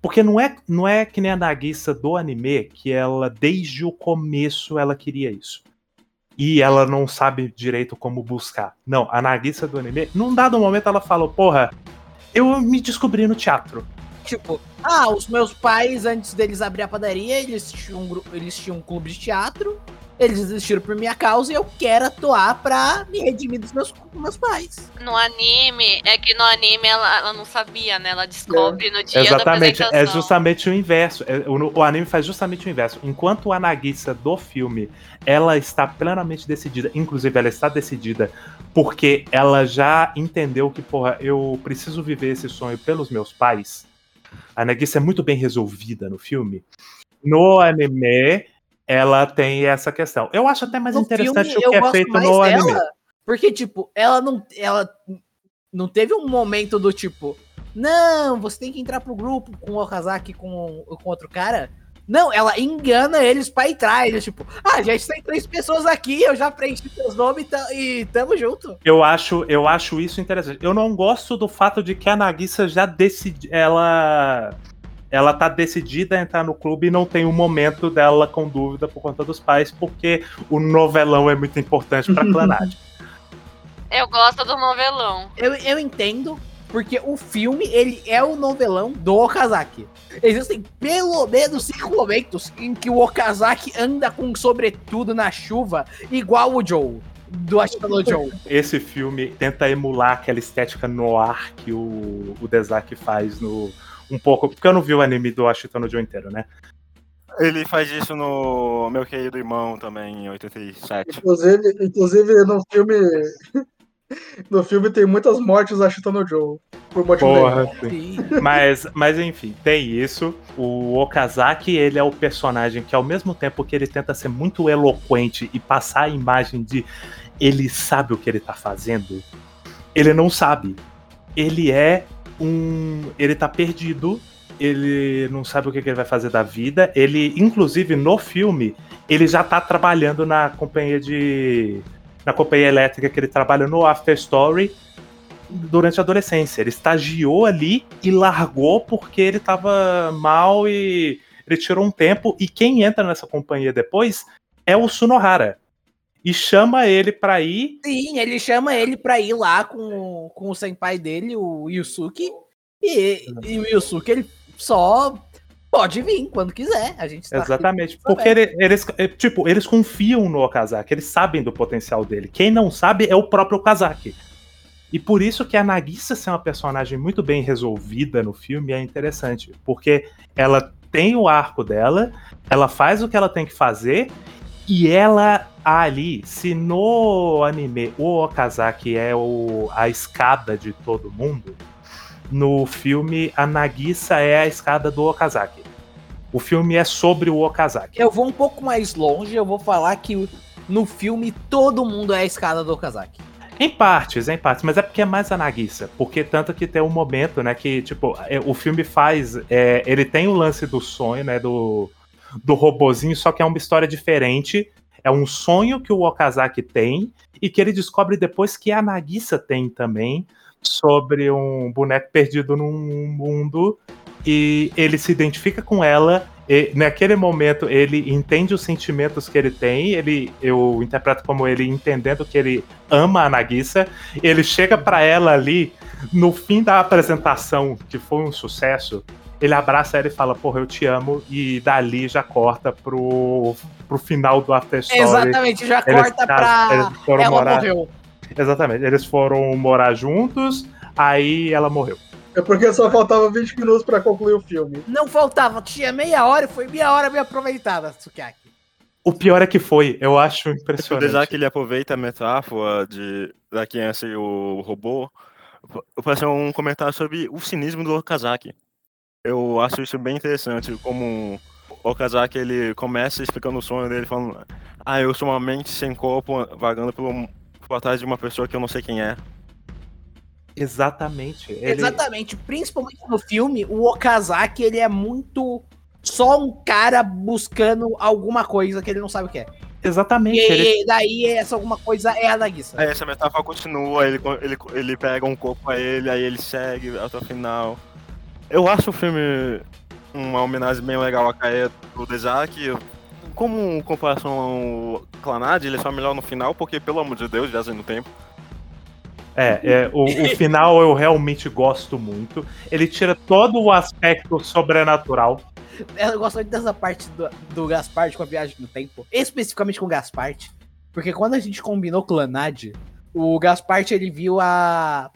Porque não é, não é que nem a Nagisa do anime, que ela, desde o começo, ela queria isso. E ela não sabe direito como buscar. Não, a Nagisa do anime, num dado momento, ela falou: Porra, eu me descobri no teatro. Tipo, ah, os meus pais, antes deles abrir a padaria, eles tinham um, eles tinham um clube de teatro. Eles desistiram por minha causa e eu quero atuar pra me redimir dos meus, dos meus pais. No anime, é que no anime ela, ela não sabia, né? Ela descobre no dia Exatamente, da é justamente o inverso. É, o, o anime faz justamente o inverso. Enquanto a Nagisa do filme, ela está plenamente decidida, inclusive ela está decidida porque ela já entendeu que, porra, eu preciso viver esse sonho pelos meus pais. A Nagisa é muito bem resolvida no filme. No anime, ela tem essa questão. Eu acho até mais No interessante filme, o que é feito no dela, anime. Porque, tipo, ela não. Ela não teve um momento do tipo. Não, você tem que entrar pro grupo com o Okazaki com, com outro cara. Não, ela engana eles pra entrar. Eles, tipo, ah, já tem três pessoas aqui, eu já preenchi seus nomes e ta- tamo junto. Eu acho, eu acho isso interessante. Eu não gosto do fato de que a Nagisa já decidi, ela ela tá decidida a entrar no clube e não tem um momento dela com dúvida por conta dos pais, porque o novelão é muito importante pra clanagem. Eu gosto do novelão. Eu, eu entendo, porque o filme, ele é o novelão do Okazaki. Existem pelo menos cinco momentos em que o Okazaki anda com um sobretudo na chuva, igual o Joe, do Ashita no Joe. Esse filme tenta emular aquela estética noir que o, o Dezaki faz no um pouco, porque eu não vi o anime do Ashita no Joe inteiro, né? Ele faz isso no Meu Querido Irmão também, em 87. Inclusive, inclusive no filme. No filme tem muitas mortes a Chita no Joe. Por motivo dele. Porra, sim. Mas, mas enfim, tem isso. O Okazaki, ele é o personagem que, ao mesmo tempo que ele tenta ser muito eloquente e passar a imagem de ele sabe o que ele tá fazendo, ele não sabe. Ele é um. Ele tá perdido. Ele não sabe o que, que ele vai fazer da vida. Ele, inclusive, no filme, ele já tá trabalhando na companhia de. Na companhia elétrica que ele trabalha no After Story durante a adolescência. Ele estagiou ali e largou porque ele tava mal e ele tirou um tempo. E quem entra nessa companhia depois é o Sunohara. E chama ele pra ir. Sim, ele chama ele pra ir lá com, com o senpai dele, o Yusuke. E, e o Yusuke, ele só pode vir quando quiser. A gente tá Exatamente. Porque ele- eles, é, tipo, eles confiam no Okazaki, eles sabem do potencial dele. Quem não sabe é o próprio Okazaki. E por isso que a Nagisa ser uma personagem muito bem resolvida no filme é interessante. Porque ela tem o arco dela, ela faz o que ela tem que fazer, e ela ali, se no anime o Okazaki é o, a escada de todo mundo, no filme a Nagisa é a escada do Okazaki. O filme é sobre o Okazaki. Eu vou um pouco mais longe, eu vou falar que no filme todo mundo é a escada do Okazaki. Em partes, em partes, mas é porque é mais a Nagisa. Porque tanto que tem um momento, né, que, tipo, é, o filme faz. é, ele tem o lance do sonho, né, do, do robozinho, só que é uma história diferente. É um sonho que o Okazaki tem e que ele descobre depois que a Nagisa tem também sobre um boneco perdido num mundo e ele se identifica com ela. E naquele momento ele entende os sentimentos que ele tem. Ele, eu interpreto como ele entendendo que ele ama a Nagisa. Ele chega pra ela ali no fim da apresentação, que foi um sucesso. Ele abraça ela e fala, porra, eu te amo, e dali já corta pro, pro final do After Story. Exatamente, já Eles corta casam, pra. eles foram Ela morar- morreu. Exatamente, eles foram morar juntos, aí ela morreu. É porque só faltava 20 minutos pra concluir o filme. Não faltava, tinha meia hora e foi meia hora bem aproveitada, Tsukaki. O pior é que foi, eu acho O impressionante. Isaac ele aproveita a metáfora de, da criança e o robô para fazer um comentário sobre o cinismo do Okazaki. Eu acho isso bem interessante, como o Okazaki ele começa explicando o sonho dele, falando Ah, eu sou uma mente sem corpo vagando pelo, por atrás de uma pessoa que eu não sei quem é. Exatamente. Ele... Exatamente, principalmente no filme, o Okazaki, ele é muito só um cara buscando alguma coisa que ele não sabe o que é. Exatamente. E ele- daí essa alguma coisa é a Nagisa. Aí essa metáfora continua, ele, ele, ele pega um corpo a ele, aí ele segue até o final. Eu acho o filme uma homenagem bem legal à Kae do Desaki. Como comparação ao Clanad, ele é só melhor no final, porque, pelo amor de Deus, viagem no tempo. É, é, o, o final eu realmente gosto muito. Ele tira todo o aspecto sobrenatural. Eu gosto muito dessa parte do, do Gaspard com a viagem no tempo. Especificamente com o Gaspard. Porque quando a gente combinou Clanad, o Gaspard ele viu a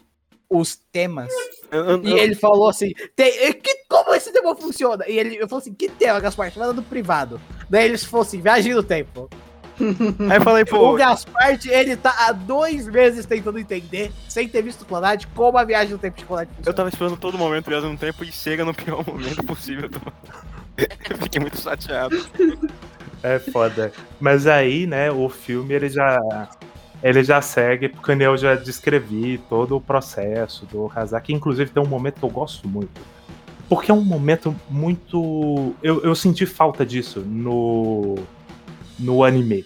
os temas. Eu- eu- E eu- ele falou assim: "Tem- que, como esse tema funciona? E ele eu falei assim: que tema, Gaspard? Manda no privado. Daí eles falaram assim: viagem no tempo. Aí eu falei, pô, O Gaspard, ele tá há dois meses tentando entender, sem ter visto Clanad, como a viagem no tempo de Clanad eu funciona. tava esperando todo momento viagem no tempo e chega no pior momento possível. Eu fiquei muito chateado. É foda. Mas aí, né, o filme ele já. Ele já segue, porque eu já descrevi todo o processo do Kazaki. Inclusive, tem um momento que eu gosto muito. Porque é um momento muito. Eu, eu senti falta disso no. no anime.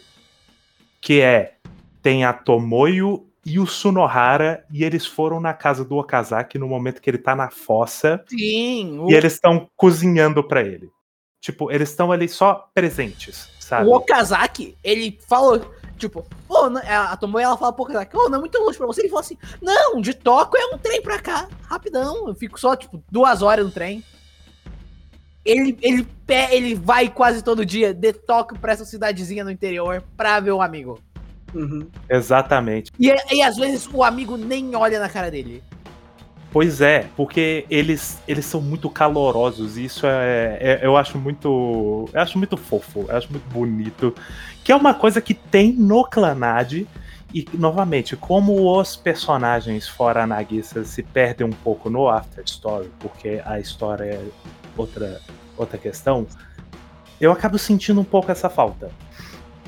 Que é. Tem a Tomoyo e o Sunohara, e eles foram na casa do Okazaki no momento que ele tá na fossa. Sim, o, E eles estão cozinhando pra ele. Tipo, eles estão ali só presentes, sabe? o Okazaki, ele falou, tipo, pô, não- a a Tomoe, ela fala pro Okazaki, ô, não é muito longe pra você. Ele falou assim, não, de Tóquio é um trem pra cá, rapidão. Eu fico só, tipo, duas horas no trem. Ele, ele, ele vai quase todo dia de Tóquio pra essa cidadezinha no interior pra ver o amigo. Uhum. Exatamente. E, e às vezes o amigo nem olha na cara dele. Pois é, porque eles, eles são muito calorosos e isso é, é- eu acho muito, eu acho muito fofo, eu acho muito bonito, que é uma coisa que tem no Clanad e novamente, como os personagens fora a Nagisa se perdem um pouco no After Story, porque a história é outra outra questão, eu acabo sentindo um pouco essa falta.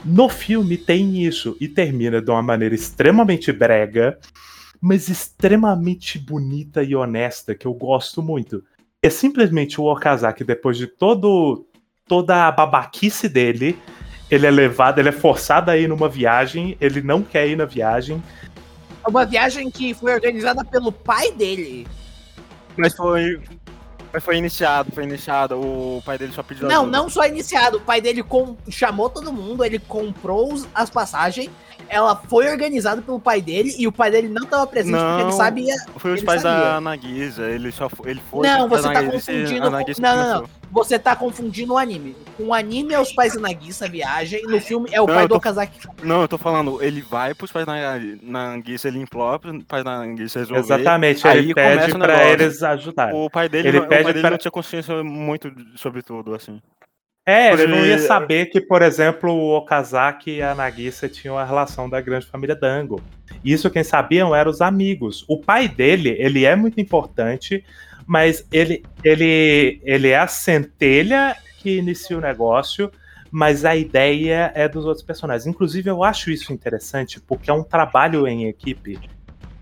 No filme tem isso e termina de uma maneira extremamente brega, mas extremamente bonita e honesta, que eu gosto muito. É simplesmente o Okazaki, depois de todo toda a babaquice dele, ele é levado, ele é forçado a ir numa viagem, ele não quer ir na viagem. É uma viagem que foi organizada pelo pai dele. Mas foi. Mas foi iniciado, foi iniciado. O pai dele só pediu Não, ajuda. não só iniciado. O pai dele com- chamou todo mundo, ele comprou as passagens. Ela foi organizada pelo pai dele e o pai dele não estava presente porque ele Não. sabia. Foi os pais sabia. da Nagisa, ele só foi, ele foi Não, você tá Nagisa e confundindo com- não, não, não. Você tá confundindo o anime. O anime é os pais da Nagisa viagem, no filme é o Não, pai eu do tô- Okazaki. Não, eu tô falando, ele vai pros pais da Nagisa, ele implora pros pais da Nagisa resolver. Exatamente, Aí ele começa pede negócio. eles ajudarem. O pai dele, Ele não- o pede pai dele pra- não tinha consciência muito sobre tudo, assim. É, ele não ia saber que, por exemplo, o Okazaki e a Nagisa tinham a relação da grande família Dango. Isso quem sabiam eram os amigos. O pai dele, ele é muito importante, mas ele, ele, ele é a centelha que inicia o negócio, mas a ideia é dos outros personagens. Inclusive, eu acho isso interessante, porque é um trabalho em equipe.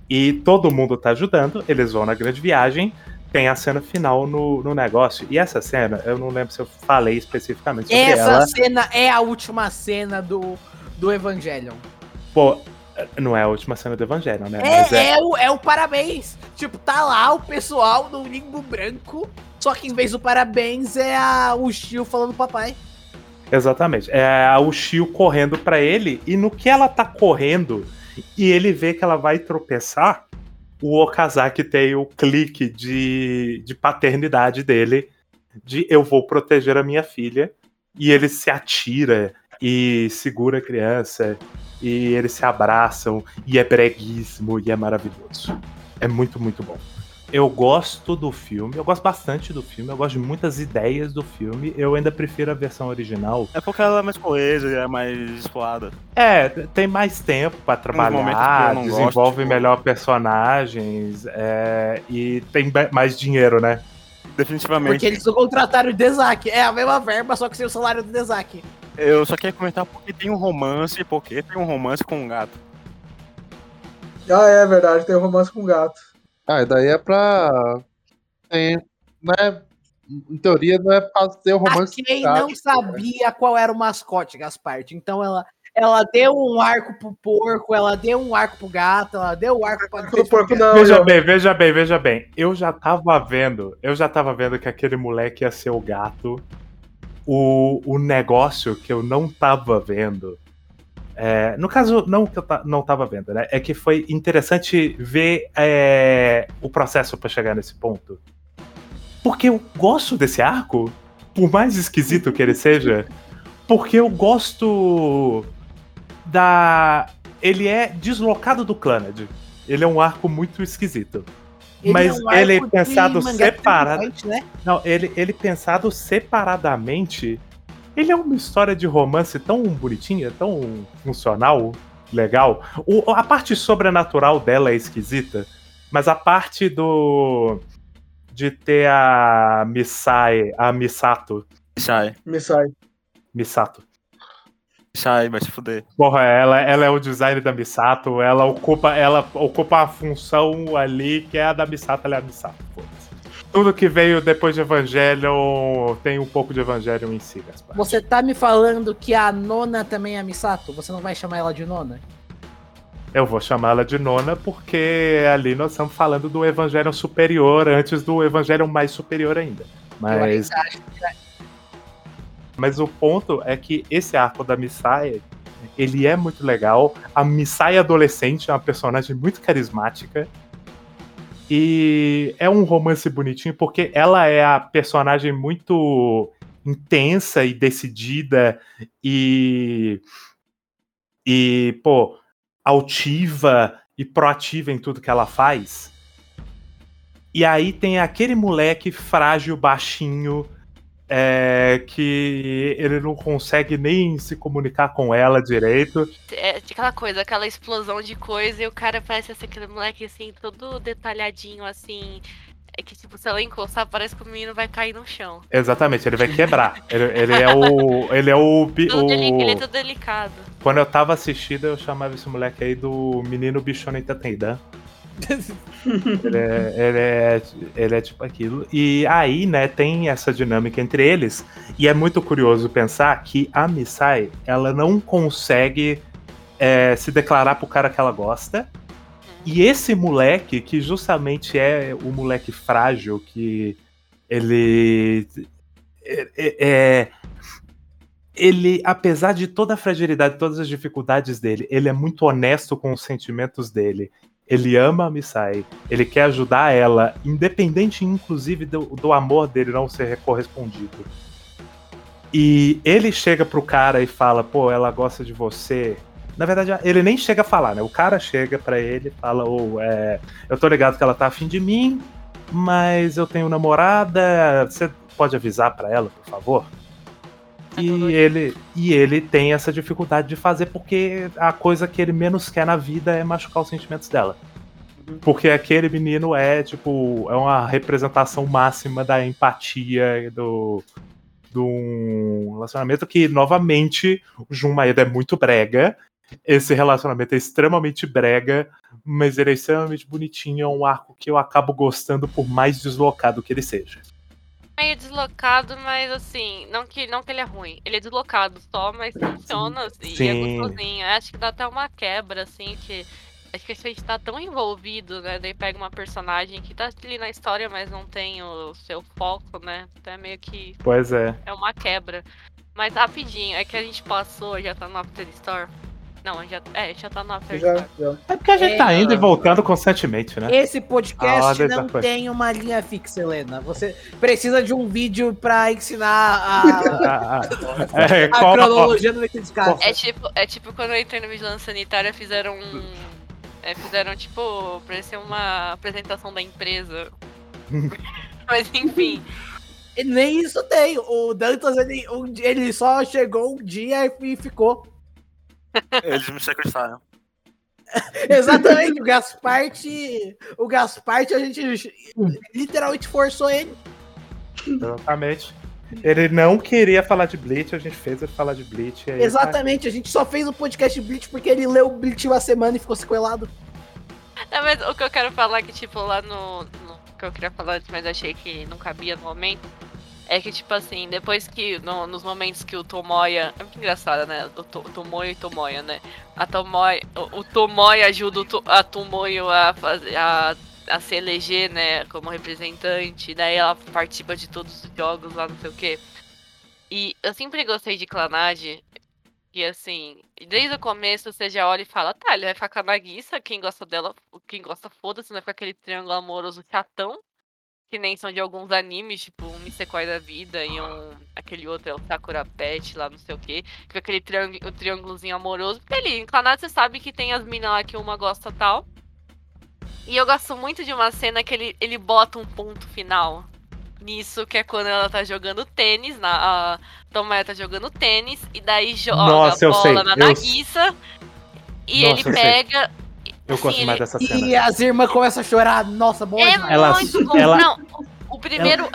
E todo mundo tá ajudando, eles vão na grande viagem, tem a cena final no, no negócio. E essa cena, eu não lembro se eu falei especificamente sobre Essa ela. cena é a última cena do, do Evangelion. Pô, não é a última cena do Evangelho, né? Mas É, é, o, é o parabéns. Tipo, tá lá o pessoal no limbo branco. Só que em vez do parabéns é a, o Shio falando papai. Exatamente. É a Ushio correndo pra ele, e no que ela tá correndo, e ele vê que ela vai tropeçar, o Okazaki tem o clique de, de paternidade dele, de eu vou proteger a minha filha, e ele se atira e segura a criança, e eles se abraçam, e é breguíssimo, e é maravilhoso. É muito, muito bom. Eu gosto do filme, eu gosto bastante do filme, eu gosto de muitas ideias do filme. Eu ainda prefiro a versão original. É porque ela é mais coesa, é mais explorada. É, tem mais tempo que trabalhar, não gosto, desenvolve tipo- melhor personagens é, e tem mais dinheiro, né? Definitivamente. Porque eles contrataram o Desac. É a mesma verba, só que sem o salário do Desac. Eu só queria comentar porque tem um romance, porque tem um romance com um gato. Ah, é verdade, tem um romance com gato. Ah, e daí é pra. Tem, né? Em teoria não é pra ter o A romance. Kay gato, não sabia qual era o mascote, Gasparte. Então ela, ela deu um arco pro porco, ela deu um arco pro gato, ela deu um arco pra Pro porco não, veja bem, veja bem, veja bem. Eu já tava vendo, eu já tava vendo que aquele moleque ia ser o gato. O, o negócio que eu não tava vendo. É, no caso, não que eu não tava vendo, né? É que foi interessante ver é, o processo pra chegar nesse ponto. Porque eu gosto desse arco, por mais esquisito que ele seja, porque eu gosto da. Ele é deslocado do Clannad. Ele é um arco muito esquisito. Mas um ele é pensado separado. Né? Não, ele, ele pensado separadamente. Ele é uma história de romance tão bonitinha, tão funcional, legal. O- a parte sobrenatural dela é esquisita, mas a parte do. de ter a Misai, a Misato. Sai, Me sai. Misato. sai, vai se fuder. Porra, ela, ela é o design da Misato, ela ocupa, ela ocupa a função ali que é a da Misato, ela é a Misato. foda-se. Tudo que veio depois de Evangelion tem um pouco de Evangelion em si, Gaspar. Você tá me falando que a nona também é a Misato? Você não vai chamar ela de nona? Eu vou chamá-la de nona porque ali nós estamos falando do Evangelion superior antes do Evangelion mais superior ainda. Mas, que mas o ponto é que esse arco da Misai, ele é muito legal. A Misai adolescente é uma personagem muito carismática. E é um romance bonitinho porque ela é a personagem muito intensa e decidida e e pô, altiva e proativa em tudo que ela faz. E aí tem aquele moleque frágil, baixinho, é, que ele não consegue nem se comunicar com ela direito. É aquela coisa, aquela explosão de coisa e o cara parece assim, aquele moleque assim, todo detalhadinho assim. É que, tipo, se ela encostar, parece que o menino vai cair no chão. Exatamente, ele vai quebrar. ele, ele é o. Ele é o, o- Ele é todo delicado. Quando eu tava assistindo, eu chamava esse moleque aí do menino bichona Itateidan. ele, é, ele, é, ele é tipo aquilo. E aí, né, tem essa dinâmica entre eles. E é muito curioso pensar que a Misai, ela não consegue é, se declarar pro cara que ela gosta. E esse moleque, que justamente é o moleque frágil, que ele. é- é- ele, apesar de toda a fragilidade, todas as dificuldades dele, ele é muito honesto com os sentimentos dele. Ele ama a Misai, ele quer ajudar ela, independente, inclusive, do, do amor dele não ser correspondido. E ele chega pro cara e fala: pô, ela gosta de você. Na verdade, ele nem chega a falar, né? O cara chega pra ele e fala: ô, é, eu tô ligado que ela tá afim de mim, mas eu tenho namorada, você pode avisar pra ela, por favor? E ele, e ele tem essa dificuldade de fazer porque a coisa que ele menos quer na vida é machucar os sentimentos dela. Porque aquele menino é, tipo, é uma representação máxima da empatia e do, de um relacionamento que, novamente, o Jun Maeda é muito brega. Esse relacionamento é extremamente brega, mas ele é extremamente bonitinho. É um arco que eu acabo gostando por mais deslocado que ele seja. Meio deslocado, mas assim, não que, não que ele é ruim. Ele é deslocado só, mas funciona assim, e é Sim. gostosinho. Acho que dá até uma quebra, assim, que. Acho que a gente tá tão envolvido, né? Daí pega uma personagem que tá ali na história, mas não tem o seu foco, né? Então é meio que. Pois é. É uma quebra. Mas rapidinho, é que a gente passou, já tá no After Store. Não, já, é, já tá no After Já, já. É porque a gente É, tá indo e não. voltando constantemente, né? Esse A podcast não tem uma linha fixa, Helena. Você precisa de um vídeo pra ensinar a, Ah, ah. É, a qual- cronologia do Leitura de Casa. É tipo, é tipo quando eu entrei no Vigilância Sanitária, fizeram um. É, fizeram, tipo, parecia uma apresentação da empresa. Mas enfim. E nem isso tem. O Dantas, ele, um ele só chegou um dia e ficou. Eles me sequestraram. Exatamente, o Gasparte. O Gasparte, a gente literalmente forçou ele. Exatamente. Ele não queria falar de Bleach, a gente fez ele falar de Bleach. aí tá. Exatamente, a gente só fez o podcast Bleach porque ele leu o Bleach uma semana e ficou sequelado. Não, mas o que eu quero falar é que, tipo, lá no, no- que eu queria falar antes, mas achei que não cabia no momento. É que, tipo assim, depois que. no- nos momentos que o Tomoya. É muito engraçado, né? O, to, Tomoyo e Tomoya, né? A Tomoya. O, o Tomoya ajuda o to, a Tomoyo a, a, a se eleger, né? Como representante. Daí ela participa de todos os jogos lá, não sei o quê. E eu sempre gostei de Clanad. E assim, desde o começo você já olha e fala, tá, ele vai ficar com a Nagisa, quem gosta dela, quem gosta foda-se, vai ficar aquele triângulo amoroso chatão, que nem são de alguns animes, tipo um Nisekoi da vida e um. aquele outro é o Sakura Pet lá, não sei o que, que fica aquele triângulo, o triângulozinho amoroso, porque ali, em Clanado você sabe que tem as minas lá que uma gosta tal. E eu gosto muito de uma cena que ele, ele bota um ponto final nisso, que é quando ela tá jogando tênis, na, a Tomoya tá jogando tênis, e daí joga Nossa, a bola sei, na eu- Nagisa, e Nossa, ele eu sei. Eu assim, gosto mais dessa cena. E as irmãs começam a chorar. Nossa, bom É demais. Ela- ela- Não, o primeiro. o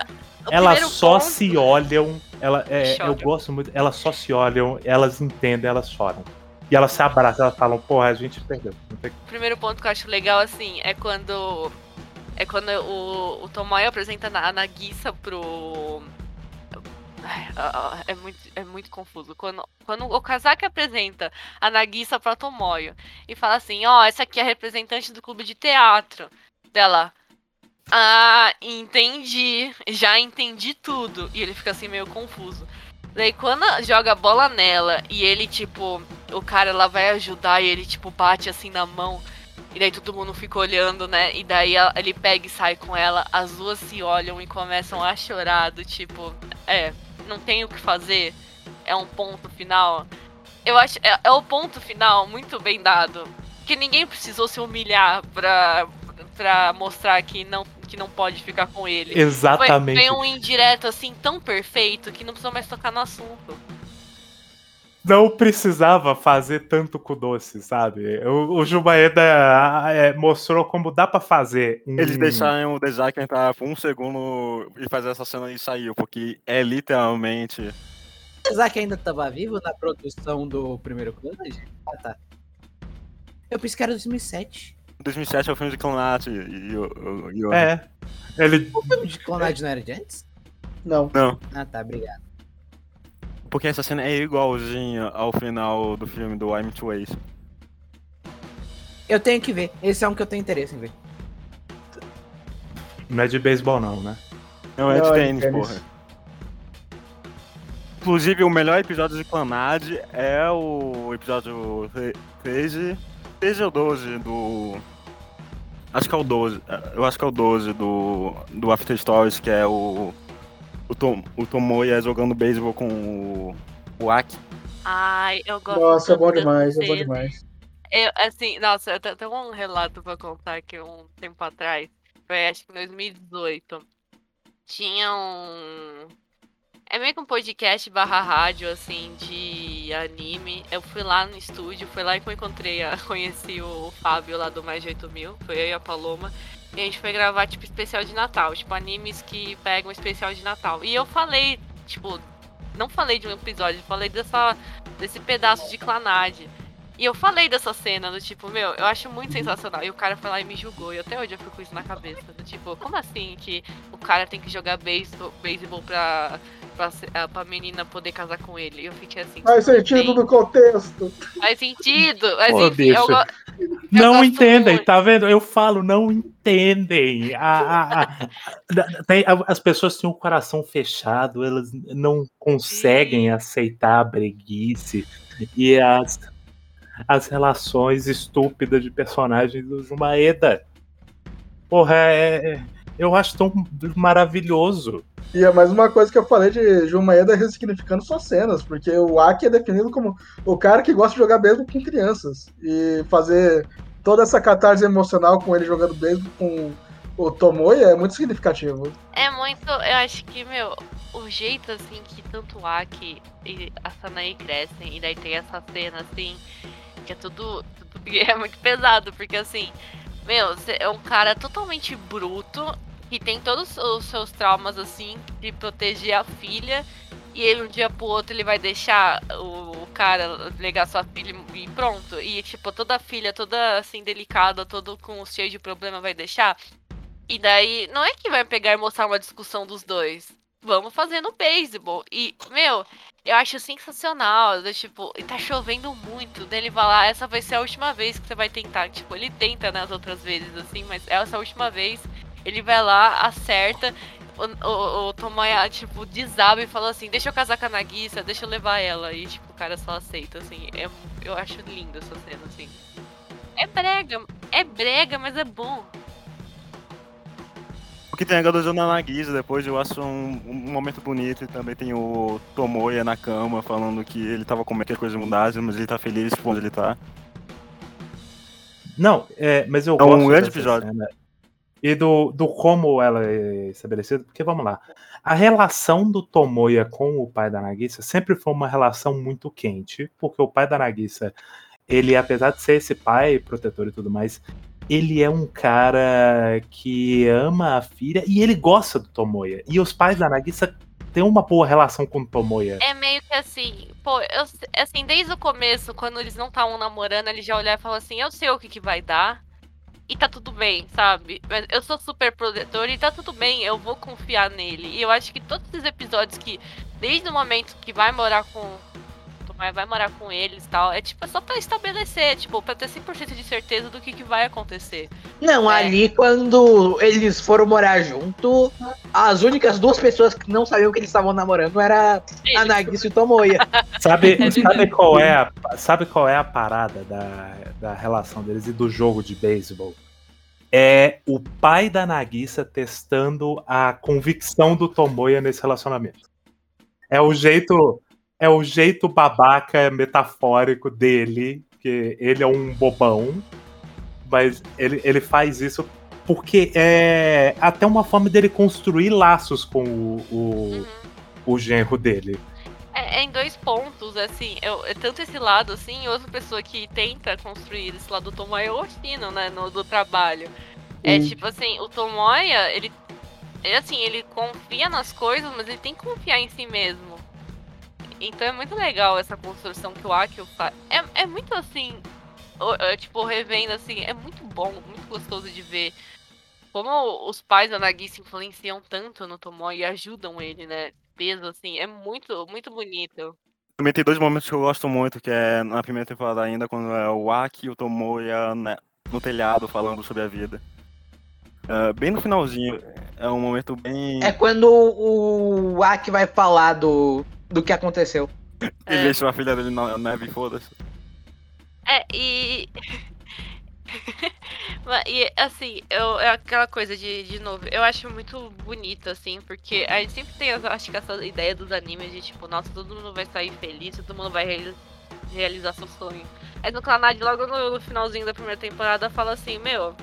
Elas primeiro só ponto- se olham. Ela, é, eu gosto muito. Elas só se olham, elas entendem, elas choram. E elas se abraçam, elas falam, porra, a gente perdeu. Tem- O primeiro ponto que eu acho legal, assim, é quando. É quando o, o Tomoya apresenta a a Nagisa pro. É muito, é muito confuso. Quando, quando o Kazaki apresenta a Nagisa pra Tomoyo e fala assim, ó, essa aqui é a representante do clube de teatro dela. Ah, entendi. Já entendi tudo. E ele fica assim meio confuso. Daí quando joga a bola nela e ele, tipo, o cara lá vai ajudar e ele, tipo, bate assim na mão. E daí todo mundo fica olhando, né? E daí ela- ele pega e sai com ela. As duas se olham e começam a chorar, do tipo, é, não tem o que fazer. É um ponto final. Eu acho. É, é o ponto final muito bem dado. Que ninguém precisou se humilhar pra, pra mostrar que não, que não pode ficar com ele. Foi, Exatamente. foi um indireto assim tão perfeito que não precisou mais tocar no assunto. Não precisava fazer tanto com doce, sabe? O, o Jubaeda é, mostrou como dá pra fazer. Eles deixaram o Dezak entrar por um segundo e fazer essa cena e saiu, porque é literalmente. Apesar que ainda tava vivo na produção do primeiro Clanad? Ah, tá. Eu pensei que era 2007. 2007 é o filme de Clonat e, o- o- É. Ele. O filme de Clanad não era de antes? Não. Não, Ah, tá, obrigado. Porque essa cena é igualzinha ao final do filme do I'm Two Ways. Eu tenho que ver. Esse é um que eu tenho interesse em ver. Não é de beisebol, não, né? Não, é Não, de é de tênis, tênis. porra. Inclusive, o melhor episódio de Clanad é o episódio 13, 13 ou 12 do. Acho que é o 12. é, Eu acho que é o 12 do, do After Stories, que é o. O, Tom, o Tomoya jogando beisebol com o. O Aki. Ai, eu gosto Nossa, é bom demais, é bom demais. Eu, assim, nossa, eu tenho um relato pra contar aqui um tempo atrás. Foi acho que em 2018. Tinha um. É meio que um podcast barra rádio, assim, de anime. Eu fui lá no estúdio, foi lá que eu encontrei, a, conheci o Fábio lá do Mais de 8 mil, foi eu e a Paloma. E a gente foi gravar, tipo, especial de Natal, tipo, animes que pegam especial de Natal. E eu falei, tipo, não falei de um episódio, falei dessa, desse pedaço de Clanad. E eu falei dessa cena, do tipo, meu, eu acho muito sensacional. E o cara foi lá e me julgou. E até hoje eu fico com isso na cabeça. Do tipo, como assim que o cara tem que jogar beisebol, beisebol pra, pra, ah, pra menina poder casar com ele? E eu fiquei assim. Faz tipo, sentido no contexto. Faz sentido. Mas Pô, enfim, eu, go- Não entendem, muito. tá vendo? Eu falo, não entendem. A- a- a- da- tem- a- as pessoas têm o coração fechado, elas não conseguem aceitar a breguice e as, as relações estúpidas de personagens do Jumaeda. Porra, é, é- eu acho tão maravilhoso. E é mais uma coisa que eu falei de Jumaeda ressignificando suas cenas, porque o Aki é definido como o cara que gosta de jogar beisebol com crianças e fazer toda essa catarse emocional com ele jogando beisebol com o Tomoya é muito significativo. É muito. Eu acho que, meu, o jeito assim que tanto o Aki e a Sanae crescem, e daí tem essa cena assim, que é tudo. tudo é muito pesado, porque assim, meu, é um cara totalmente bruto, que tem todos os seus traumas assim, de proteger a filha. E ele um dia pro outro ele vai deixar o, cara legar sua filha e pronto. E tipo, toda filha, toda assim, delicada, todo com cheio de problema vai deixar. E daí, não é que vai pegar e mostrar uma discussão dos dois. Vamos fazer no beisebol. E, meu, eu acho sensacional. do Tipo, e tá chovendo muito. Daí ele vai lá, essa vai ser a última vez que você vai tentar. Tipo, ele tenta nas outras vezes, assim, mas essa última vez. Ele vai lá, acerta. O, o, o Tomoya, tipo, desaba e fala assim: Deixa eu casar com a Nagisa, deixa eu levar ela. E, tipo, o cara só aceita, assim. É, eu acho lindo essa cena, assim. É brega, é brega, mas é bom. O que tem a Gadojo na Nagisa depois eu acho um, um momento bonito e também tem o Tomoya na cama falando que ele tava com muitas coisas mudadas, mas ele tá feliz por onde ele tá. Não, é, mas eu É um gosto grande dessa episódio. cena. E do, do como ela é estabelecida, porque vamos lá. A relação do Tomoya com o pai da Nagisa sempre foi uma relação muito quente, porque o pai da Nagisa, ele, apesar de ser esse pai protetor e tudo mais, ele é um cara que ama a filha e ele gosta do Tomoya. E os pais da Nagisa têm uma boa relação com o Tomoya. É meio que assim, pô, eu, assim, desde o começo, quando eles não estavam namorando, ele já olhava e falava assim, eu sei o que, que vai dar. E tá tudo bem, sabe? Mas eu sou super protetor e tá tudo bem, eu vou confiar nele. E eu acho que todos esses episódios que, desde o momento que vai morar com. Tomar, vai morar com eles e tal, é tipo, é só pra estabelecer, tipo, pra ter 100% de certeza do que, que vai acontecer. Não, É. ali quando eles foram morar junto, as únicas duas pessoas que não sabiam que eles estavam namorando era a Eles- Nagisa e o Tomoya. Sabe, É sabe, qual é a, sabe qual é a parada da, da relação deles e do jogo de beisebol? É o pai da Nagisa testando a convicção do Tomoya nesse relacionamento. É o jeito, é o jeito babaca metafórico dele, que ele é um bobão, mas ele, ele faz isso porque é até uma forma dele construir laços com o, o, Uhum. o genro dele. É, é em dois pontos, assim, eu, é tanto esse lado, assim, e outra pessoa que tenta construir esse lado do Tomoya é o Oshino, né, no, do trabalho. É Hum. tipo assim, o Tomoya, ele, ele, assim, ele confia nas coisas, mas ele tem que confiar em si mesmo. Então é muito legal essa construção que o Akio faz. É, é muito assim, é, tipo, revendo assim, é muito bom, muito gostoso de ver como os pais da Nagisa influenciam tanto no Tomoya e ajudam ele, né? Peso, assim, é muito, muito bonito. Também tem dois momentos que eu gosto muito, que é na primeira temporada ainda, quando é o Aki e o Tomoya né, no telhado falando sobre a vida. É, bem no finalzinho, é um momento bem. É quando o Aki vai falar do, do que aconteceu. Ele É. deixou a filha dele na neve, foda-se. É, e. Mas, e assim, eu, é aquela coisa de, de novo, eu acho muito bonito, assim, porque a gente sempre tem, eu acho que essa ideia dos animes de tipo, nossa, todo mundo vai sair feliz, todo mundo vai reali- realizar seu sonho. Aí no Clanad, logo no finalzinho da primeira temporada, fala assim, meu.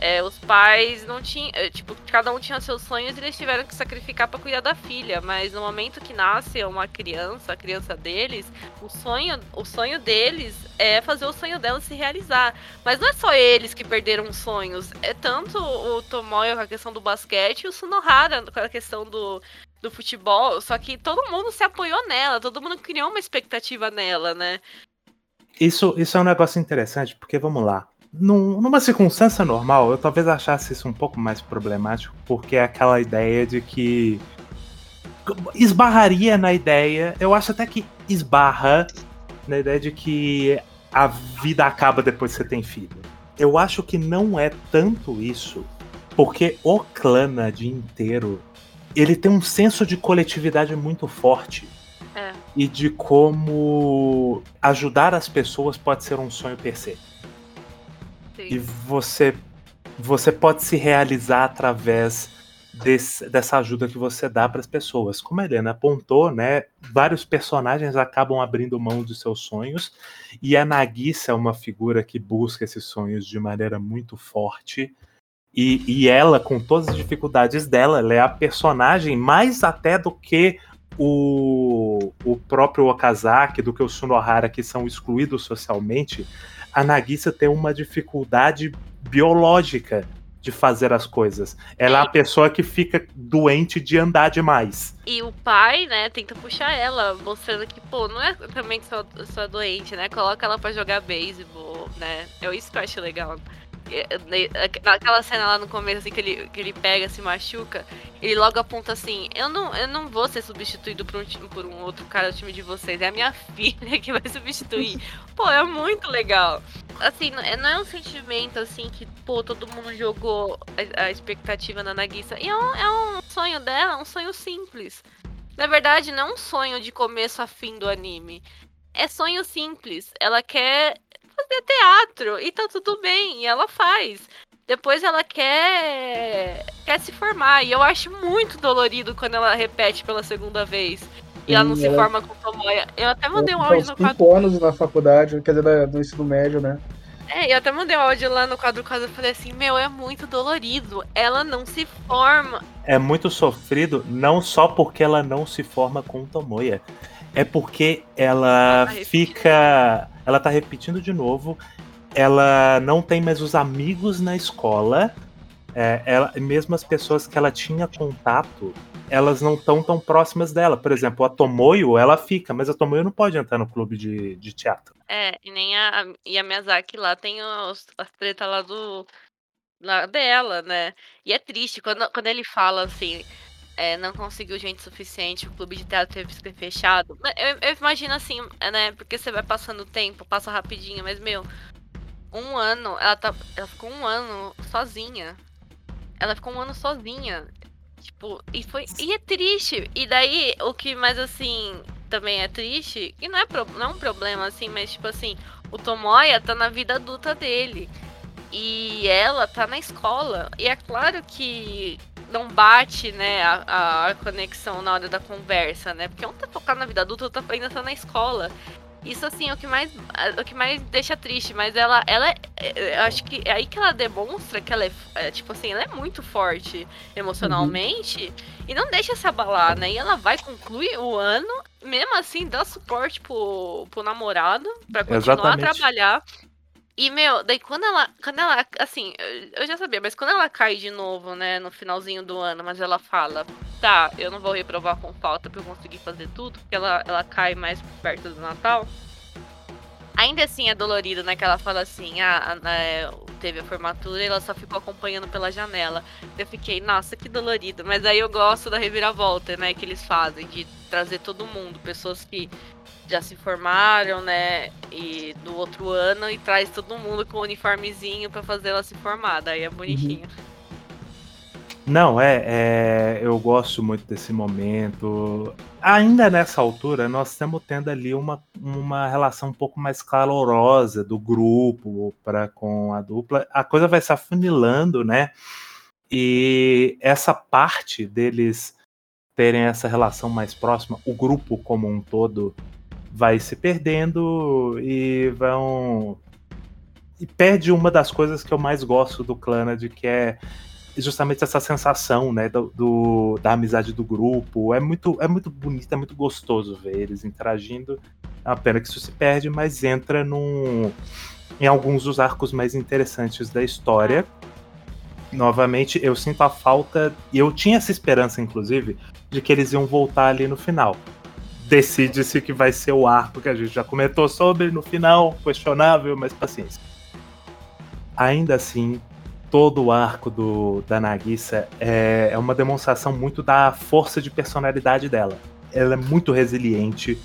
É, os pais não tinham. é, Tipo, cada um tinha seus sonhos e eles tiveram que sacrificar pra cuidar da filha. Mas no momento que nasce uma criança, a criança deles, o sonho, o sonho deles é fazer o sonho dela se realizar. Mas não é só eles que perderam sonhos. É tanto o Tomoya com a questão do basquete e o Sunohara com a questão do, do futebol. Só que todo mundo se apoiou nela, todo mundo criou uma expectativa nela, né? Isso, isso é um negócio interessante, porque vamos lá. Num- numa circunstância normal, eu talvez achasse isso um pouco mais problemático, porque é aquela ideia de que. Esbarraria na ideia. Eu acho até que esbarra na ideia de que a vida acaba depois que você tem filho. Eu acho que não é tanto isso, porque o Clanad inteiro ele tem um senso de coletividade muito forte É. e de como ajudar as pessoas pode ser um sonho per se. E você você pode se realizar através desse- dessa ajuda que você dá para as pessoas. Como a Helena apontou, né, vários personagens acabam abrindo mão dos seus sonhos e a Nagisa é uma figura que busca esses sonhos de maneira muito forte. E, e ela, com todas as dificuldades dela, ela é a personagem mais até do que o, o próprio Okazaki, do que o Sunohara, que são excluídos socialmente. A Nagisa tem uma dificuldade biológica de fazer as coisas. Ela é a pessoa que fica doente de andar demais. E o pai, né, tenta puxar ela, mostrando que, pô, não é também só, só doente, né? Coloca ela pra jogar beisebol, né? É isso que eu acho legal. É, é, Naquela cena lá no começo, assim, que ele, que ele pega, se machuca, ele logo aponta assim, eu não, eu não vou ser substituído por um, por um outro cara do time de vocês, é a minha filha que vai substituir. Pô, é muito legal. Assim, não é, não é um sentimento, assim, que, pô, todo mundo jogou a, a expectativa na Nagisa. E é um, é um sonho dela, um sonho simples. Na verdade, não é um sonho de começo a fim do anime. É sonho simples. Ela quer fazer teatro e tá tudo bem, e ela faz. Depois ela quer quer se formar, e eu acho muito dolorido quando ela repete pela segunda vez. E ela não se ela- forma com Tomoya. Eu até mandei um áudio no quadro. cinco anos na faculdade, quer dizer, do ensino médio, né? É, eu até mandei um áudio lá no quadro quase eu falei assim, meu, é muito dolorido. Ela não se forma. É muito sofrido, não só porque ela não se forma com o Tomoya, é porque ela Ela fica. Ela tá repetindo de novo. Ela não tem mais os amigos na escola. É, ela, mesmo as pessoas que ela tinha contato, elas não estão tão próximas dela. Por exemplo, a Tomoyo, ela fica, mas a Tomoyo não pode entrar no clube de, de teatro. É, e nem a, e a Miyazaki lá tem os, as tretas lá do. Dela, né? E é triste quando, quando ele fala assim. É, não conseguiu gente suficiente, o clube de teatro teve que ser fechado. Eu, eu imagino assim, né? Porque você vai passando o tempo, passa rapidinho, mas, meu, um ano, ela, tá, ela ficou um ano sozinha. Ela ficou um ano sozinha. Tipo, e foi. E é triste. E daí, o que mais assim também é triste, e não é, pro- não é um problema, assim, mas tipo assim, o Tomoya tá na vida adulta dele. E ela tá na escola. E é claro que não bate, né, a, a conexão na hora da conversa, né? Porque um tá focado na vida adulta, outro ainda tá na escola. Isso, assim, é o que mais, é o que mais deixa triste. Mas ela, ela é, é- eu acho que é aí que ela demonstra que ela é, é, tipo assim, ela é muito forte emocionalmente e não deixa se abalar, né? E ela vai concluir o ano, mesmo assim, dá suporte pro, pro namorado pra continuar Exatamente. a trabalhar. E, meu, daí quando ela, quando ela, assim, eu- já sabia, mas quando ela cai de novo, né, no finalzinho do ano, mas ela fala, tá, eu não vou reprovar com falta pra eu conseguir fazer tudo, porque ela, ela cai mais perto do Natal. Ainda assim é dolorido, né? Que ela fala assim, ah, a- é, teve a formatura e ela só ficou acompanhando pela janela. Eu fiquei, nossa, que dolorido. Mas aí eu gosto da reviravolta, né? Que eles fazem, de trazer todo mundo, pessoas que já se formaram, né? E do outro ano e traz todo mundo com o uniformezinho pra fazer ela se formar. Daí é bonitinho. Não, é, é, eu gosto muito desse momento. Ainda nessa altura, nós estamos tendo ali uma, uma relação um pouco mais calorosa do grupo para com a dupla. A coisa vai se afunilando, né? E essa parte deles terem essa relação mais próxima, o grupo como um todo vai se perdendo e vão. E perde uma das coisas que eu mais gosto do Clannad, que é justamente essa sensação, né, do, do- da amizade do grupo. É muito, é muito bonito, é muito gostoso ver eles interagindo. É uma pena que isso se perde, mas entra num, em alguns dos arcos mais interessantes da história. Novamente, eu sinto a falta, e eu tinha essa esperança, inclusive, de que eles iam voltar ali no final. Decide-se que vai ser o arco que a gente já comentou sobre no final, questionável, mas paciência. Ainda assim, todo o arco do, da Nagisa é, é uma demonstração muito da força de personalidade dela. Ela é muito resiliente,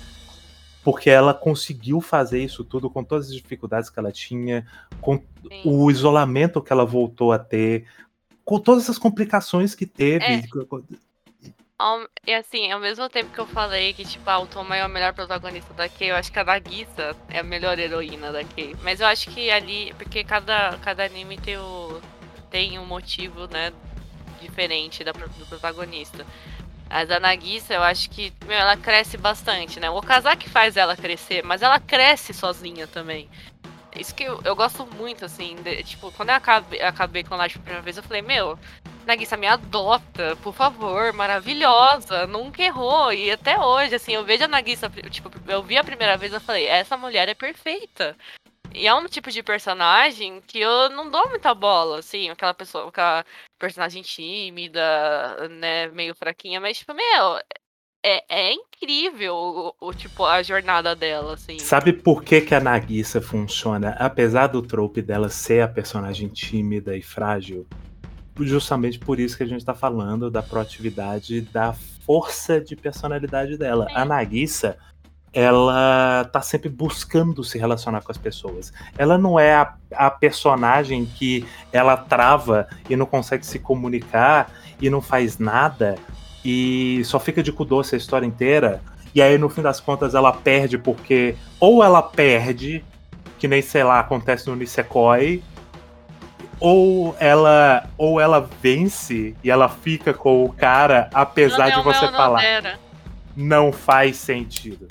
porque ela conseguiu fazer isso tudo com todas as dificuldades que ela tinha, com Sim. o isolamento que ela voltou a ter, com todas as complicações que teve. É. Ao- E assim, ao mesmo tempo que eu falei que, tipo, ah, o Tomoe é o melhor protagonista da Kei, eu acho que a Nagisa é a melhor heroína da Kei. Mas eu acho que ali, porque cada, cada anime tem o tem um motivo, né, diferente da, do protagonista. A Nagisa, eu acho que meu, ela cresce bastante, né? O Okazaki faz ela crescer, mas ela cresce sozinha também. Isso que eu, eu gosto muito, assim, de- tipo, quando eu acabei, acabei com a Light pela primeira vez, eu falei, meu, Nagisa me adota, por favor, maravilhosa, nunca errou. E até hoje, assim, eu vejo a Nagisa, tipo, eu vi a primeira vez, eu falei, essa mulher é perfeita. E é um tipo de personagem que eu não dou muita bola, assim, aquela pessoa, aquela personagem tímida, né, meio fraquinha, mas, tipo, meu, é, é incrível o, o, tipo, a jornada dela, assim. Sabe por que, que a Nagisa funciona? Apesar do trope dela ser a personagem tímida e frágil, justamente por isso que a gente tá falando da proatividade, da força de personalidade dela. A Nagisa, ela tá sempre buscando se relacionar com as pessoas. Ela não é a, a personagem que ela trava e não consegue se comunicar e não faz nada e só fica de cu doce a história inteira. E aí, no fim das contas, ela perde porque ou ela perde, que nem, sei lá, acontece no Nisekoi, ou ela ou ela vence e ela fica com o cara, apesar de Não, você não, não falar. era. Não faz sentido.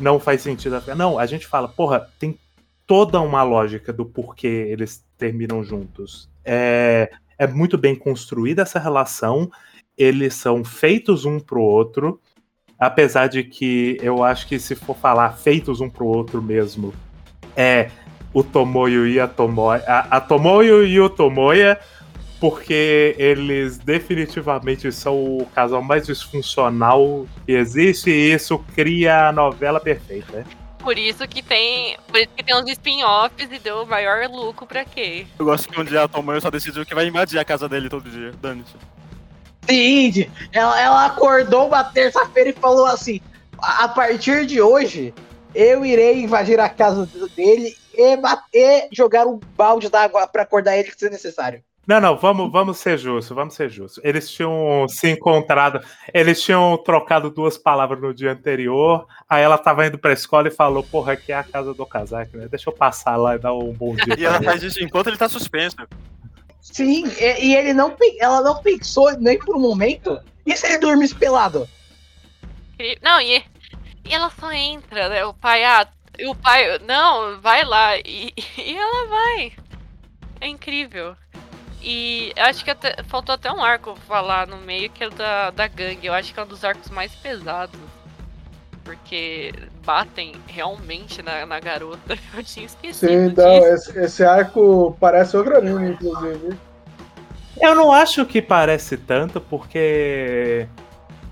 Não faz sentido. Não, a gente fala, porra, tem toda uma lógica do porquê eles terminam juntos. É, é muito bem construída essa relação. Eles são feitos um pro outro. Apesar de que eu acho que se for falar feitos um pro outro mesmo, é o Tomoyo e a Tomoya. A, a Tomoyo e o Tomoya, porque eles definitivamente são o casal mais disfuncional que existe, e isso cria a novela perfeita. né? Por isso que tem. Por isso que tem uns spin-offs e deu o maior lucro pra quê? Eu gosto que um dia a Tomoyo só decidiu que vai invadir a casa dele todo dia. Dane-se. Sim, ela, ela acordou uma terça-feira e falou assim: a partir de hoje, eu irei invadir a casa dele e, bater, jogar um balde d'água pra acordar ele se necessário. Não, não, vamos, vamos ser justos, vamos ser justos. Eles tinham se encontrado, eles tinham trocado duas palavras no dia anterior, aí ela tava indo pra escola e falou, porra, aqui é a casa do casaco, né? Deixa eu passar lá e dar um bom dia. E ela ele." faz isso enquanto ele tá suspenso. Sim, e, e ele não, ela não pensou nem por um momento. E se ele dormisse pelado? Incri- Não, e, e ela só entra, né? O pai, ah, e o pai, não, vai lá. E, e ela vai. É incrível. E eu acho que até- faltou até um arco falar no meio, que é o da, da gangue. Eu acho que é um dos arcos mais pesados. Porque batem realmente na, na garota. Eu tinha esquecido Sim, disso. então, esse, esse arco parece outro anime, inclusive. Eu não acho que parece tanto, porque.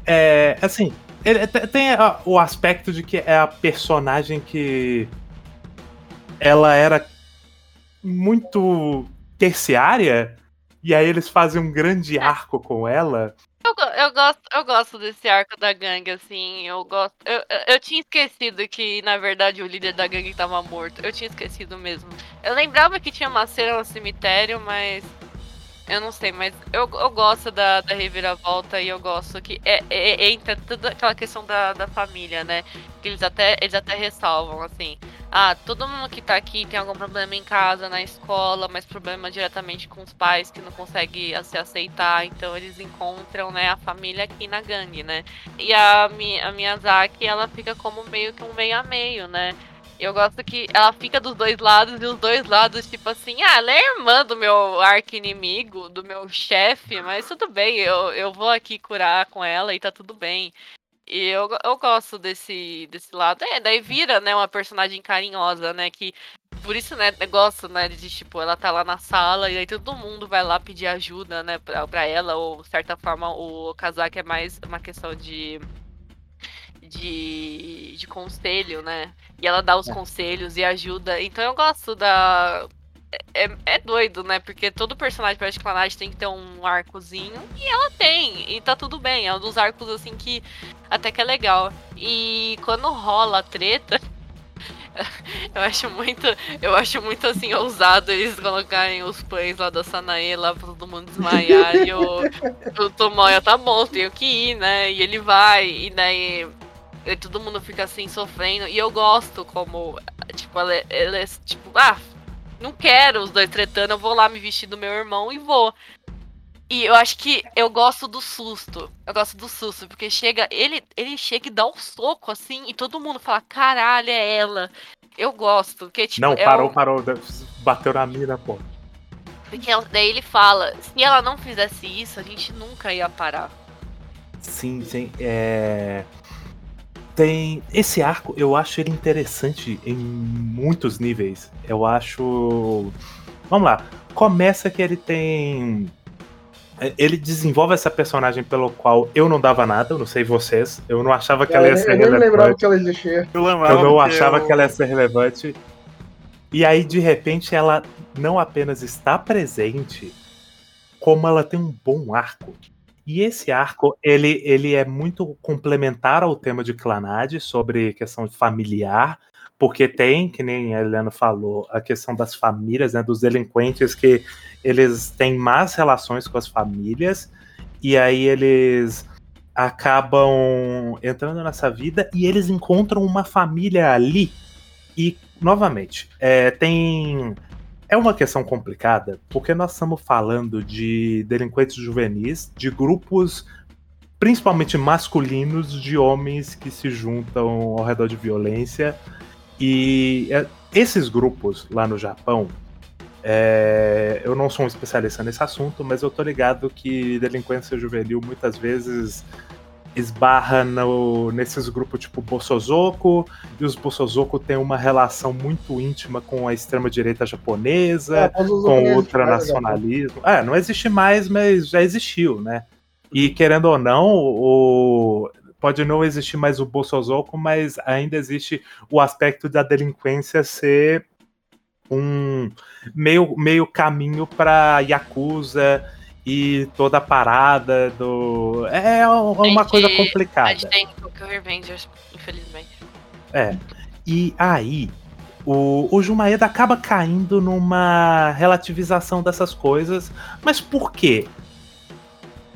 É. Assim. ele te- tem o aspecto de que é a personagem que. Ela era muito terciária. E aí eles fazem um grande arco com ela. Eu, eu gosto, eu gosto desse arco da gangue, assim. Eu gosto. Eu, eu, tinha esquecido que, na verdade, o líder da gangue tava morto. Eu tinha esquecido mesmo. Eu lembrava que tinha uma cena no cemitério, mas. Eu não sei, mas eu, eu gosto da, da reviravolta e eu gosto que é, é- é- entra toda aquela questão da, da família, né? Que eles até, eles até ressalvam, assim. Ah, todo mundo que tá aqui tem algum problema em casa, na escola, mas problema diretamente com os pais que não conseguem se aceitar, então eles encontram, né, a família aqui na gangue, né? E a, Mi, a Miyazaki, ela fica como meio que um meio a meio, né? Eu gosto que ela fica dos dois lados e os dois lados, tipo assim, ah, ela é irmã do meu arqui-inimigo, do meu chefe, mas tudo bem, eu, eu vou aqui curar com ela e tá tudo bem. E eu, eu gosto desse, desse lado. É, daí vira, né, uma personagem carinhosa, né, que... Por isso, né, eu gosto, né, de, tipo, ela tá lá na sala e aí todo mundo vai lá pedir ajuda, né, pra, pra ela, ou, de certa forma, o Kazaki é mais uma questão de... De, de conselho, né? E ela dá os conselhos e ajuda. Então eu gosto da. É, é doido, né? Porque todo personagem para Clanage tem que ter um arcozinho. E ela tem. E tá tudo bem. É um dos arcos assim que até que é legal. E quando rola a treta. Eu acho muito. Eu acho muito assim, ousado eles colocarem os pães lá da Sanae lá pra todo mundo desmaiar. e o, o Tomoya, tá bom, tenho que ir, né? E ele vai, e daí. E todo mundo fica assim sofrendo. E eu gosto como. Tipo, ela, é- ela é tipo, ah, não quero os dois tretando, eu vou lá me vestir do meu irmão e vou. E eu acho que eu gosto do susto. Eu gosto do susto, porque chega, ele, ele chega e dá um soco assim, e todo mundo fala: caralho, é ela. Eu gosto, porque tipo. Não, é parou, um- parou. Bateu na mina, pô. Porque ela- daí ele fala: se ela não fizesse isso, a gente nunca ia parar. Sim, sim. É... Tem. Esse arco, eu acho ele interessante em muitos níveis. Eu acho. Vamos lá. Começa que ele tem. é, Ele desenvolve essa personagem pelo qual eu não dava nada, eu não sei vocês. Eu não achava que ela ia eu ser nem me lembrava relevante. que ela existia. Eu lembrava Eu não achava eu- que ela ia ser relevante. E aí, de repente, ela não apenas está presente, como ela tem um bom arco. E esse arco, ele, ele é muito complementar ao tema de Clanad, sobre questão familiar, porque tem, que nem a Helena falou, a questão das famílias, né, dos delinquentes que eles têm más relações com as famílias, e aí eles acabam entrando nessa vida e eles encontram uma família ali. E, novamente, é, tem. É uma questão complicada, porque nós estamos falando de delinquentes juvenis, de grupos principalmente masculinos, de homens que se juntam ao redor de violência. E é, esses grupos lá no Japão, é, eu não sou um especialista nesse assunto, mas eu tô ligado que delinquência juvenil muitas vezes esbarra no, nesses grupos tipo Bosozoku, e os Bosozoku têm uma relação muito íntima com a extrema-direita japonesa, É, com outros ultranacionalismo. É, não existe mais, mas já existiu, né? E querendo ou não, o... pode não existir mais o Bosozoku, mas ainda existe o aspecto da delinquência ser um meio, meio caminho para Yakuza e toda a parada do. É uma Gente, coisa A complicada. gente tem Tokyo Revengers, infelizmente. É. E aí, o, o Jumaeda acaba caindo numa relativização dessas coisas. Mas por quê?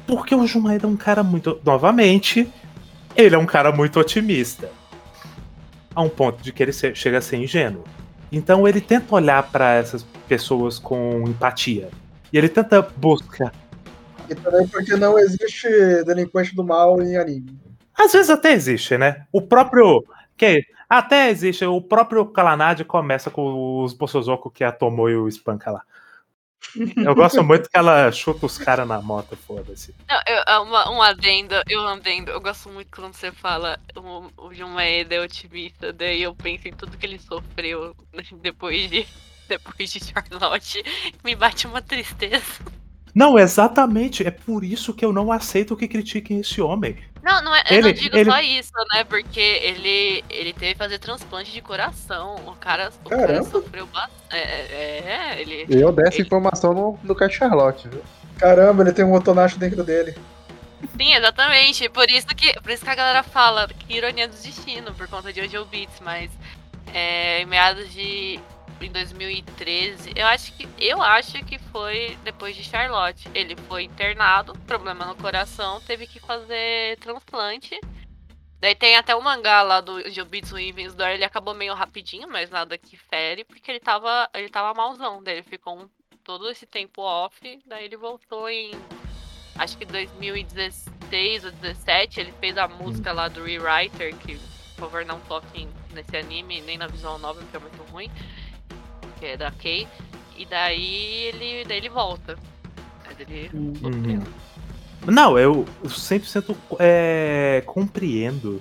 Porque o Jumaeda é um cara muito. Novamente, ele é um cara muito otimista. A um ponto de que ele chega a ser ingênuo. Então ele tenta olhar para essas pessoas com empatia. E ele tenta buscar. E também porque não existe delinquente do mal em anime. Às vezes até existe, né? O próprio. Que, até existe. O próprio Kalanad começa com os Bosozoku que a Tomoe o espanca lá. Eu gosto muito que ela chuta os caras na moto, foda-se. Não, eu, é uma, um adendo, eu adendo. Eu gosto muito quando você fala o, Maeda é otimista, daí eu penso em tudo que ele sofreu depois de, depois de Charlotte. Me bate uma tristeza. Não, exatamente. É por isso que eu não aceito que critiquem esse homem. Não, não é, eu Ele- não digo ele- só isso, né? Porque ele, ele teve que fazer transplante de coração. O cara, o cara sofreu bastante. É, é, é, ele. Eu dei essa Ele- informação no, no Cat Charlotte, viu? Caramba, ele tem um Otonacho dentro dele. Sim, exatamente. Por isso que, por isso que a galera fala que ironia do destino, por conta de Jojo Beats, mas é, em meados de. Em 2013, eu acho que. Eu acho que foi depois de Charlotte. Ele foi internado, problema no coração, teve que fazer transplante. Daí tem até o mangá lá do Jobitsu Ivens Door, ele acabou meio rapidinho, mas nada que fere, porque ele tava. ele tava malzão. Daí ele ficou um- todo esse tempo off, daí ele voltou em acho que 2016 ou 2017, ele fez a música lá do Rewriter, que por favor não toquem nesse anime, nem na visual novel, porque é muito ruim, é da Kay. E daí ele, daí ele volta. Mas ele Uhum. Não, eu 100% é, compreendo.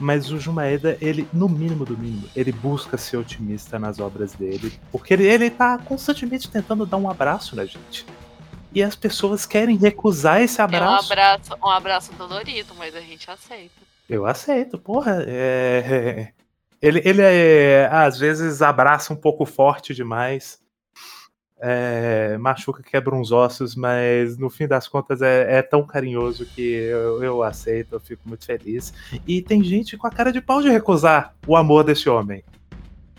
Mas o Jumaeda, ele, no mínimo do mínimo, ele busca ser otimista nas obras dele. Porque ele, ele tá constantemente tentando dar um abraço na gente. E as pessoas querem recusar esse é um abraço. abraço, um abraço dolorido, mas a gente aceita. Eu aceito, porra. é- Ele, ele é, às vezes abraça um pouco forte demais. é, machuca, quebra uns ossos, mas no fim das contas é, é tão carinhoso que eu, eu aceito, eu fico muito feliz. E tem gente com a cara de pau de recusar o amor desse homem.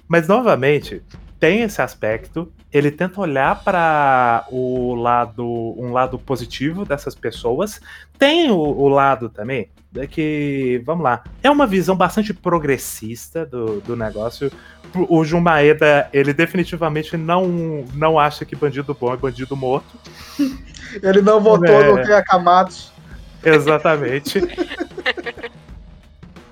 Mas novamente, tem esse aspecto. Ele tenta olhar para o lado, um lado positivo dessas pessoas. Tem o, o lado também é que, vamos lá, é uma visão bastante progressista do, do negócio. O Jun Maeda, ele definitivamente não, não acha que bandido bom é bandido morto. Ele não votou É. no Ken Akamatsu. Exatamente.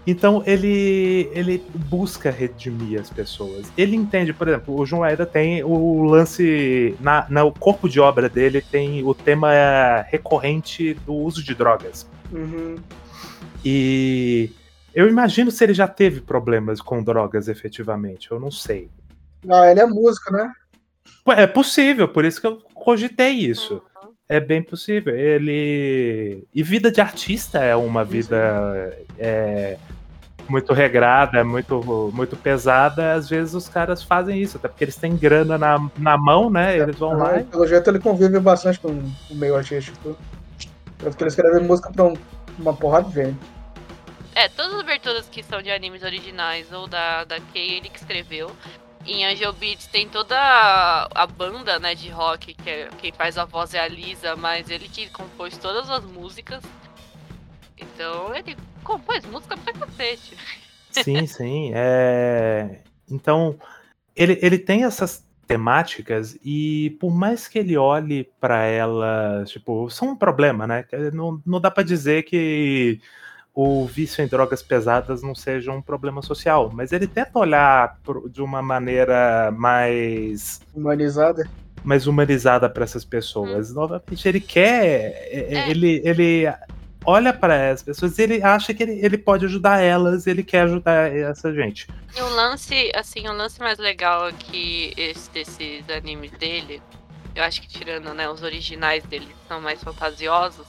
Então ele, ele busca redimir as pessoas. Ele entende, por exemplo, o João Aida tem o lance. Na, no corpo de obra dele tem o tema recorrente do uso de drogas. Uhum. E eu imagino se ele já teve problemas com drogas efetivamente. Eu não sei. Ah, ele é músico, né? É possível, por isso que eu cogitei isso. É bem possível. Ele. E vida de artista é uma vida é, muito regrada, muito, muito pesada. Às vezes os caras fazem isso, até porque eles têm grana na, na mão, né? Eles vão lá. e- Pelo jeito ele convive bastante com o meio artístico. Tanto que ele escreve música pra um- uma porrada de gente. É, todas as aberturas que são de animes originais ou da, da Kei, ele que escreveu. Em Angel Beats tem toda a, a banda, né, de rock, que é, quem faz a voz é a Lisa, mas ele que compôs todas as músicas. Então ele compôs música pra cacete. Sim, sim. É... Então, ele, ele tem essas temáticas e por mais que ele olhe pra elas, tipo, são um problema, né? Não, não dá pra dizer que o vício em drogas pesadas não seja um problema social, mas ele tenta olhar pro- de uma maneira mais Humanizada. mais humanizada para essas pessoas. Novamente, ele quer, é- É. ele, ele olha para as pessoas, e ele acha que ele, ele pode ajudar elas, ele quer ajudar essa gente. E o lance, assim, o lance mais legal aqui esse, desses animes dele, eu acho que tirando, né, os originais dele que são mais fantasiosos,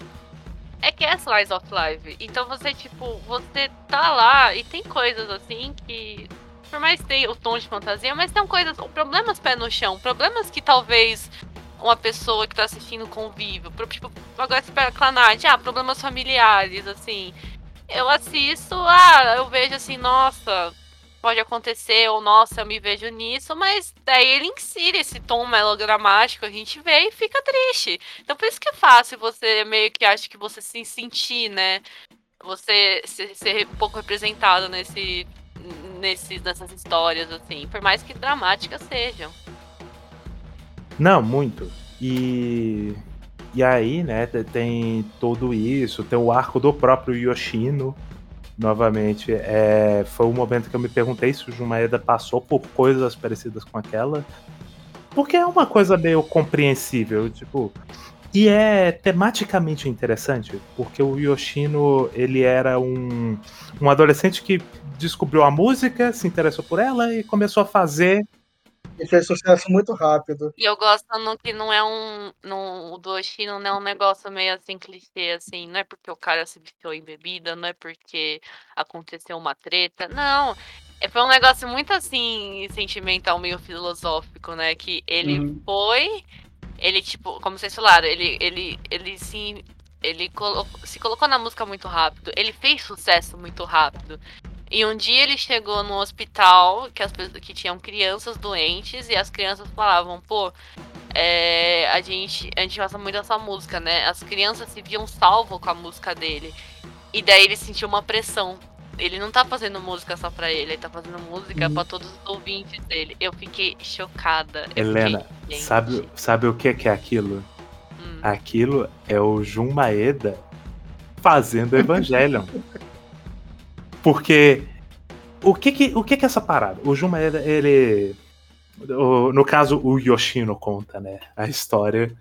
é que é Slice of Life. Então você, tipo, você tá lá e tem coisas assim que. Por mais que tenha o tom de fantasia, mas tem coisas, problemas pé no chão, problemas que talvez uma pessoa que tá assistindo convive. Pro- Tipo, agora você pega Clanat, ah, problemas familiares, assim. Eu assisto, ah, eu vejo assim, nossa, pode acontecer, ou nossa, eu me vejo nisso, mas daí ele insere esse tom melodramático, a gente vê e fica triste. Então por isso que é fácil você meio que acha que você se sentir, né? Você ser, ser pouco representado nesse, nesse, nessas histórias, assim, por mais que dramáticas sejam. Não, muito. E e aí, né, te- tem tudo isso, tem o arco do próprio Yoshino. Novamente, é, foi um momento que eu me perguntei se o Jumaeda passou por coisas parecidas com aquela. Porque é uma coisa meio compreensível, tipo. E é tematicamente interessante, porque o Yoshino, ele era um, um adolescente que descobriu a música, se interessou por ela e começou a fazer fez sucesso muito rápido. E eu gosto no que não é um. Não, o do Oshino não é um negócio meio assim clichê, assim. Não é porque o cara se viciou em bebida, não é porque aconteceu uma treta. Não. É, foi um negócio muito assim, sentimental, meio filosófico, né? Que ele Uhum. foi. Ele, tipo, como vocês falaram, ele, ele, ele se. Ele colo- se colocou na música muito rápido. Ele fez sucesso muito rápido. E um dia ele chegou num hospital que, as, que tinham crianças doentes e as crianças falavam, pô, é, a, gente, a gente gosta muito dessa música, né? As crianças se viam salvo com a música dele. E daí ele sentiu uma pressão. Ele não tá fazendo música só pra ele, ele tá fazendo música Uhum. pra todos os ouvintes dele. Eu fiquei chocada. Helena, fiquei, Sabe, sabe o que que é aquilo? hum. Aquilo é o Jun Maeda fazendo Evangelion. Porque o que que, o que que é essa parada? O Jun Maeda, ele o- no caso o Yoshino conta, né, a história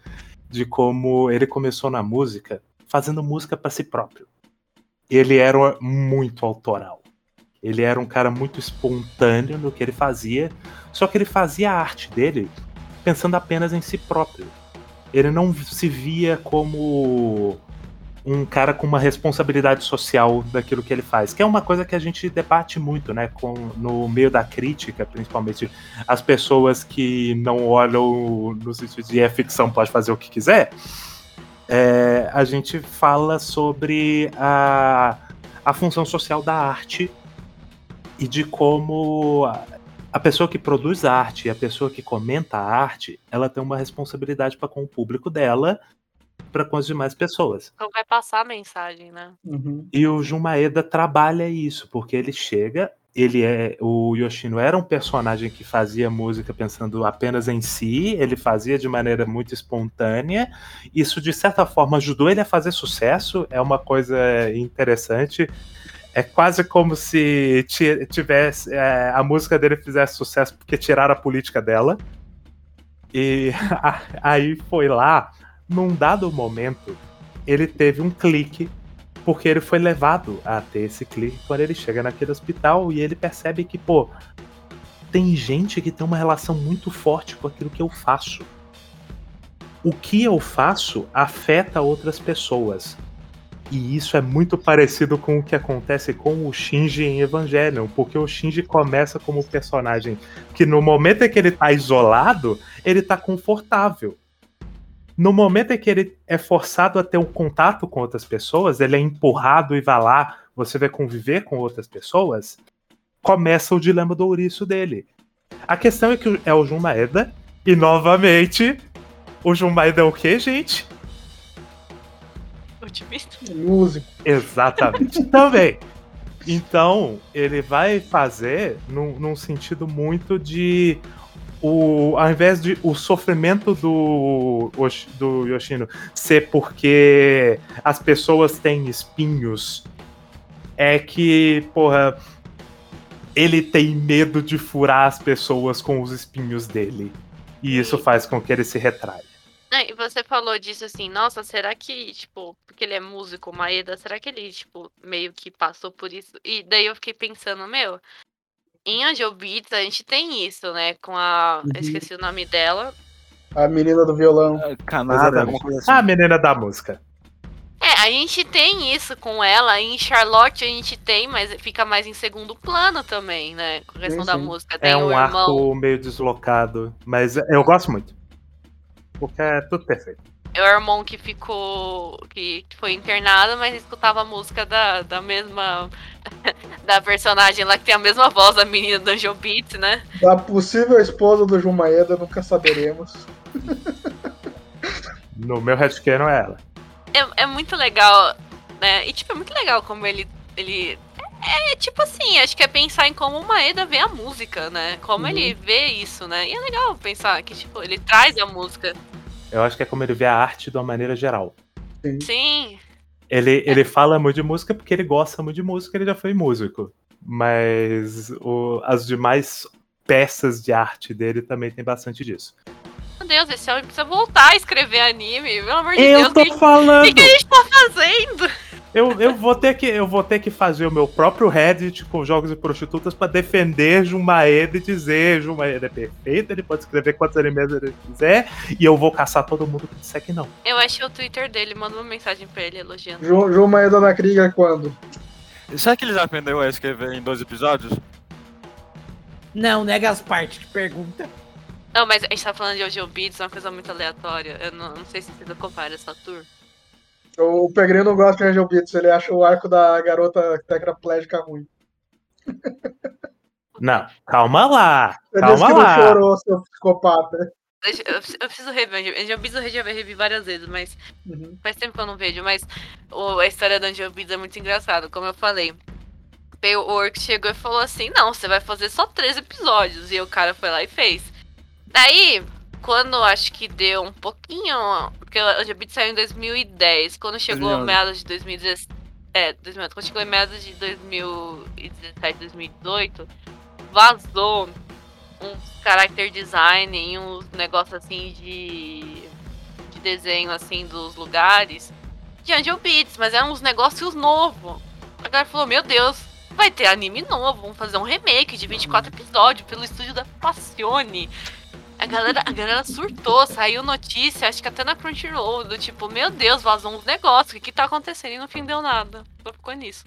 de como ele começou na música fazendo música pra si próprio. Ele era muito autoral. Ele era um cara muito espontâneo no que ele fazia, só que ele fazia a arte dele pensando apenas em si próprio. Ele não se via como um cara com uma responsabilidade social daquilo que ele faz, que é uma coisa que a gente debate muito, né, com, no meio da crítica, principalmente as pessoas que não olham no sentido de é ficção, pode fazer o que quiser. É, a gente fala sobre a, a função social da arte e de como a pessoa que produz arte e a pessoa que comenta a arte, ela tem uma responsabilidade para com o público dela, para com as demais pessoas. Então vai passar a mensagem, né? Uhum. E o Jun Maeda trabalha isso, porque ele chega, ele é o Yoshino era um personagem que fazia música pensando apenas em si, ele fazia de maneira muito espontânea. Isso de certa forma ajudou ele a fazer sucesso, é uma coisa interessante. É quase como se ti- tivesse é, a música dele fizesse sucesso porque tiraram a política dela. E aí foi lá, num dado momento, ele teve um clique porque ele foi levado a ter esse clique quando ele chega naquele hospital e ele percebe que, pô, tem gente que tem uma relação muito forte com aquilo que eu faço. O que eu faço afeta outras pessoas. E isso é muito parecido com o que acontece com o Shinji em Evangelion, porque o Shinji começa como personagem que no momento em que ele tá isolado, ele tá confortável. No momento em que ele é forçado a ter um contato com outras pessoas, ele é empurrado e vai lá, você vai conviver com outras pessoas, começa o dilema do ouriço dele. A questão é que é o Jun Maeda, e novamente, o Jun Maeda é o quê, gente? Otimista. Músico. Exatamente. Também. Então, ele vai fazer num, num sentido muito de. O, ao invés de o sofrimento do, do Yoshino ser porque as pessoas têm espinhos, é que, porra, ele tem medo de furar as pessoas com os espinhos dele. E isso faz com que ele se retraia. É, e você falou disso assim, nossa, será que, tipo, porque ele é músico, Maeda, será que ele, tipo, meio que passou por isso? E daí eu fiquei pensando, meu, em Angel Beats a gente tem isso, né? Com a. Uhum. Eu esqueci o nome dela. A menina do violão. Canada, alguma coisa assim. A menina da música. É, a gente tem isso com ela. Em Charlotte a gente tem, mas fica mais em segundo plano também, né? Com a questão Sim, da sim. música. Tem É um irmão. arco meio deslocado, mas eu gosto muito. Porque é tudo perfeito. É o irmão que ficou. que foi internado, mas escutava a música da, da mesma. da personagem lá que tem a mesma voz da menina do Angel Beats, né? Da possível esposa do Jun Maeda, nunca saberemos. No meu headcanon é ela. É, é muito legal, né? E tipo, é muito legal como ele. ele é tipo assim, acho que é pensar em como o Maeda vê a música, né? Como Uhum. ele vê isso, né? E é legal pensar que, tipo, ele traz a música. Eu acho que é como ele vê a arte de uma maneira geral. Sim. Ele, ele fala muito de música porque ele gosta muito de música, ele já foi músico. Mas o- as demais peças de arte dele também tem bastante disso. Meu Deus, esse homem precisa voltar a escrever anime. Pelo amor de Eu Deus, tô o que, o falando! que que a gente tá fazendo? Eu, eu, vou ter que, eu vou ter que fazer o meu próprio Reddit com jogos e prostitutas pra defender Jumaeda e dizer Jumaeda é perfeito, ele pode escrever quantos animes ele quiser e eu vou caçar todo mundo que disser que não. Eu achei o Twitter dele, manda uma mensagem pra ele elogiando. Jun, Jun Maeda na Krieger quando? Será que ele já aprendeu a escrever em dois episódios? Não, nega as partes que pergunta. Não, mas a gente tá falando de Ojo Beats, uma coisa muito aleatória. Eu não, não sei se vocês acompanharam essa tour. O Pegrinho não gosta de Angel Beats, ele acha o arco da garota tetraplégica ruim. Não, calma lá, Você disse calma que não lá. chorou, seu psicopata. Eu, eu preciso rever. Angel Beats eu já revi várias vezes, mas Uhum. faz tempo que eu não vejo. Mas o- a história da Angel Beats é muito engraçada, como eu falei. O Orc chegou e falou assim: Não, você vai fazer só três episódios. E o cara foi lá e fez. Daí, quando acho que deu um pouquinho. Porque Angel Beats saiu em 2010. Quando chegou 2011. meados de 2017. É, 2000, quando chegou em meados de 2017, 2018, vazou uns character design e uns negócios assim de, de desenho assim dos lugares de Angel Beats, mas eram uns negócios novos. A galera falou, meu Deus, vai ter anime novo, vamos fazer um remake de 24 episódios pelo estúdio da Passione. A galera, a galera surtou, saiu notícia, acho que até na Crunchyroll, do tipo, meu Deus, vazou uns negócios, o que, que tá acontecendo? E no fim deu nada. Só ficou nisso.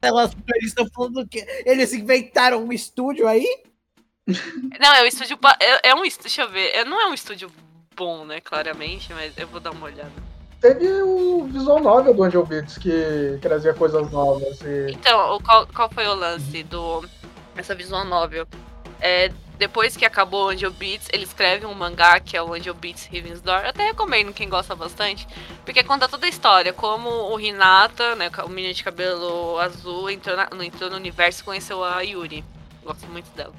Elas eles estão falando que eles inventaram um estúdio aí? Não, é um estúdio. É, é um estúdio. Deixa eu ver. É, não é um estúdio bom, né? Claramente, mas eu vou dar uma olhada. Teve o visual novel do Angel Beats, que trazia coisas novas. E... Então, o- qual, qual foi o lance do. Essa visual novel? é, depois que acabou o Angel Beats, ele escreve um mangá que é o Angel Beats Heaven's Door. Eu até recomendo quem gosta bastante, porque conta toda a história, como o Hinata, né, o menino de cabelo azul, entrou, na, entrou no universo e conheceu a Yuri. Gosto muito dela.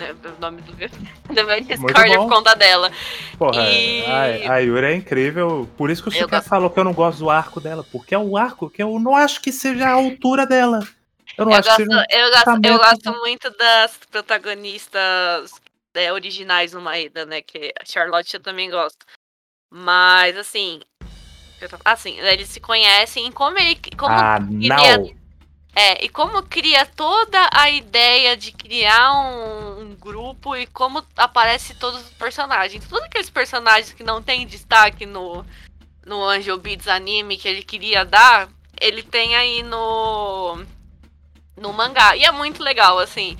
É, o nome do meu Discord é por conta dela. Porra, E- a, a Yuri é incrível. Por isso que o Suka gosto- falou que eu não gosto do arco dela. Porque é o arco que eu não acho que seja a altura dela. Eu não Eu acho gosto, que seja. eu, gosto, eu gosto muito das protagonistas é, originais no Maeda, né? Que a Charlotte eu também gosto. Mas, assim. tô- Assim, eles se conhecem e como ele. Como Ah, queria- não. É, e como cria toda a ideia de criar um, um grupo e como aparece todos os personagens. Todos aqueles personagens que não tem destaque no, no Angel Beats anime que ele queria dar, ele tem aí no, no mangá. E é muito legal, assim.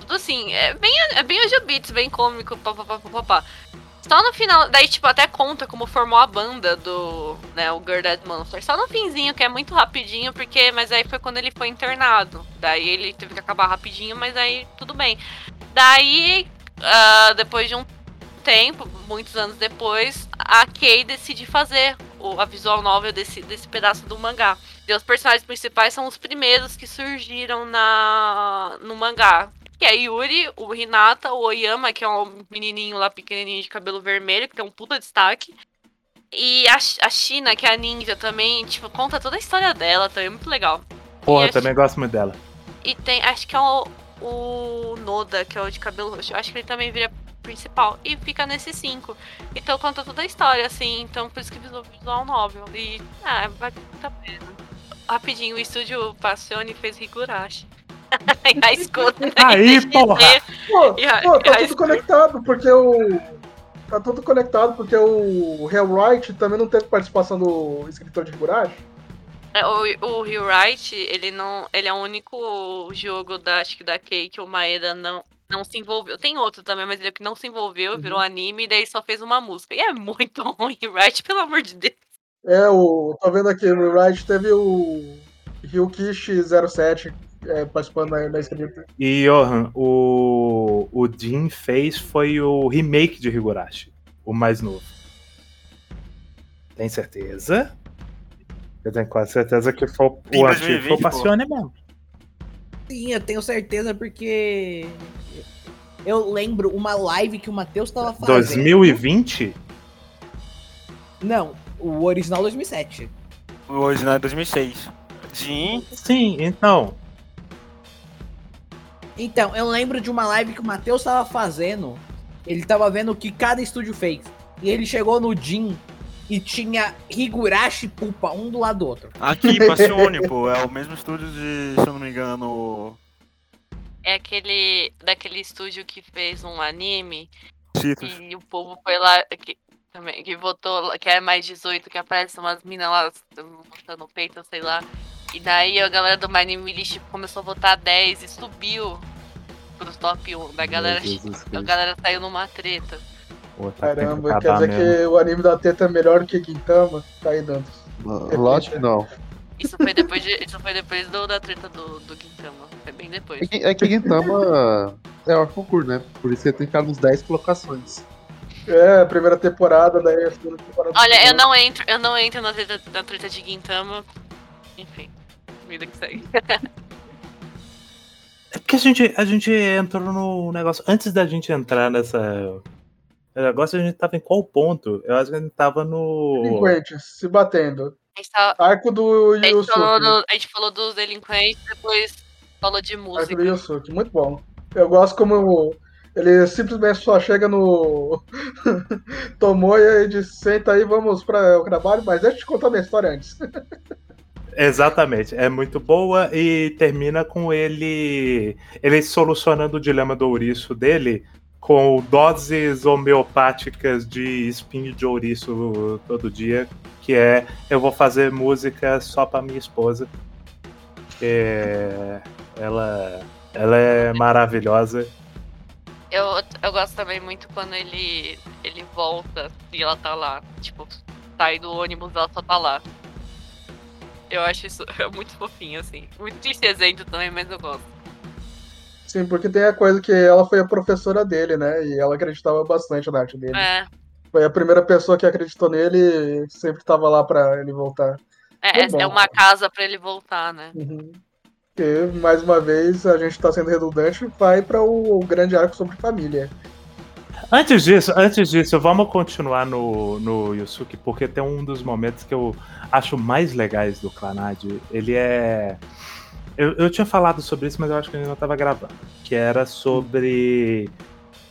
Tudo assim, é bem, é bem Angel Beats, bem cômico, papapá. Só no final, daí, tipo, até conta como formou a banda do, né, o Girl Dead Monster. Só no finzinho, que é muito rapidinho, porque, mas aí foi quando ele foi internado. Daí ele teve que acabar rapidinho, mas aí tudo bem. Daí, ah, depois de um tempo, muitos anos depois, a Kay decide fazer o, a visual novel desse, desse pedaço do mangá. E os personagens principais são os primeiros que surgiram na, no mangá. Que é Yuri, o Hinata, o Oyama, que é um menininho lá pequenininho de cabelo vermelho, que tem um puta destaque. E a, a China, que é a ninja também, tipo, conta toda a história dela, também é muito legal. Porra, eu também gosto muito dela. E tem, acho que é o, o Noda, que é o de cabelo roxo. Eu acho que ele também vira principal. E fica nesses cinco. Então conta toda a história, assim. Então por isso que visual, visual novel. E, ah, vale muito a pena. Rapidinho, o estúdio Passione fez Higurashi. e a escuta. Aí, porra! Pô, a- pô, tá tudo escuta- conectado, porque o. Tá tudo conectado, porque o Hellwright também não teve participação do escritor de Higurashi. É, O, o Rewrite, ele não. Ele é o único jogo da, acho que da Kei que o Maeda não, não se envolveu. Tem outro também, mas ele é que não se envolveu, virou anime e daí só fez uma música. E é muito ruim, Rewrite, pelo amor de Deus. É, o. Tô vendo aqui, o Hellwright teve o. Ryukishi 07 é, participando na escrita. E Johan, o, o Jin fez foi o remake de Higurashi, o mais novo. Tem certeza? Eu tenho quase certeza que foi o Em antigo foi 2020, o Passione mesmo. Sim, eu tenho certeza porque. Eu lembro uma live que o Matheus tava fazendo. 2020? Não, o original 2007. O original é 2006. Jin, Sim, então. Então, eu lembro de uma live que o Matheus tava fazendo. Ele tava vendo o que cada estúdio fez. E ele chegou no Jin e tinha Higurashi e Pupa, um do lado do outro. aqui, Passione, pô. É o mesmo estúdio de, se eu não me engano, É aquele. daquele estúdio que fez um anime Citrus. e o povo foi lá. Que, também, que votou, que é mais 18, que aparece umas minas lá botando o peito, sei lá. E daí a galera do My Anime List começou a votar 10 e subiu pro top 1. Da galera, a galera saiu numa treta. Tá Caramba, que quer dizer mesmo. que o anime da Teta é melhor que Gintama? Tá aí, Dantas. Lógico que não. Isso foi depois, de, isso foi depois do, da treta do, do Gintama. Foi bem depois. É que, é que Gintama é o concurso, né? Por isso que ele tem que ficar nos 10 colocações. É, a primeira temporada, daí a segunda temporada. Olha, eu não entro, eu não entro na treta, na treta de Gintama. Enfim, vida que segue. É porque a gente, a gente entrou no negócio. Antes da gente entrar nessa. Negócio a gente tava em qual ponto? Eu acho que a gente tava no. Delinquentes, se batendo. A gente, tá- Arco do a gente falou, Yusuke. do- a gente falou dos delinquentes, depois falou de Arco do música. Yusuke, muito bom. Eu gosto como ele simplesmente só chega no Tomoya e diz, senta aí, vamos para o trabalho, mas deixa eu te contar minha história antes. Exatamente, é muito boa e termina com ele ele solucionando o dilema do ouriço dele com doses homeopáticas de espinho de ouriço todo dia, que é eu vou fazer música só pra minha esposa. Que ela ela é maravilhosa. Eu, eu gosto também muito quando ele, ele volta e ela tá lá. Tipo, sai do ônibus ela só tá lá. Eu acho isso é muito fofinho, assim. Muito clichêzento também, mas eu gosto. Sim, porque tem a coisa que ela foi a professora dele, né? E ela acreditava bastante na arte dele. É, Foi a primeira pessoa que acreditou nele e sempre tava lá pra ele voltar. é, Tá bom. é uma casa pra ele voltar, né? Uhum. E, mais uma vez, a gente tá sendo redundante, vai para o, o grande arco sobre família. Antes disso, antes disso, vamos continuar no, no Yusuke, porque tem um dos momentos que eu acho mais legais do Clanad. Ele é. Eu, eu tinha falado sobre isso, mas eu acho que ele não estava gravando. Que era sobre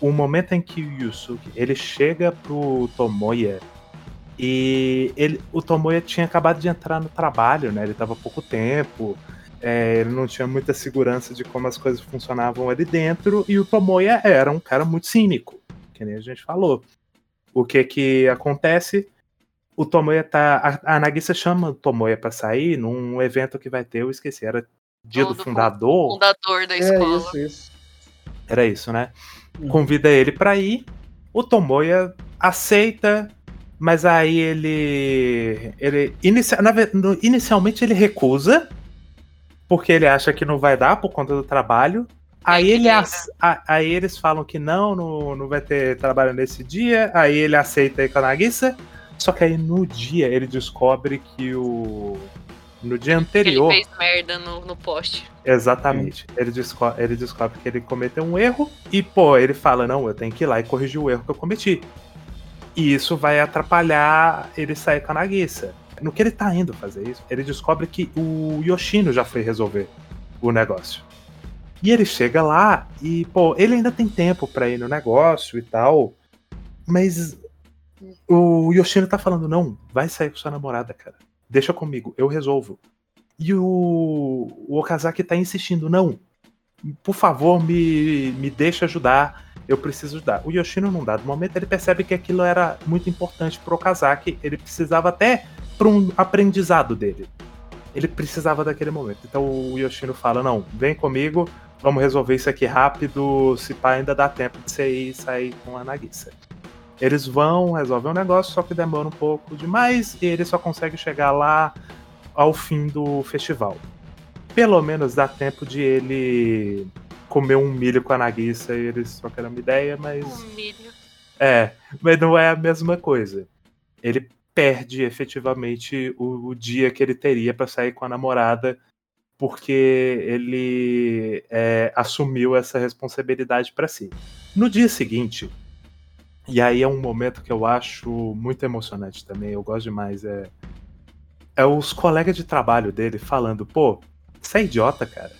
o momento em que o Yusuke ele chega pro Tomoya e ele, o Tomoya tinha acabado de entrar no trabalho, né? Ele estava há pouco tempo. é, ele não tinha muita segurança de como as coisas funcionavam ali dentro, e o Tomoya era um cara muito cínico que nem a gente falou. O que que acontece? O Tomoya tá. A, a Nagisa chama o Tomoya pra sair num evento que vai ter, eu esqueci, era dia Do- do, do fundador. Fundador da É escola. isso, isso. Era isso, né? Uhum. Convida ele pra ir. O Tomoya aceita, mas aí ele. ele inicia, na no- inicialmente ele recusa, porque ele acha que não vai dar por conta do trabalho. Aí, ele, a- aí eles falam que não, não, não vai ter trabalho nesse dia. Aí ele aceita a Nagisa. Só que aí no dia ele descobre que o. No dia Que ele anterior. fez merda no, no poste. Exatamente. Ele, desco ele descobre que ele cometeu um erro e, pô, ele fala: não, eu tenho que ir lá e corrigir o erro que eu cometi. E isso vai atrapalhar ele sair com a Nagisa. No que ele tá indo fazer isso, ele descobre que o Yoshino já foi resolver o negócio. E ele chega lá e, pô, ele ainda tem tempo pra ir no negócio e tal, mas o Yoshino tá falando: não, vai sair com sua namorada, cara. Deixa comigo, eu resolvo. E o, o Okazaki tá insistindo, não, por favor, me, me deixa ajudar, eu preciso ajudar. O Yoshino, num dado momento, ele percebe que aquilo era muito importante pro Okazaki, ele precisava até para um aprendizado dele. Ele precisava daquele momento. Então o Yoshino fala, não, vem comigo, vamos resolver isso aqui rápido, se pá, ainda dá tempo de você ir sair com a Nagisa. Eles vão, resolvem o negócio, só que demora um pouco demais e ele só consegue chegar lá ao fim do festival. Pelo menos dá tempo de ele comer um milho com a Nagisa e eles trocaram uma ideia, mas. Um milho. É, mas não é a mesma coisa. Ele perde efetivamente o, o dia que ele teria para sair com a namorada, porque ele é, assumiu essa responsabilidade para si. No dia seguinte, e aí é um momento que eu acho muito emocionante também, eu gosto demais, é, é os colegas de trabalho dele falando, pô, você é idiota, cara.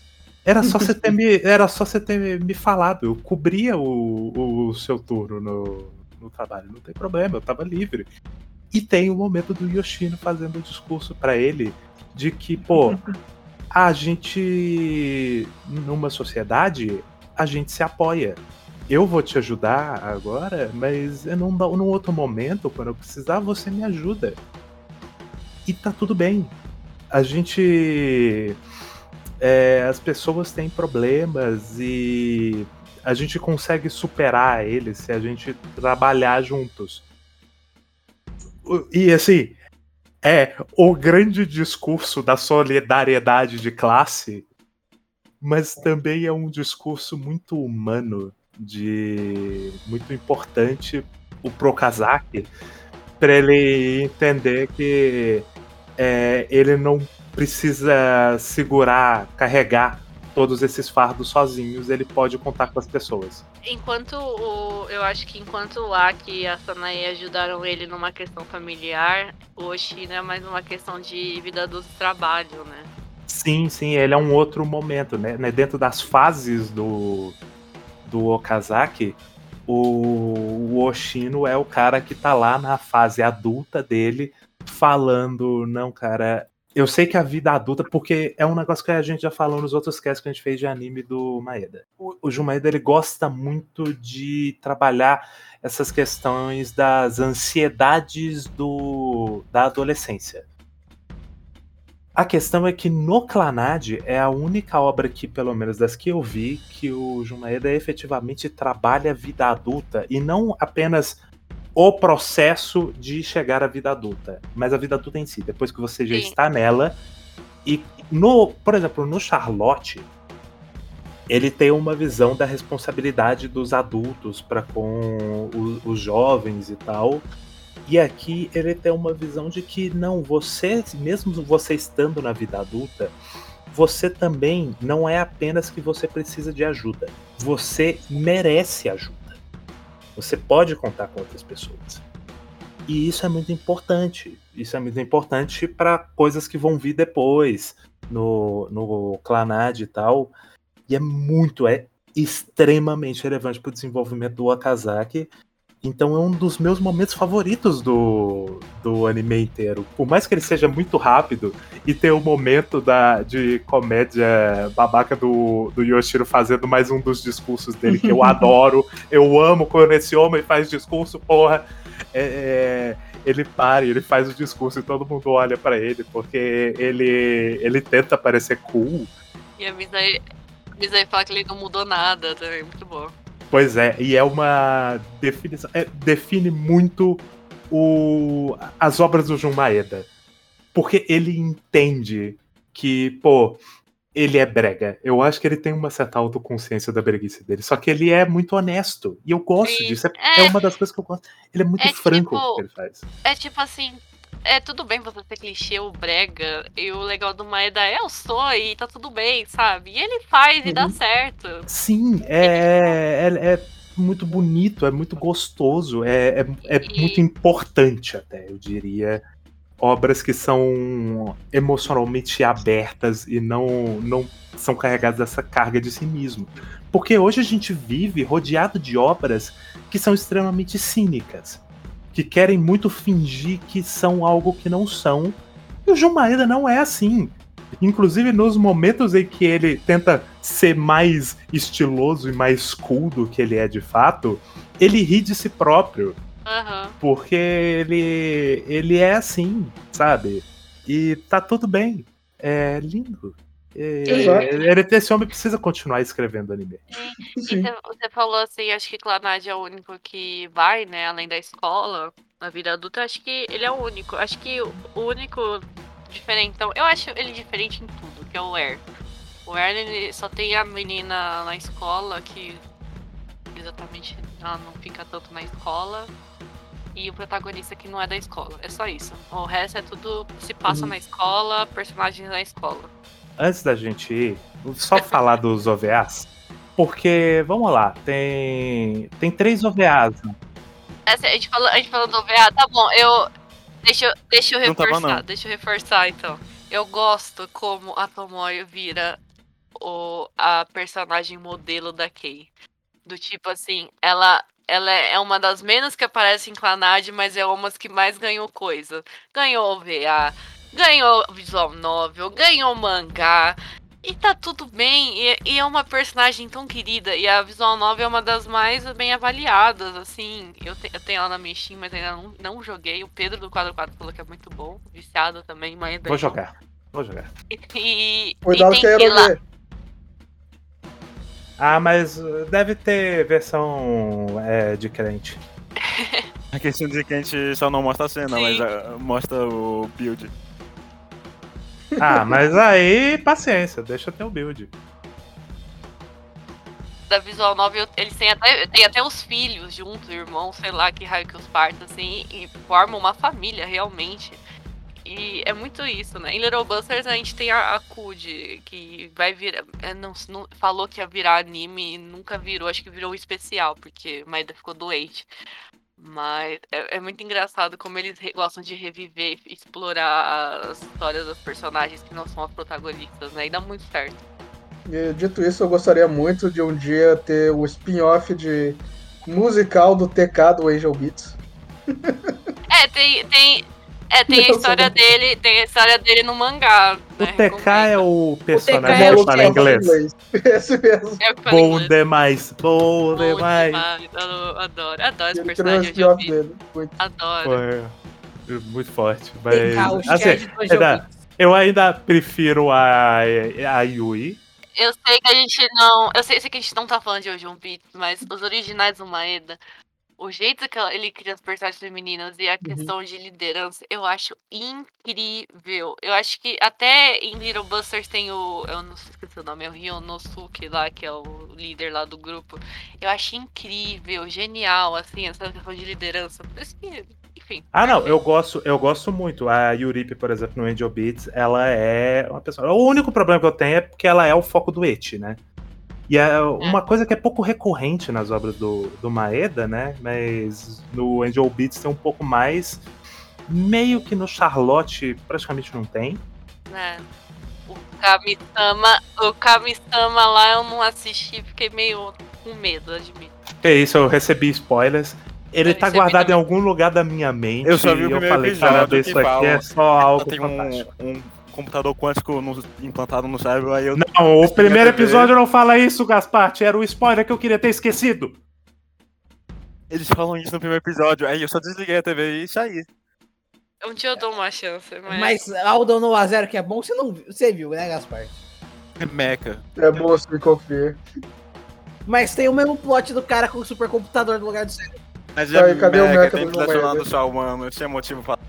Era só você ter me, era só você ter me falado. Eu cobria o, o seu turno no, no trabalho. Não tem problema, eu tava livre. E tem o momento do Yoshino fazendo o discurso pra ele de que, pô, a gente, numa sociedade, a gente se apoia. Eu vou te ajudar agora, mas num, num outro momento, quando eu precisar, você me ajuda. E tá tudo bem. A gente. é, as pessoas têm problemas e a gente consegue superar eles se a gente trabalhar juntos. E assim, é o grande discurso da solidariedade de classe, mas também é um discurso muito humano, de muito importante o Prokazaki para ele entender que é, ele não precisa segurar, carregar todos esses fardos sozinhos, ele pode contar com as pessoas. Enquanto o. Eu acho que enquanto o Aki e a Sanae ajudaram ele numa questão familiar, o Oshino é mais uma questão de vida do trabalho, né? Sim, sim, ele é um outro momento, né? né, Dentro das fases do, do Okazaki, o, o Oshino é o cara que tá lá na fase adulta dele, falando, não, cara, eu sei que a vida adulta, porque é um negócio que a gente já falou nos outros casts que a gente fez de anime do Maeda. O, o Jun Maeda, ele gosta muito de trabalhar essas questões das ansiedades do, da adolescência. A questão é que no Clanad é a única obra que, pelo menos das que eu vi, que o Jumaeda efetivamente trabalha a vida adulta e não apenas o processo de chegar à vida adulta, mas a vida adulta em si, depois que você já Sim. está nela. E no, por exemplo, no Charlotte, ele tem uma visão da responsabilidade dos adultos para com o- os jovens e tal. E aqui ele tem uma visão de que não, você, mesmo você estando na vida adulta, você também não é apenas que você precisa de ajuda. Você merece ajuda. Você pode contar com outras pessoas. E isso é muito importante. Isso é muito importante para coisas que vão vir depois no, no Clanad e tal. E é muito, é extremamente relevante para o desenvolvimento do Okazaki. Então é um dos meus momentos favoritos do, do anime inteiro. Por mais que ele seja muito rápido e tem o momento da, de comédia babaca do, do Yoshiro fazendo mais um dos discursos dele que eu adoro. Eu amo quando esse homem faz discurso, porra. É, é, ele para e ele faz o discurso e todo mundo olha pra ele porque ele, ele tenta parecer cool. E a Mizai, a Mizai fala que ele não mudou nada também, muito bom. Pois é, e é uma definição. é, define muito o, as obras do Jun Maeda. Porque ele entende que, pô, ele é brega. Eu acho que ele tem uma certa autoconsciência da breguice dele. Só que ele é muito honesto. E eu gosto Sim, disso. É, é. é uma das coisas que eu gosto. Ele é muito É franco tipo- que ele faz. É tipo assim, é tudo bem você ser clichê ou brega, e o legal do Maeda é eu sou e tá tudo bem, sabe? E ele faz e dá Uhum. certo. Sim, é, é, é muito bonito, é muito gostoso, é, é, é E- muito importante até, eu diria. Obras que são emocionalmente abertas e não, não são carregadas dessa carga de cinismo. Porque hoje a gente vive rodeado de obras que são extremamente cínicas, que querem muito fingir que são algo que não são. E o João Maeda não é assim. Inclusive nos momentos em que ele tenta ser mais estiloso e mais cool do que ele é de fato, ele ri de si próprio. Aham. Porque ele, ele é assim, sabe? E tá tudo bem. É lindo. É, ele, esse homem precisa continuar escrevendo anime. Sim. você- você falou assim, acho que Clanad é o único que vai, né, além da escola, na vida adulta, acho que ele é o único. Acho que o único diferentão, eu acho ele diferente em tudo, que é o Air. O Air, ele só tem a menina na escola que exatamente ela não fica tanto na escola. E o protagonista que não é da escola. É só isso. O resto é tudo se passa Uhum. na escola, personagens na escola. Antes da gente ir, só falar dos OVAs. Porque, vamos lá, tem, tem três OVAs. né? Essa, a, gente falou, a gente falou do OVA, tá bom, eu. Deixa, eu- deixa eu Não tava, reforçar, não. deixa eu reforçar então. Eu gosto como a Tomoyo vira o, a personagem modelo da Kei. Do tipo assim, ela, ela é uma das menos que aparece em Clanad, mas é uma das que mais ganhou coisa. Ganhou OVA, ganhou visual novel, ganhou mangá. E tá tudo bem, e, e é uma personagem tão querida, e a visual novel é uma das mais bem avaliadas, assim. Eu, te- eu tenho ela na minha Steam, mas ainda não, não joguei. O Pedro do Quadro 4 falou que é muito bom, viciado também, mas Vou jogar. Vou jogar. E, Cuidado e que é que ir lá. Ah, mas uh, deve ter versão é, de crente. A questão de que a gente só não mostra a cena, Sim. mas ah, mostra o build. Ah, mas aí, paciência, deixa ter o build. da visual novel, eles têm até, têm até os filhos juntos, irmãos, sei lá que raio que os partos, assim, e formam uma família realmente. E é muito isso, né? Em Little Busters a gente tem a, a Kud, que vai virar. é, Não, não- falou que ia virar anime e nunca virou, acho que virou um especial, porque Maeda ficou doente. Mas é, é muito engraçado como eles gostam de reviver e explorar as histórias dos personagens que não são as protagonistas, né? E dá muito certo. E, dito isso, eu gostaria muito de um dia ter o spin-off de musical do TK do Angel Beats. É, tem, tem, é, tem a Não, história dele, tem a história dele no mangá. O né, TK é o personagem é que o fala quê? inglês. Esse mesmo. É que Bom inglês. demais, bom Bom demais. demais, Eu adoro, adoro esse personagem. Eu spin-off vi, dele. Muito. adoro. Foi muito forte. TK, Mas, o assim, ainda- eu ainda prefiro a, a Yui. Eu sei que a gente não. Eu sei, sei que a gente não tá falando de hoje um Beats, mas os originais do Maeda, o jeito que ele cria as personagens femininas e a questão de liderança, eu acho incrível. Eu acho que até em Little Busters tem o. Eu não esqueci esqueci o nome, é o Ryonosuke lá, que é o líder lá do grupo. Eu achei incrível, genial, assim, essa questão de liderança. Por isso que, enfim. Ah, não, eu gosto, eu gosto muito. A Yuripe, por exemplo, no Angel Beats, ela é uma pessoa. O único problema que eu tenho é porque ela é o foco do Eti, né? E é uma coisa que é pouco recorrente nas obras do, do Maeda, né? Mas no Angel Beats tem um pouco mais. Meio que no Charlotte praticamente não tem. É. O Kami-sama, o Kami-sama lá eu não assisti, fiquei meio com medo, admito. É isso, eu recebi spoilers. Ele Eu tá guardado em algum lugar da minha mente. Eu só vi o eu primeiro falei, episódio cara, que isso aqui fala- é só algo Tem um, fantástico. um computador quântico no- implantado no cérebro, aí eu. Não, o primeiro episódio não fala isso, Gasparte. Era o spoiler que eu queria ter esquecido. Eles falam isso no primeiro episódio, aí eu só desliguei a TV e saí. Um dia eu dou uma chance, mas. Mas Aldo no a 0 que é bom, você não viu, você viu, né, Gaspar? É meca. É bom se conferir. Mas tem o mesmo plot do cara com o supercomputador no lugar do cérebro. Mas Aí, é cadê o meca, meca tem do relacionado só humano, tinha motivo pra.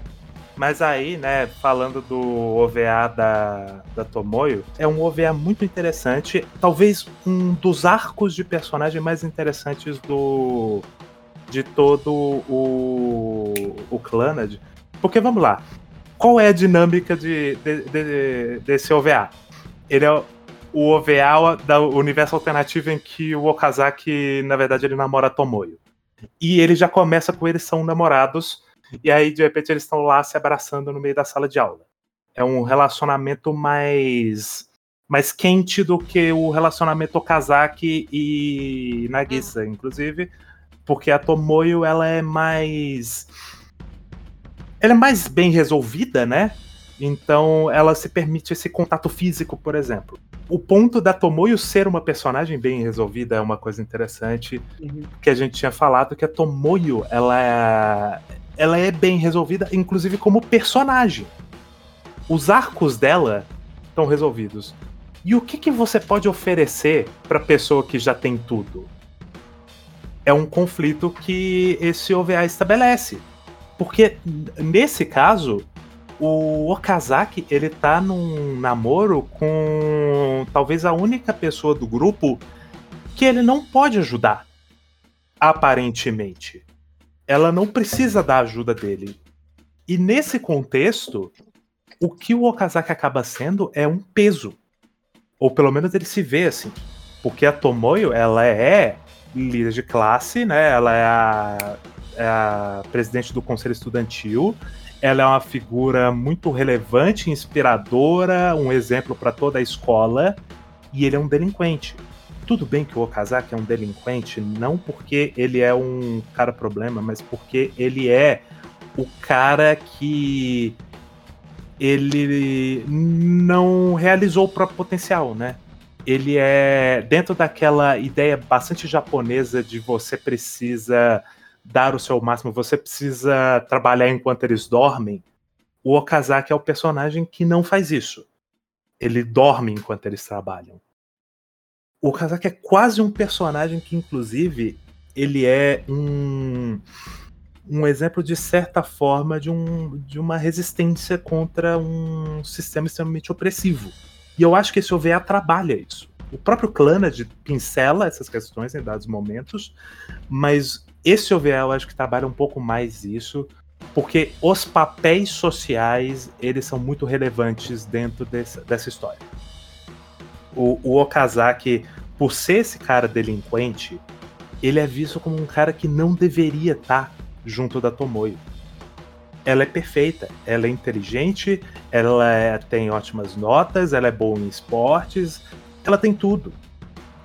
Mas aí, né, falando do OVA da, da Tomoyo, é um OVA muito interessante. Talvez um dos arcos de personagem mais interessantes do de todo o, o Clannad. Porque vamos lá, qual é a dinâmica de, de- de- desse OVA? Ele é o OVA da universo alternativo em que o Okazaki, na verdade, ele namora a Tomoyo. E ele já começa com eles são namorados e aí, de repente, eles estão lá se abraçando no meio da sala de aula. É um relacionamento mais mais quente do que o relacionamento Okazaki e Nagisa, inclusive, porque a Tomoyo ela é mais ela é mais bem resolvida, né? Então ela se permite esse contato físico, por exemplo. O ponto da Tomoyo ser uma personagem bem resolvida é uma coisa interessante que a gente tinha falado que a Tomoyo ela é, ela é bem resolvida, inclusive como personagem. Os arcos dela estão resolvidos. E o que, que você pode oferecer para pessoa que já tem tudo? É um conflito que esse OVA estabelece. Porque nesse caso, o Okazaki ele tá num namoro com talvez a única pessoa do grupo que ele não pode ajudar aparentemente. Ela não precisa da ajuda dele. E nesse contexto, o que o Okazaki acaba sendo é um peso. Ou pelo menos ele se vê assim. Porque a Tomoyo, ela é líder de classe, né? Ela é a, é a presidente do conselho estudantil. Ela é uma figura muito relevante, inspiradora, um exemplo para toda a escola. E ele é um delinquente. Tudo bem que o Okazaki é um delinquente, não porque ele é um cara problema, mas porque ele é o cara que ele não realizou o próprio potencial, né? Ele é dentro daquela ideia bastante japonesa de você precisa dar o seu máximo, você precisa trabalhar enquanto eles dormem. O Okazaki é o personagem que não faz isso. Ele dorme enquanto eles trabalham. O Okazaki é quase um personagem que, inclusive, ele é um, um exemplo, de certa forma, de, um, de uma resistência contra um sistema extremamente opressivo. E eu acho que esse OVA trabalha isso. O próprio Clannad pincela essas questões em dados momentos, mas esse OVA eu acho que trabalha um pouco mais isso, porque os papéis sociais eles são muito relevantes dentro dessa, dessa história. O, o Okazaki, por ser esse cara delinquente, ele é visto como um cara que não deveria estar junto da Tomoyo. Ela é perfeita, ela é inteligente, ela é- tem ótimas notas, ela é boa em esportes, ela tem tudo.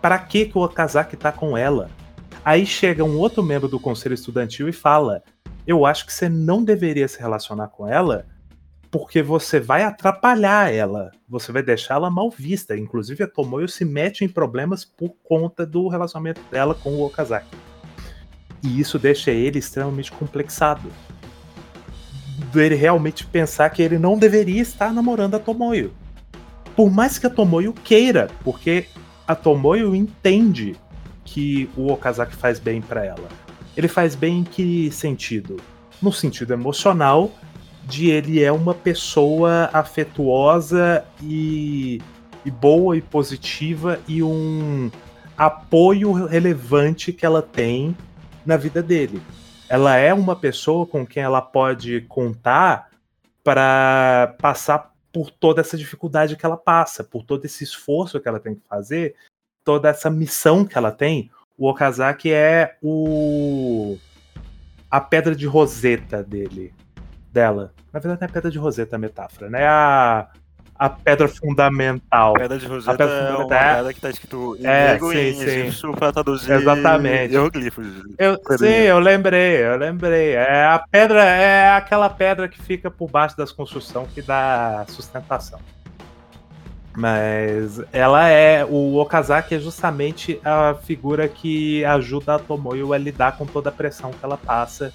Para que, que o Okazaki tá com ela? Aí chega um outro membro do conselho estudantil e fala: Eu acho que você não deveria se relacionar com ela porque você vai atrapalhar ela, você vai deixá-la mal vista. Inclusive, a Tomoyo se mete em problemas por conta do relacionamento dela com o Okazaki. E isso deixa ele extremamente complexado. Ele realmente pensar que ele não deveria estar namorando a Tomoyo. Por mais que a Tomoyo queira, porque a Tomoyo entende que o Okazaki faz bem pra ela. Ele faz bem em que sentido? No sentido emocional, de ele é uma pessoa afetuosa e e boa e positiva e um apoio relevante que ela tem na vida dele. Ela é uma pessoa com quem ela pode contar para passar por toda essa dificuldade que ela passa, por todo esse esforço que ela tem que fazer, toda essa missão que ela tem. O Okazaki é o a pedra de roseta dele, dela. Na verdade, não é pedra de roseta a metáfora, né? A a pedra fundamental. Pedra de Roseta pedra é uma fundamental é- pedra que tá escrito em É, grego sim, sim. egípcio pra traduzir Exatamente. hieroglifos. Eu, sim, eu lembrei, eu lembrei. É a pedra, é aquela pedra que fica por baixo das construções que dá sustentação. Mas ela é. O Okazaki é justamente a figura que ajuda a Tomoyo a lidar com toda a pressão que ela passa.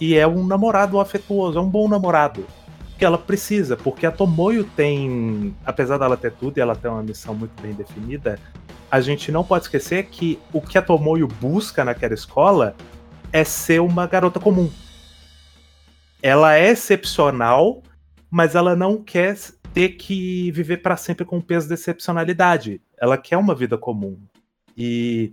E é um namorado afetuoso, é um bom namorado. Que ela precisa, porque a Tomoyo tem. Apesar dela ter tudo e ela tem uma missão muito bem definida, a gente não pode esquecer que o que a Tomoyo busca naquela escola é ser uma garota comum. Ela é excepcional, mas ela não quer ter que viver para sempre com o peso da excepcionalidade. Ela quer uma vida comum. E,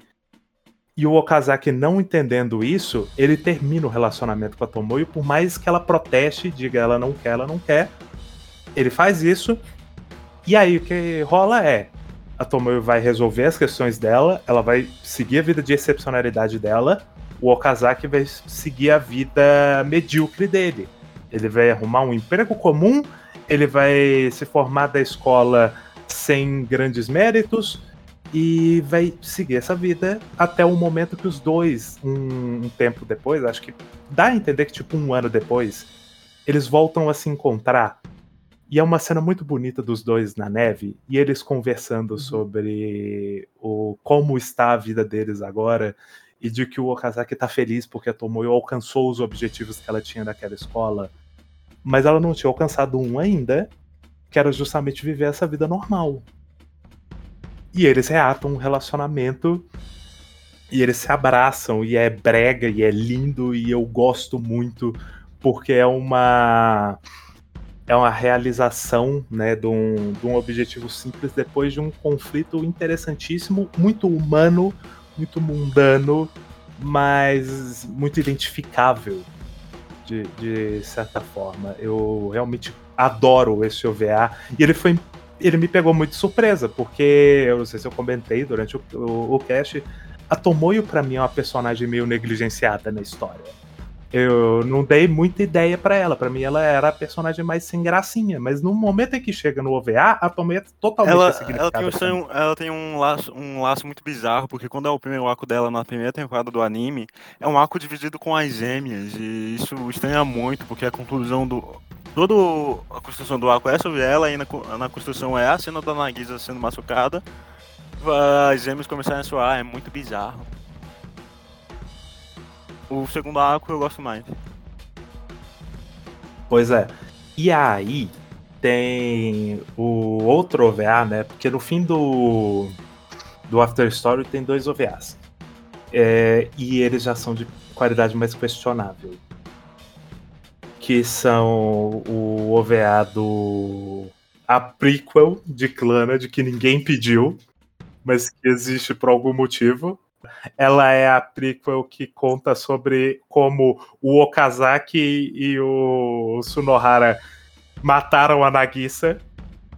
e o Okazaki não entendendo isso, ele termina o relacionamento com a Tomoyo, por mais que ela proteste, diga ela não quer, ela não quer. Ele faz isso. E aí o que rola é a Tomoyo vai resolver as questões dela, ela vai seguir a vida de excepcionalidade dela, o Okazaki vai seguir a vida medíocre dele. Ele vai arrumar um emprego comum, ele vai se formar da escola sem grandes méritos e vai seguir essa vida até o momento que os dois, um, um tempo depois, acho que dá a entender que tipo um ano depois, eles voltam a se encontrar. E é uma cena muito bonita dos dois na neve e eles conversando sobre o como está a vida deles agora e de que o Okazaki tá feliz porque a Tomoyo alcançou os objetivos que ela tinha naquela escola, mas ela não tinha alcançado um ainda, que era justamente viver essa vida normal. E eles reatam um relacionamento e eles se abraçam e é brega e é lindo e eu gosto muito porque é uma é uma realização né, de, um, de um objetivo simples depois de um conflito interessantíssimo, muito humano, muito mundano, mas muito identificável de, de certa forma. Eu realmente adoro esse OVA e ele foi ele me pegou muito de surpresa, porque eu não sei se eu comentei durante o, o, o cast, a Tomoyo pra mim é uma personagem meio negligenciada na história. Eu não dei muita ideia pra ela. Pra mim, ela era a personagem mais sem gracinha. Mas no momento em que chega no OVA, a Tomoyo é totalmente Ela, ela, tem um, ela tem um laço, um laço muito bizarro, porque quando é o primeiro arco dela na primeira temporada do anime, é um arco dividido com as gêmeas, e isso estranha muito, porque a conclusão do. Toda a construção do arco é sobre ela, e na, na construção é a cena da Nagisa sendo machucada. As gêmeas começarem a soar, é muito bizarro. O segundo arco eu gosto mais. Pois é. E aí tem o outro OVA, né? Porque no fim do, do After Story tem dois OVAs. É, e eles já são de qualidade mais questionável. Que são o OVA do. A prequel de Clannad, que ninguém pediu, mas que existe por algum motivo. Ela é a prequel que conta sobre como o Okazaki e o Sunohara mataram a Nagisa.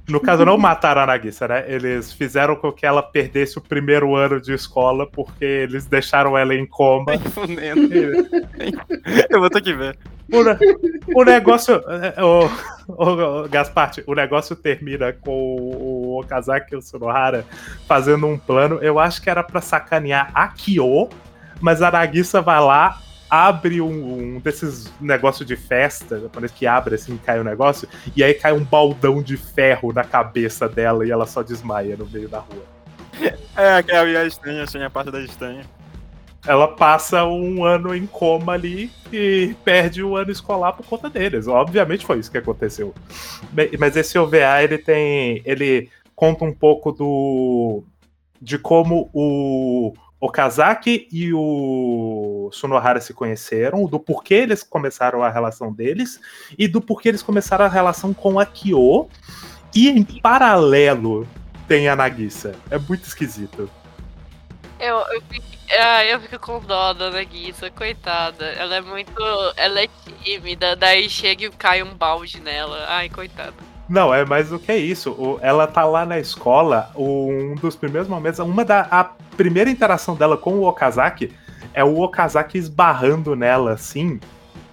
No caso, não mataram a Nagisa, né? Eles fizeram com que ela perdesse o primeiro ano de escola porque eles deixaram ela em coma. Eu vou ter que ver. O, o negócio. é, O, o, Gasparte, o negócio termina com o Okazaki e o Sunohara fazendo um plano. Eu acho que era pra sacanear a Kyo, mas a Nagisa vai lá, abre um, um desses negócios de festa japonês que abre assim, cai o negócio, e aí cai um baldão de ferro na cabeça dela e ela só desmaia no meio da rua. É, que é a estranha, assim, a parte da estranha. Ela passa um ano em coma ali e perde o ano escolar por conta deles. Obviamente foi isso que aconteceu. Mas esse OVA ele tem, ele conta um pouco do de como o Okazaki e o Sunohara se conheceram, do porquê eles começaram a relação deles e do porquê eles começaram a relação com a Kyo. E em paralelo tem a Nagisa. É muito esquisito. Eu, eu, ah, eu fico com dó da Nagisa, coitada. Ela é muito. Ela é tímida, daí chega e cai um balde nela. Ai, coitada. Não, é mais do que isso. Ela tá lá na escola, um dos primeiros momentos, uma da a primeira interação dela com o Okazaki é o Okazaki esbarrando nela, assim,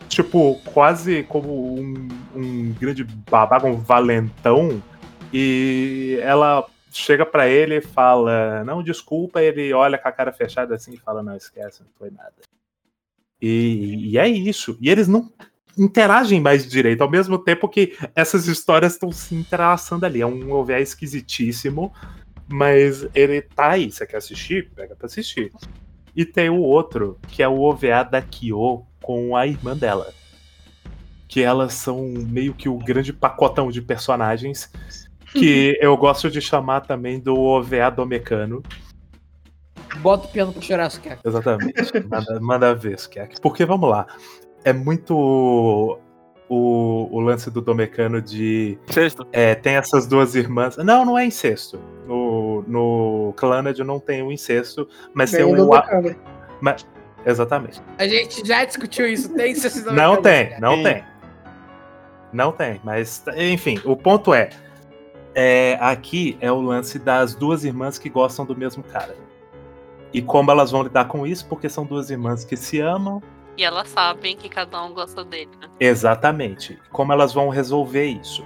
tipo, quase como um, um grande babaca, um valentão, e ela chega pra ele e fala, não, desculpa, ele olha com a cara fechada assim e fala, não, esquece, não foi nada. E, e é isso. E eles não interagem mais direito, ao mesmo tempo que essas histórias estão se entrelaçando ali. É um OVA esquisitíssimo, mas ele tá aí. Você quer assistir? Pega pra assistir. E tem o outro, que é o OVA da Kyo com a irmã dela. Que elas são meio que o grande pacotão de personagens. Que eu gosto de chamar também do OVA do Mecano. Bota o piano pra chorar, Sukiaki. Exatamente. Manda, manda ver, Sukiaki. Porque, vamos lá, é muito o, o lance do Domecano de. Sexto. É, tem essas duas irmãs. Não, não é incesto. No, no Clannad não tem o incesto, mas tem Bem um. a- Bacana. Exatamente. A gente já discutiu isso. Tem necessidade Não de- tem, não Tem. tem. Não tem, mas enfim, o ponto é, é, aqui é o lance das duas irmãs que gostam do mesmo cara. E como elas vão lidar com isso, porque são duas irmãs que se amam. E elas sabem que cada um gosta dele, né? Exatamente. Como elas vão resolver isso.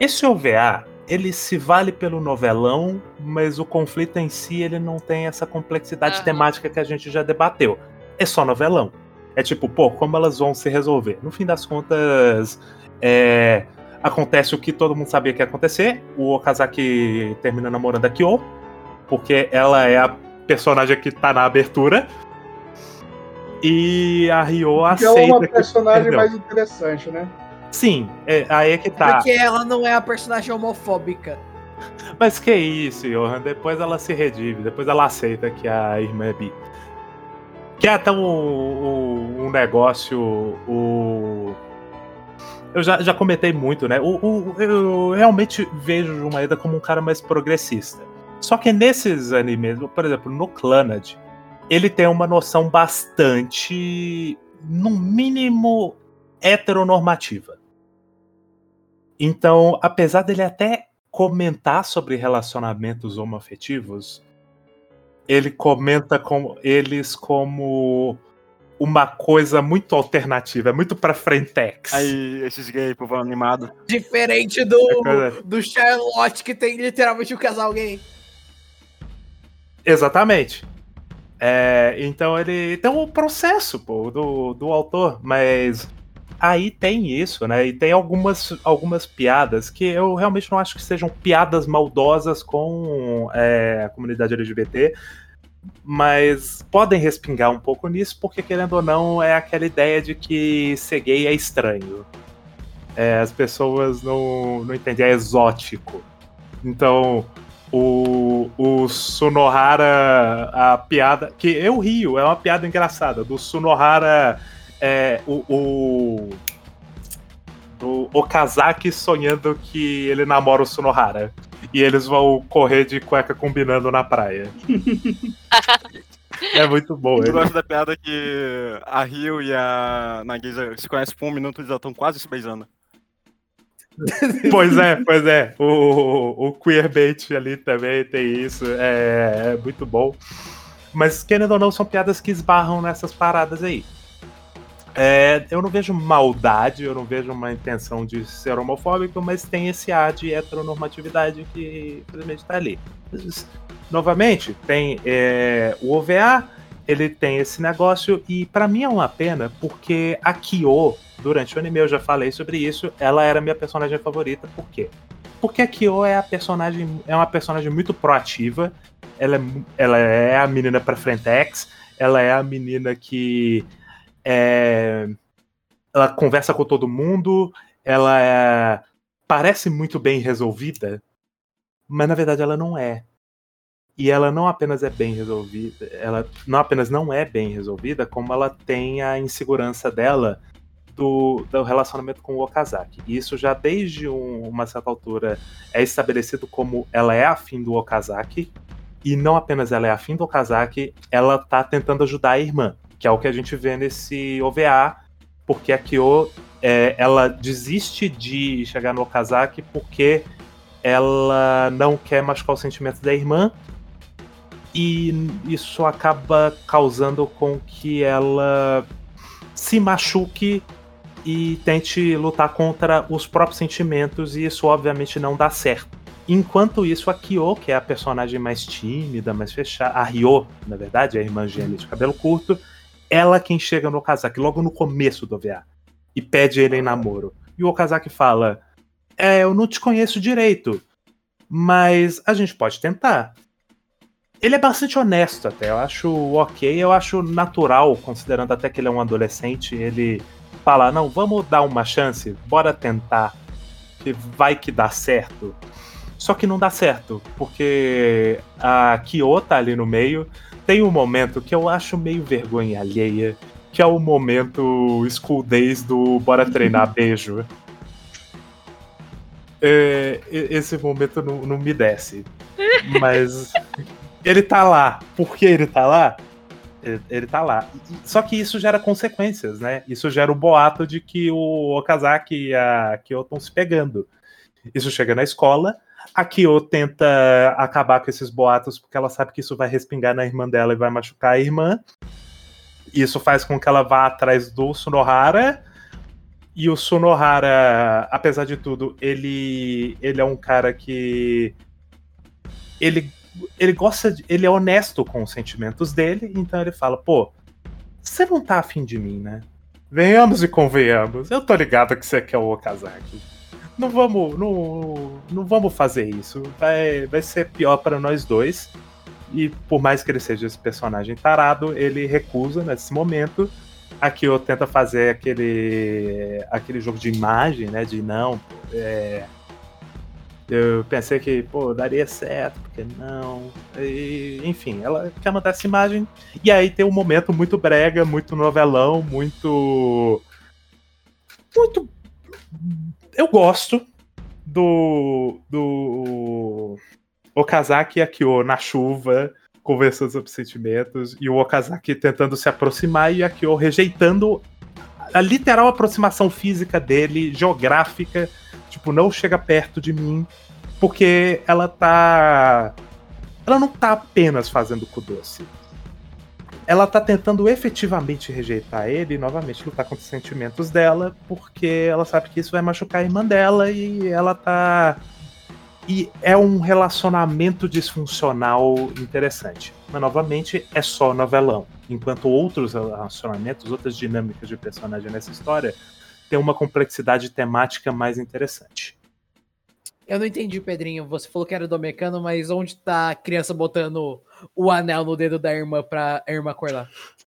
Esse OVA, ele se vale pelo novelão, mas o conflito em si ele não tem essa complexidade Aham. temática que a gente já debateu. É só novelão. É tipo, pô, como elas vão se resolver? No fim das contas, é, acontece o que todo mundo sabia que ia acontecer. O Okazaki termina namorando a Kyo, porque ela é a personagem que tá na abertura. E a Ryo Que é aceita uma que personagem perdeu. mais interessante, né? Sim, é, aí é que tá. Porque ela não é a personagem homofóbica. Mas que isso, Johan? Depois ela se redime, depois ela aceita que a irmã é bi. Que é até um, um- um negócio. O... Eu já, já comentei muito, né? O, o- eu realmente vejo o Maeda como um cara mais progressista. Só que nesses animes, por exemplo, no Clannad, ele tem uma noção bastante, no mínimo, heteronormativa. Então, apesar dele até comentar sobre relacionamentos homoafetivos, ele comenta com eles como uma coisa muito alternativa, é muito pra frentex. Aí esses gays, povo animado. Diferente do, É do Charlotte, que tem literalmente um casal gay. Exatamente. É, então ele tem um processo pô, do, do autor, mas aí tem isso, né? E tem algumas, algumas piadas que eu realmente não acho que sejam piadas maldosas com é, a comunidade LGBT, mas podem respingar um pouco nisso, porque querendo ou não, é aquela ideia de que ser gay é estranho. É, as pessoas não, não entendem, é exótico. Então, o, o Sunohara, a piada. Que eu rio, é uma piada engraçada. Do Sunohara, é, o, o, do Okazaki sonhando que ele namora o Sunohara. E eles vão correr de cueca combinando na praia. é muito bom. Eu gosto da piada que a Rio e a Nagisa se conhecem por um minuto e já estão quase se beijando. pois é, pois é. O, o queerbait ali também tem isso. É, é muito bom. Mas, querendo ou não, são piadas que esbarram nessas paradas aí. É, eu não vejo maldade, eu não vejo uma intenção de ser homofóbico, mas tem esse ar de heteronormatividade que, infelizmente, tá ali. Mas, novamente, tem é, o OVA, ele tem esse negócio, e pra mim é uma pena, porque a Kyo, durante o anime eu já falei sobre isso, ela era minha personagem favorita, por quê? Porque a Kyo é a personagem, é uma personagem muito proativa, ela é, ela é a menina pra frentex, ela é a menina que é, ela conversa com todo mundo, ela é- parece muito bem resolvida, mas na verdade ela não é. E ela não apenas é bem resolvida, ela não apenas não é bem resolvida, como ela tem a insegurança dela do, do relacionamento com o Okazaki. E isso já desde um- uma certa altura é estabelecido como ela é afim do Okazaki, e não apenas ela é afim do Okazaki, ela tá tentando ajudar a irmã, que é o que a gente vê nesse OVA, porque a Kyo é, ela desiste de chegar no Okazaki porque ela não quer machucar os sentimentos da irmã e isso acaba causando com que ela se machuque e tente lutar contra os próprios sentimentos e isso obviamente não dá certo. Enquanto isso, a Kyo, que é a personagem mais tímida, mais fechada, a Ryo, na verdade, a irmã gêmea de cabelo curto, ela quem chega no Okazaki logo no começo do OVA e pede ele em namoro. E o Okazaki fala: É, eu não te conheço direito, mas a gente pode tentar. Ele é bastante honesto até, eu acho ok, eu acho natural, considerando até que ele é um adolescente, ele fala, não, vamos dar uma chance, bora tentar, que vai que dá certo. Só que não dá certo, porque a Kyo tá ali no meio, tem um momento que eu acho meio vergonha alheia, que é o momento School Days do Bora Treinar Beijo. É, esse momento não, não me desce. Mas ele tá lá. Por que ele tá lá? Ele, ele tá lá. Só que isso gera consequências, né? Isso gera o boato de que o Okazaki e a Kyo estão se pegando. Isso chega na escola. A Kyo tenta acabar com esses boatos porque ela sabe que isso vai respingar na irmã dela e vai machucar a irmã. Isso faz com que ela vá atrás do Sunohara. E o Sunohara, apesar de tudo, ele, ele é um cara que. Ele, ele gosta de. Ele é honesto com os sentimentos dele, então ele fala: pô, você não tá afim de mim, né? Venhamos e convenhamos. Eu tô ligado que você quer o Okazaki. Não vamos, não, não vamos fazer isso. Vai, vai ser pior para nós dois. E por mais que ele seja esse personagem tarado, ele recusa nesse momento. A Kyo tenta fazer aquele, aquele jogo de imagem, né? De não, é, eu pensei que, pô, daria certo, porque não. E, enfim, ela quer mandar essa imagem. E aí tem um momento muito brega, muito novelão, muito. Muito. Eu gosto do. do. Okazaki e a Kyo na chuva, conversando sobre sentimentos, e o Okazaki tentando se aproximar e a Kyo rejeitando a literal aproximação física dele, geográfica, tipo, não chega perto de mim, porque ela tá. Ela não tá apenas fazendo cu doce. Ela tá tentando efetivamente rejeitar ele e novamente lutar contra os sentimentos dela, porque ela sabe que isso vai machucar a irmã dela e ela tá. E é um relacionamento disfuncional interessante. Mas novamente é só novelão. Enquanto outros relacionamentos, outras dinâmicas de personagem nessa história tem uma complexidade temática mais interessante. Eu não entendi, Pedrinho. Você falou que era do mecano, mas onde tá a criança botando o anel no dedo da irmã pra a irmã acordar?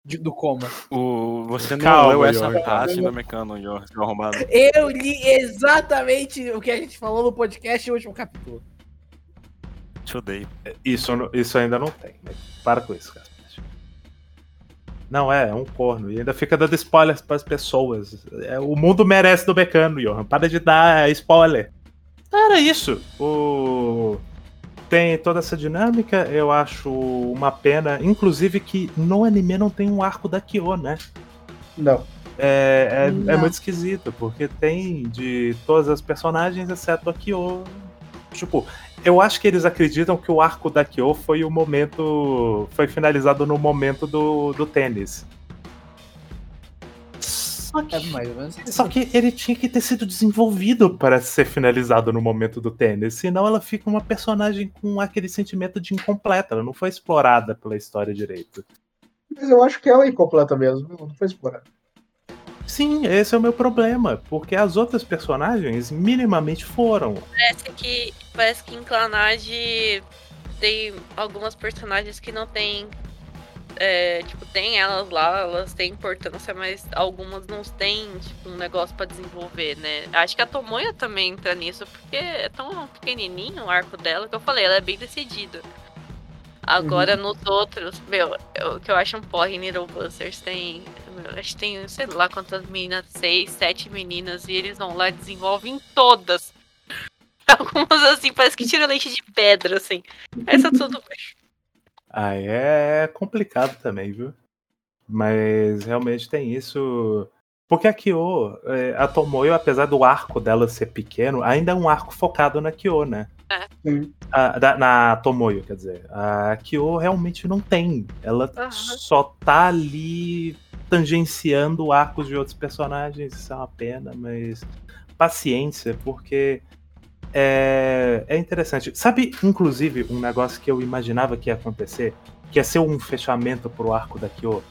De- do coma. O, você não Calma, leu essa parte no mecano, Jorge, arrombado. Eu li exatamente o que a gente falou no podcast e o último capítulo. Te odeio. Isso, isso ainda não tem. Para com isso, cara. Não, é, é um corno. E ainda fica dando spoilers pras pessoas. É, o mundo merece do Becano, Johan. Para de dar spoiler. Era isso. O... Tem toda essa dinâmica. Eu acho uma pena. Inclusive que no anime não tem um arco da Kyo, né? Não. É, é, é Não. muito esquisito, porque tem de todas as personagens, exceto a Kyo. Tipo, eu acho que eles acreditam que o arco da Kyo foi o momento. Foi finalizado no momento do, do tênis. Só É que, mais ou menos. só que ele tinha que ter sido desenvolvido para ser finalizado no momento do tênis. Senão ela fica uma personagem com aquele sentimento de incompleta. Ela não foi explorada pela história direito. Mas eu acho que ela é incompleta mesmo. Não foi explorado. Sim, esse é o meu problema, porque as outras personagens minimamente foram. Parece que, parece que em Clanage tem algumas personagens que não tem. É, tipo, tem elas lá, elas têm importância, mas algumas não têm, tipo, um negócio pra desenvolver, né? Acho que a Tomoya também entra nisso, porque é tão pequenininho o arco dela que eu falei, ela é bem decidida. Agora nos outros, meu, eu- o que eu acho um porre em Needle Busters tem. Acho que tem, sei lá quantas meninas, seis, sete meninas, e eles vão lá e desenvolvem todas. Algumas assim, parece que tira leite de pedra, assim. Essa tudo bem. Ah, é complicado também, viu? Mas realmente tem isso. Porque a Kyo, é, a Tomoyo, apesar do arco dela ser pequeno, ainda é um arco focado na Kyo, né? É. A- da- na Tomoyo, quer dizer. A Kyo realmente não tem. Ela Aham. só tá ali tangenciando arcos de outros personagens. Isso é uma pena, mas paciência, porque é, é interessante. Sabe, inclusive, um negócio que eu imaginava que ia acontecer, que ia ser um fechamento pro arco da Kyo.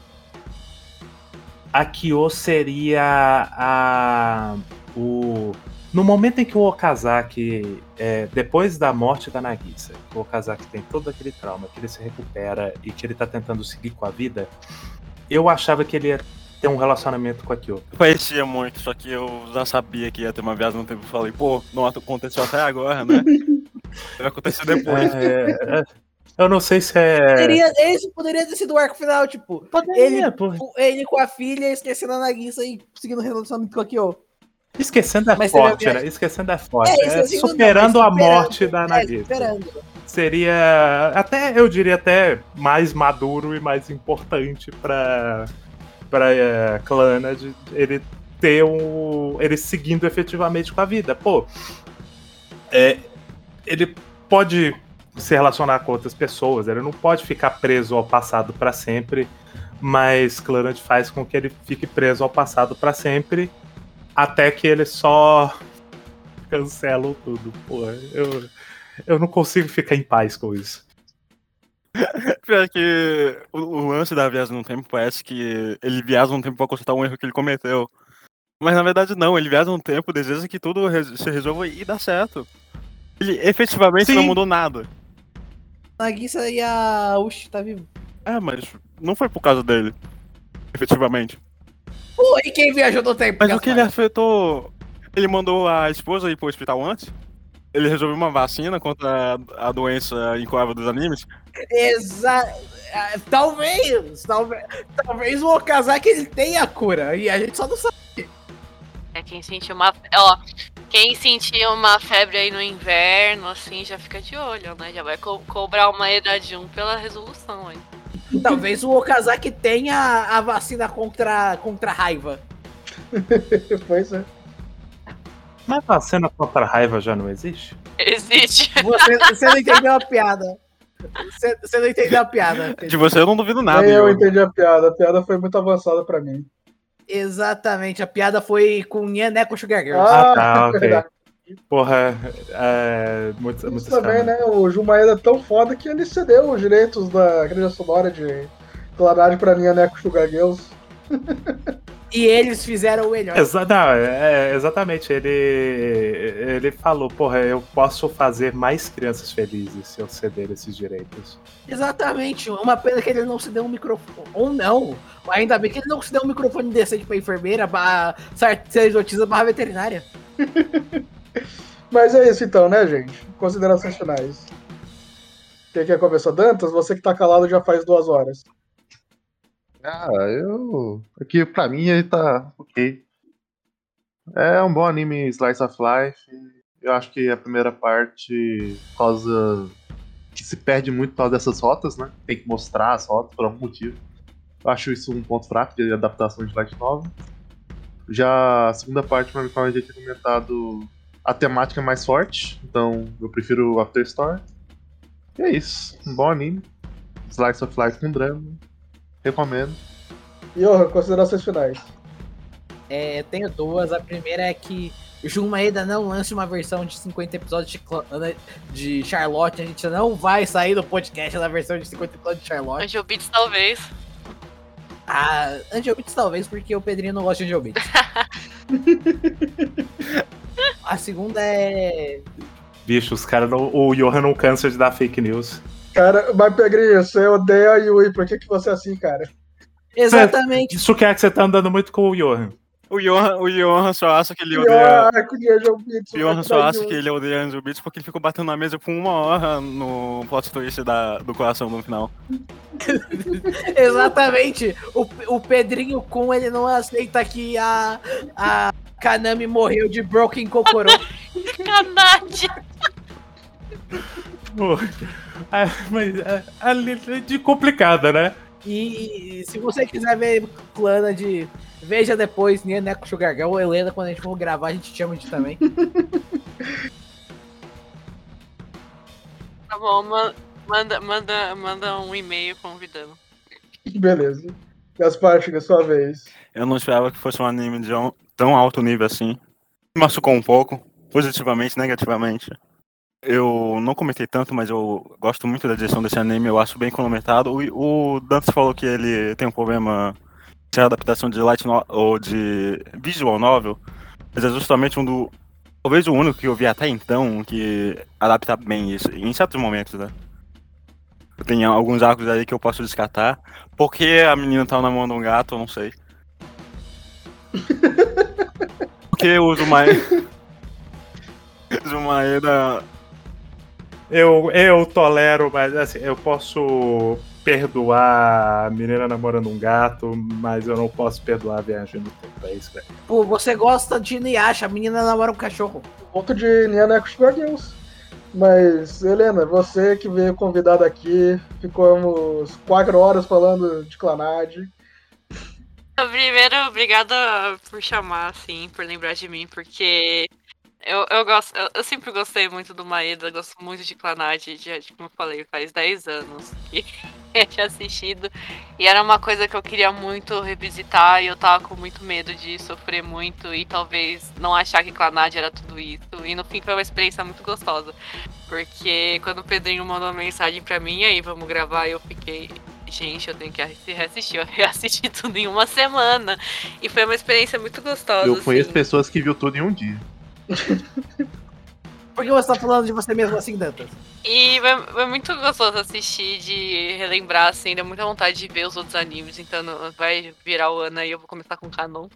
A Kyo seria a o no momento em que o Okazaki, é, depois da morte da Nagisa, o Okazaki tem todo aquele trauma, que ele se recupera e que ele tá tentando seguir com a vida, eu achava que ele ia ter um relacionamento com a Kyo. Parecia muito, só que eu já sabia que ia ter uma viagem no tempo. Eu falei, pô, não aconteceu até agora, né? Vai acontecer depois. É, é, eu não sei se é. Poderia, esse poderia ter sido o arco final, tipo, ele, É, pô. ele com a filha esquecendo a Nagisa e seguindo o relacionamento com a Kyo. Esquecendo é Mas forte, né? Esquecendo é forte. É, É, não, superando mas a morte da É, Nagisa. esperando. seria até eu diria até mais maduro e mais importante para para é, Clannad ele ter um ele seguindo efetivamente com a vida pô é, ele pode se relacionar com outras pessoas ele não pode ficar preso ao passado para sempre mas Clannad faz com que ele fique preso ao passado para sempre até que ele só cancelam tudo pô eu eu não consigo ficar em paz com isso. Pior que o, o lance da viagem no tempo parece que ele viaja no tempo pra consertar um erro que ele cometeu. Mas na verdade não, ele viaja no tempo, deseja que tudo res- se resolva e dá certo. Ele efetivamente não Sim. mudou nada. Nagisa e a Uchi tá vivo. É, mas não foi por causa dele. Efetivamente. Pô, e quem viajou no tempo? Mas o que ele afetou. Ele mandou a esposa ir pro hospital antes? Ele resolveu uma vacina contra a a doença incurável dos animes? Exa... ah, Talvez, talvez, talvez o Okazaki ele tenha a cura e a gente só não sabe. É quem sentiu uma. Ó, quem sentiu uma febre aí no inverno, assim, já fica de olho, né? Já vai co- cobrar uma idade 1 pela resolução aí. Talvez o Okazaki tenha a vacina contra, contra a raiva. pois é. Mas a cena contra a raiva já não existe? Existe. Você, você não entendeu a piada. Você, você não entendeu a piada. De você eu não duvido nada. Eu entendi a piada. A piada foi muito avançada pra mim. Exatamente, a piada foi com Nhaneco Sugar Girl. Ah, tá, ok. verdade. Porra, é. Muito, Isso muito também, né? O Jumaeda é tão foda que ele cedeu os direitos da trilha sonora de Claridade pra minha Neco Sugar Girls. E eles fizeram o melhor. Exa não, é, exatamente. Ele, ele falou, porra, eu posso fazer mais crianças felizes se eu ceder esses direitos. Exatamente. Uma pena que ele não se deu um microfone. Ou não. Ainda bem que ele não se deu um microfone decente pra enfermeira, pra sacerdotisa barra veterinária. Mas é isso então, né, gente? Considerações finais. Quem quer começar? Dantas, você que tá calado já faz duas horas. Ah, eu. Aqui pra mim ele tá ok. É um bom anime Slice of Life. Eu acho que a primeira parte, causa. que se perde muito por causa dessas rotas, né? Tem que mostrar as rotas por algum motivo. Eu acho isso um ponto fraco de adaptação de light novel. Já a segunda parte, como eu já tinha comentado, a temática é mais forte, então eu prefiro After Story. E é isso. Um bom anime. Slice of Life com drama. Recomendo. Johan, considerações finais. É, eu tenho duas. A primeira é que Jun Maeda não lance uma versão de 50 episódios de, Cla- de Charlotte. A gente não vai sair do podcast da versão de 50 episódios de Charlotte. Angel Beats, talvez. Ah, Angel Beats talvez, porque o Pedrinho não gosta de Angel Beats. A segunda é. Bicho, os caras não. O Johan não cansa de dar fake news. Cara, mas Pegrinho, você odeia a Yui, por que, que você é assim, cara? Exatamente. Isso quer que você tá andando muito com o Johan. O Johan, o Johan só acha que ele odeia. Beats. O Johan vai só acha que ele odeia Angel Beats porque ele ficou batendo na mesa por uma hora no plot twist da, do coração no final. Exatamente. O, o Pedrinho Kun, ele não aceita que a, a Kanami morreu de Broken Kokoro. Canade. Ah, mas ah, é de complicada, né? E se você quiser ver Clana de. Veja depois, Sugar Girl ou Helena, quando a gente for gravar, a gente chama de também. Tá bom, ma- manda, manda, manda um e-mail convidando. Beleza. Gaspar, chega a sua vez. Eu não esperava que fosse um anime de um- tão alto nível assim. Me machucou um pouco, positivamente, negativamente. Eu não comentei tanto, mas eu gosto muito da direção desse anime, eu acho bem cronometrado. O, o falou que ele tem um problema de adaptação de light no, ou de visual novel, mas é justamente um do. Talvez o único que eu vi até então que adapta bem isso, em certos momentos, né? Tem alguns arcos aí que eu posso descartar. Porque a menina tá namorando um gato, eu não sei. Porque o Zumaeda. Zumaeda. Eu, eu tolero, mas assim, eu posso perdoar a menina namorando um gato, mas eu não posso perdoar a viagem no tempo. É isso, velho. Pô, você gosta de Inuyasha, a menina namora um cachorro. Ponto de Nia Neko Sugar Girls. Mas, Helena, você que veio convidada aqui, ficamos quatro horas falando de Clanad. Primeiro, obrigada por chamar, assim, por lembrar de mim, porque eu, eu gosto, eu, eu sempre gostei muito do Maeda, gosto muito de Clanad, já, como eu falei, faz 10 anos que eu tinha assistido. E era uma coisa que eu queria muito revisitar e eu tava com muito medo de sofrer muito e talvez não achar que Clanad era tudo isso. E no fim foi uma experiência muito gostosa. Porque quando o Pedrinho mandou uma mensagem pra mim, aí, vamos gravar, eu fiquei. Gente, eu tenho que assi- reassistir. Eu reassisti tudo em uma semana. E foi uma experiência muito gostosa. Eu conheço assim. pessoas que viu tudo em um dia. Por que você tá falando de você mesmo assim, Dantas? E foi, foi muito gostoso assistir, de relembrar, assim, deu muita vontade de ver os outros animes, então vai virar o ano aí, eu vou começar com Canon.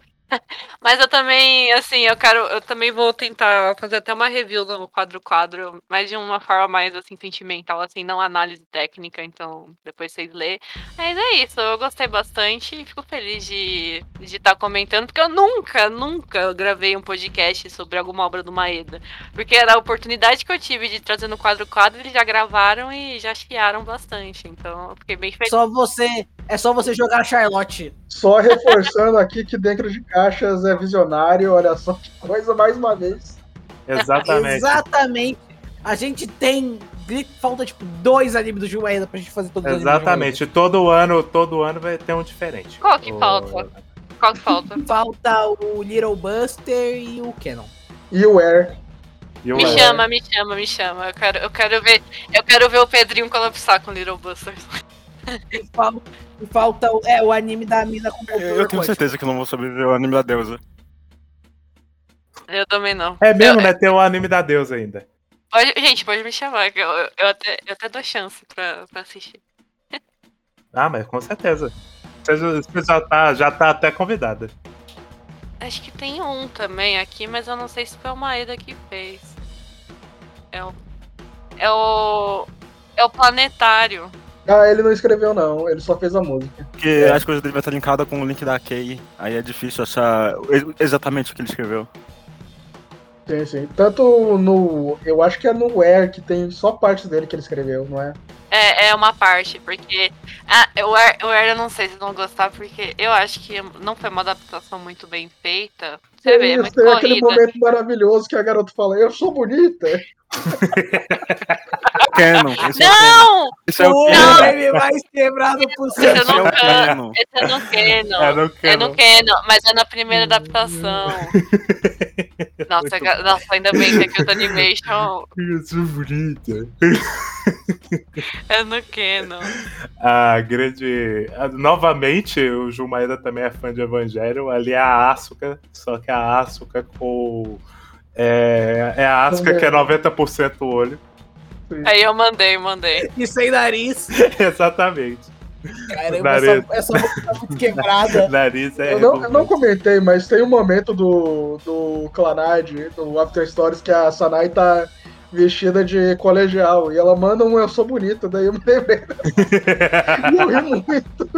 Mas eu também, assim, eu quero, eu também vou tentar fazer até uma review no quadro quadro, mas de uma forma mais assim sentimental, assim, não análise técnica, então depois vocês lê. Mas é isso, eu gostei bastante e fico feliz de de estar comentando, porque eu nunca, nunca gravei um podcast sobre alguma obra do Maeda. Porque era a oportunidade que eu tive de trazer no quadro quadro, eles já gravaram e já chiaram bastante. Então eu fiquei bem feliz. Só você. É só você jogar Charlotte. Só reforçando aqui que dentro de caixas é visionário, olha só que coisa mais uma vez. Exatamente. Exatamente. A gente tem. Falta tipo dois animes do Jumaeda pra gente fazer todos os Exatamente. Todo ano, todo ano vai ter um diferente. Qual que O- falta? Qual que falta? Falta o Little Buster e o Canon. E o Air. O Me Air. chama, me chama, me chama. Eu quero, eu quero ver. Eu quero ver o Pedrinho colapsar com Little Busters. E fal- e falta o, é, o anime da mina com Eu controle tenho certeza que eu não vou sobreviver ao anime da deusa. Eu também não. É mesmo, Eu- né? Tem o anime da deusa ainda. Pode, gente, pode me chamar, que eu, eu, até, eu até dou chance pra, pra assistir. Ah, mas com certeza. Você já, você já tá, já tá até convidada. Acho que tem um também aqui, mas eu não sei se foi o Maeda que fez. É o. É o. É o Planetário. Ah, ele não escreveu não, ele só fez a música. Porque as coisas dele vai estar linkadas com o link da Kay. Aí é difícil achar ex- exatamente o que ele escreveu. Sim, sim. Tanto no. Eu acho que é no Air que tem só partes dele que ele escreveu, não é? É, é uma parte, porque. Ah, o Air, o Air eu não sei se vão gostar, porque eu acho que não foi uma adaptação muito bem feita. Você vê, é Isso, muito tem aquele corrida. momento maravilhoso que a garota fala, eu sou bonita. Canon. Esse é o Canon. Não! Esse é o Canon. anime mais quebrado Esse cento. é Esse é no o Canon. Canon. Esse é no Canon. É no É no Canon. Canon, mas é na primeira adaptação. Nossa, ga- nossa, ainda bem que aqui o Animation Eu sou bonita. é no Canon. A grande. novamente, o Jumaeda também é fã de Evangelho. Ali é a Asuka, só que a Asuka com. É, é a Asuka que é 90% olho. Aí eu mandei, mandei. E sem nariz. Exatamente. Caramba, Nariz. essa, essa boca tá muito quebrada. Nariz é. Eu não, eu não comentei, mas tem um momento do, do Clanad, do After Stories, que a Sanai tá vestida de colegial e ela manda um Eu sou bonita, daí eu me lembrei. E eu ri muito.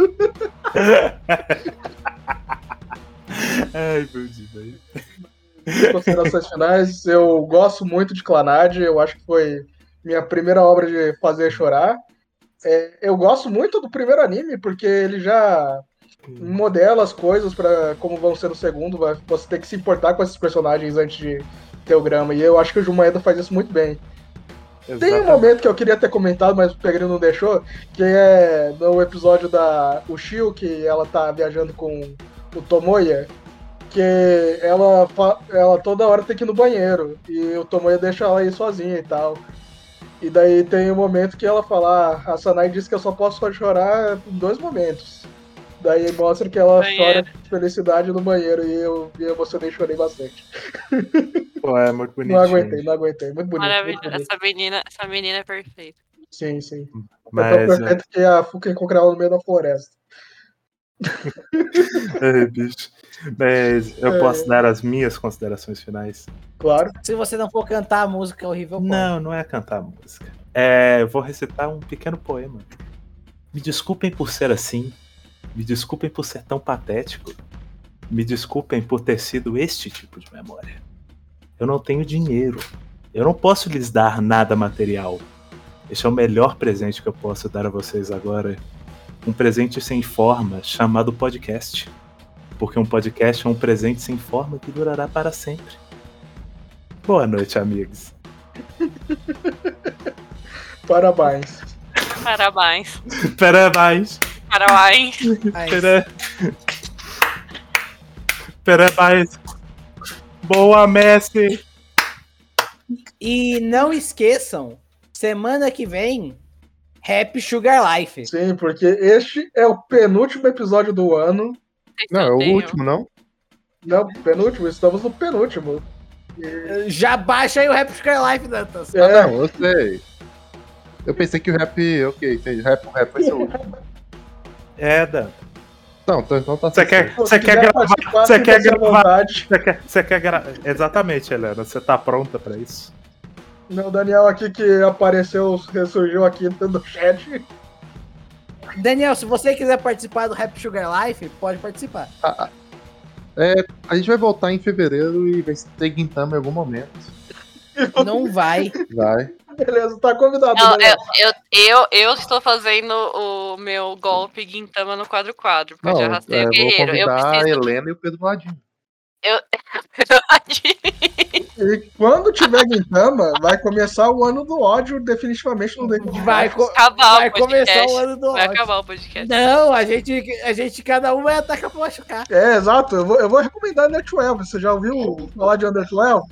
Ai, meu Deus. Considerações finais, eu gosto muito de Clanad, eu acho que foi minha primeira obra de fazer chorar. É, eu gosto muito do primeiro anime, porque ele já modela as coisas para como vão ser no segundo. vai- Você tem que se importar com esses personagens antes de ter o grama. E eu acho que o Jumaeda faz isso muito bem. Tem um Exatamente. momento que eu queria ter comentado, mas o Pegrino não deixou, que é no episódio da Ushio, que ela tá viajando com o Tomoya, que ela, ela toda hora tem que ir no banheiro, e o Tomoya deixa ela ir sozinha e tal. E daí tem um momento que ela fala, ah, a Sanai disse que eu só posso chorar em dois momentos. Daí mostra que ela Banheiro. chora de felicidade no banheiro, e eu me emocionei e chorei bastante. Pô, é muito bonitinho. Não aguentei, não aguentei. Muito bonito. Muito bonito. Essa menina, essa menina é perfeita. Sim, sim. É tão Mas, é, perfeito que a Fuca encontrou ela no meio da floresta. é, bicho. Mas eu É. posso dar as minhas considerações finais. Claro. Se você não for cantar a música horrível, pode. Não, não é cantar música. É, eu vou recitar um pequeno poema. Me desculpem por ser assim. Me desculpem por ser tão patético. Me desculpem por ter sido este tipo de memória. Eu não tenho dinheiro. Eu não posso lhes dar nada material. Este é o melhor presente que eu posso dar a vocês agora. Um presente sem forma, chamado podcast. Porque um podcast é um presente sem forma que durará para sempre. Boa noite, amigos. Parabéns. Parabéns. Parabéns. Parabéns. Parabéns. Boa, Messi. E não esqueçam, semana que vem, Happy Sugar Life. Sim, porque este é o penúltimo episódio do ano. Não, é o Tenho. último, não? Não, penúltimo, estamos no penúltimo. Já baixa aí o Happy Sugar Life, Dantas. Ah, É, não, eu sei. Eu pensei que o rap. Ok, entendi. Rap, o rap vai ser o último. É, Dan. Não, então, então tá Você certo. quer, você quer gravar? Você quer gravar? Você quer, você quer gravar? Exatamente, Helena. Você tá pronta pra isso? Não, o Daniel aqui que apareceu, ressurgiu aqui no chat. Daniel, se você quiser participar do Happy Sugar Life, pode participar. É, a gente vai voltar em fevereiro e vai ter Gintama em algum momento. Não vai. Vai. Beleza, tá convidado. Não, eu, eu, eu, eu estou fazendo o meu golpe Guintama no quadro quadro, porque eu já Não, arrastei é, o vou guerreiro. Eu convidar a preciso. Helena e o Pedro Ladinho. E quando tiver Gintama, vai começar o ano do ódio definitivamente no Vai, co- acabar vai o podcast. começar o ano do Vai ódio. acabar o podcast. Não, a gente, a gente, cada um vai atacar pra machucar. É, exato. Eu vou, eu vou recomendar Under 12. Você já ouviu falar de Under 12?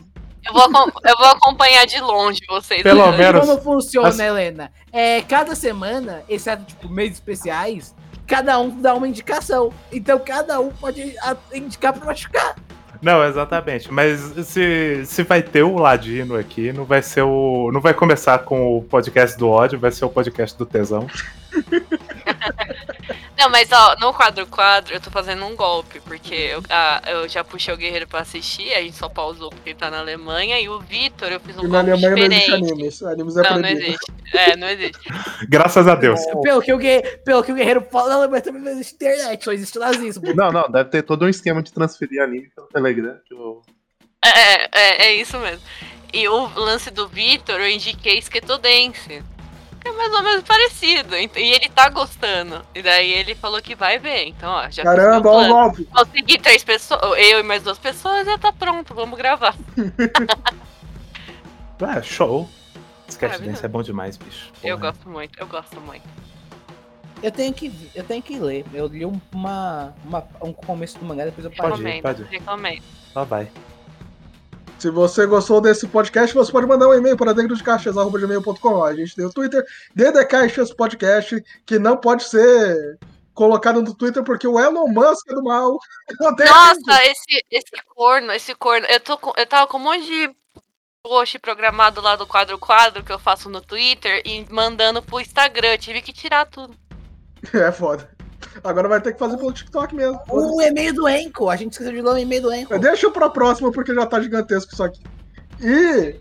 Eu vou, eu vou acompanhar de longe vocês. Pelo né? menos- Como funciona, As- Helena? É, cada semana, exceto tipo meses especiais, cada um dá uma indicação. Então cada um pode a- indicar pra machucar. Não, exatamente. Mas se, se vai ter o Ladino aqui, não vai ser o. Não vai começar com o podcast do ódio, vai ser o podcast do tesão. Não, mas ó, no quadro quadro eu tô fazendo um golpe, porque eu, ah, eu já puxei o Guerreiro pra assistir, a gente só pausou porque ele tá na Alemanha, e o Vitor eu fiz um E na golpe Alemanha não existe diferente. animes. Animes é Não, não existe. É, não existe. Graças a Deus. Pelo que, o gue- pelo que o guerreiro fala, não, mas também não existe internet, só existe nazismo. Não, não, deve ter todo um esquema de transferir anime pelo Telegram. Que eu... É, é, é isso mesmo. E o lance do Vitor, eu indiquei Sketodense. É mais ou menos parecido. E ele tá gostando. E daí ele falou que vai ver. Então, ó, já Caramba, olha o golpe. Consegui três pessoas, eu e mais duas pessoas, já tá pronto, vamos gravar. Ah, show. Sketch. Dance é bom demais, bicho. Eu Porra. gosto muito, eu gosto muito. Eu tenho que, eu tenho que ler. Eu li um- uma, uma- um começo do mangá, depois eu Pode parei. ir, pode ir. recomendo. Só vai. Se você gostou desse podcast, você pode mandar um e-mail para dentro de caixas.gmail.com. A gente tem o Twitter, DD Caixas Podcast, que não pode ser colocado no Twitter porque o Elon Musk é do mal. Nossa, esse, esse corno, esse corno. Eu, tô com- eu tava com um monte de post programado lá do quadro quadro que eu faço no Twitter e mandando pro Instagram. Eu tive que tirar tudo. É foda. Agora vai ter que fazer pelo TikTok mesmo. O e-mail do Enco, a gente esqueceu de ler o e-mail do Enco. Deixa pra próxima, porque já tá gigantesco isso aqui. E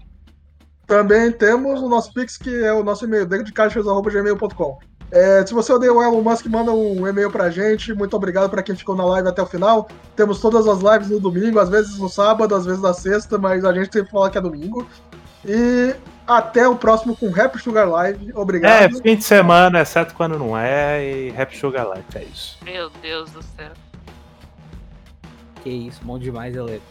também temos o nosso Pix, que é o nosso e-mail, decaixas.gmail.com. É, se você odeia o Elon Musk, manda um e-mail pra gente. Muito obrigado pra quem ficou na live até o final. Temos todas as lives no domingo, às vezes no sábado, às vezes na sexta, mas a gente sempre fala que é domingo. E até o próximo com Rap Sugar Live. É, Obrigado. fim de semana, exceto quando não é, e Rap Sugar Life, é isso. Meu Deus do céu. Que isso, bom demais, Ele.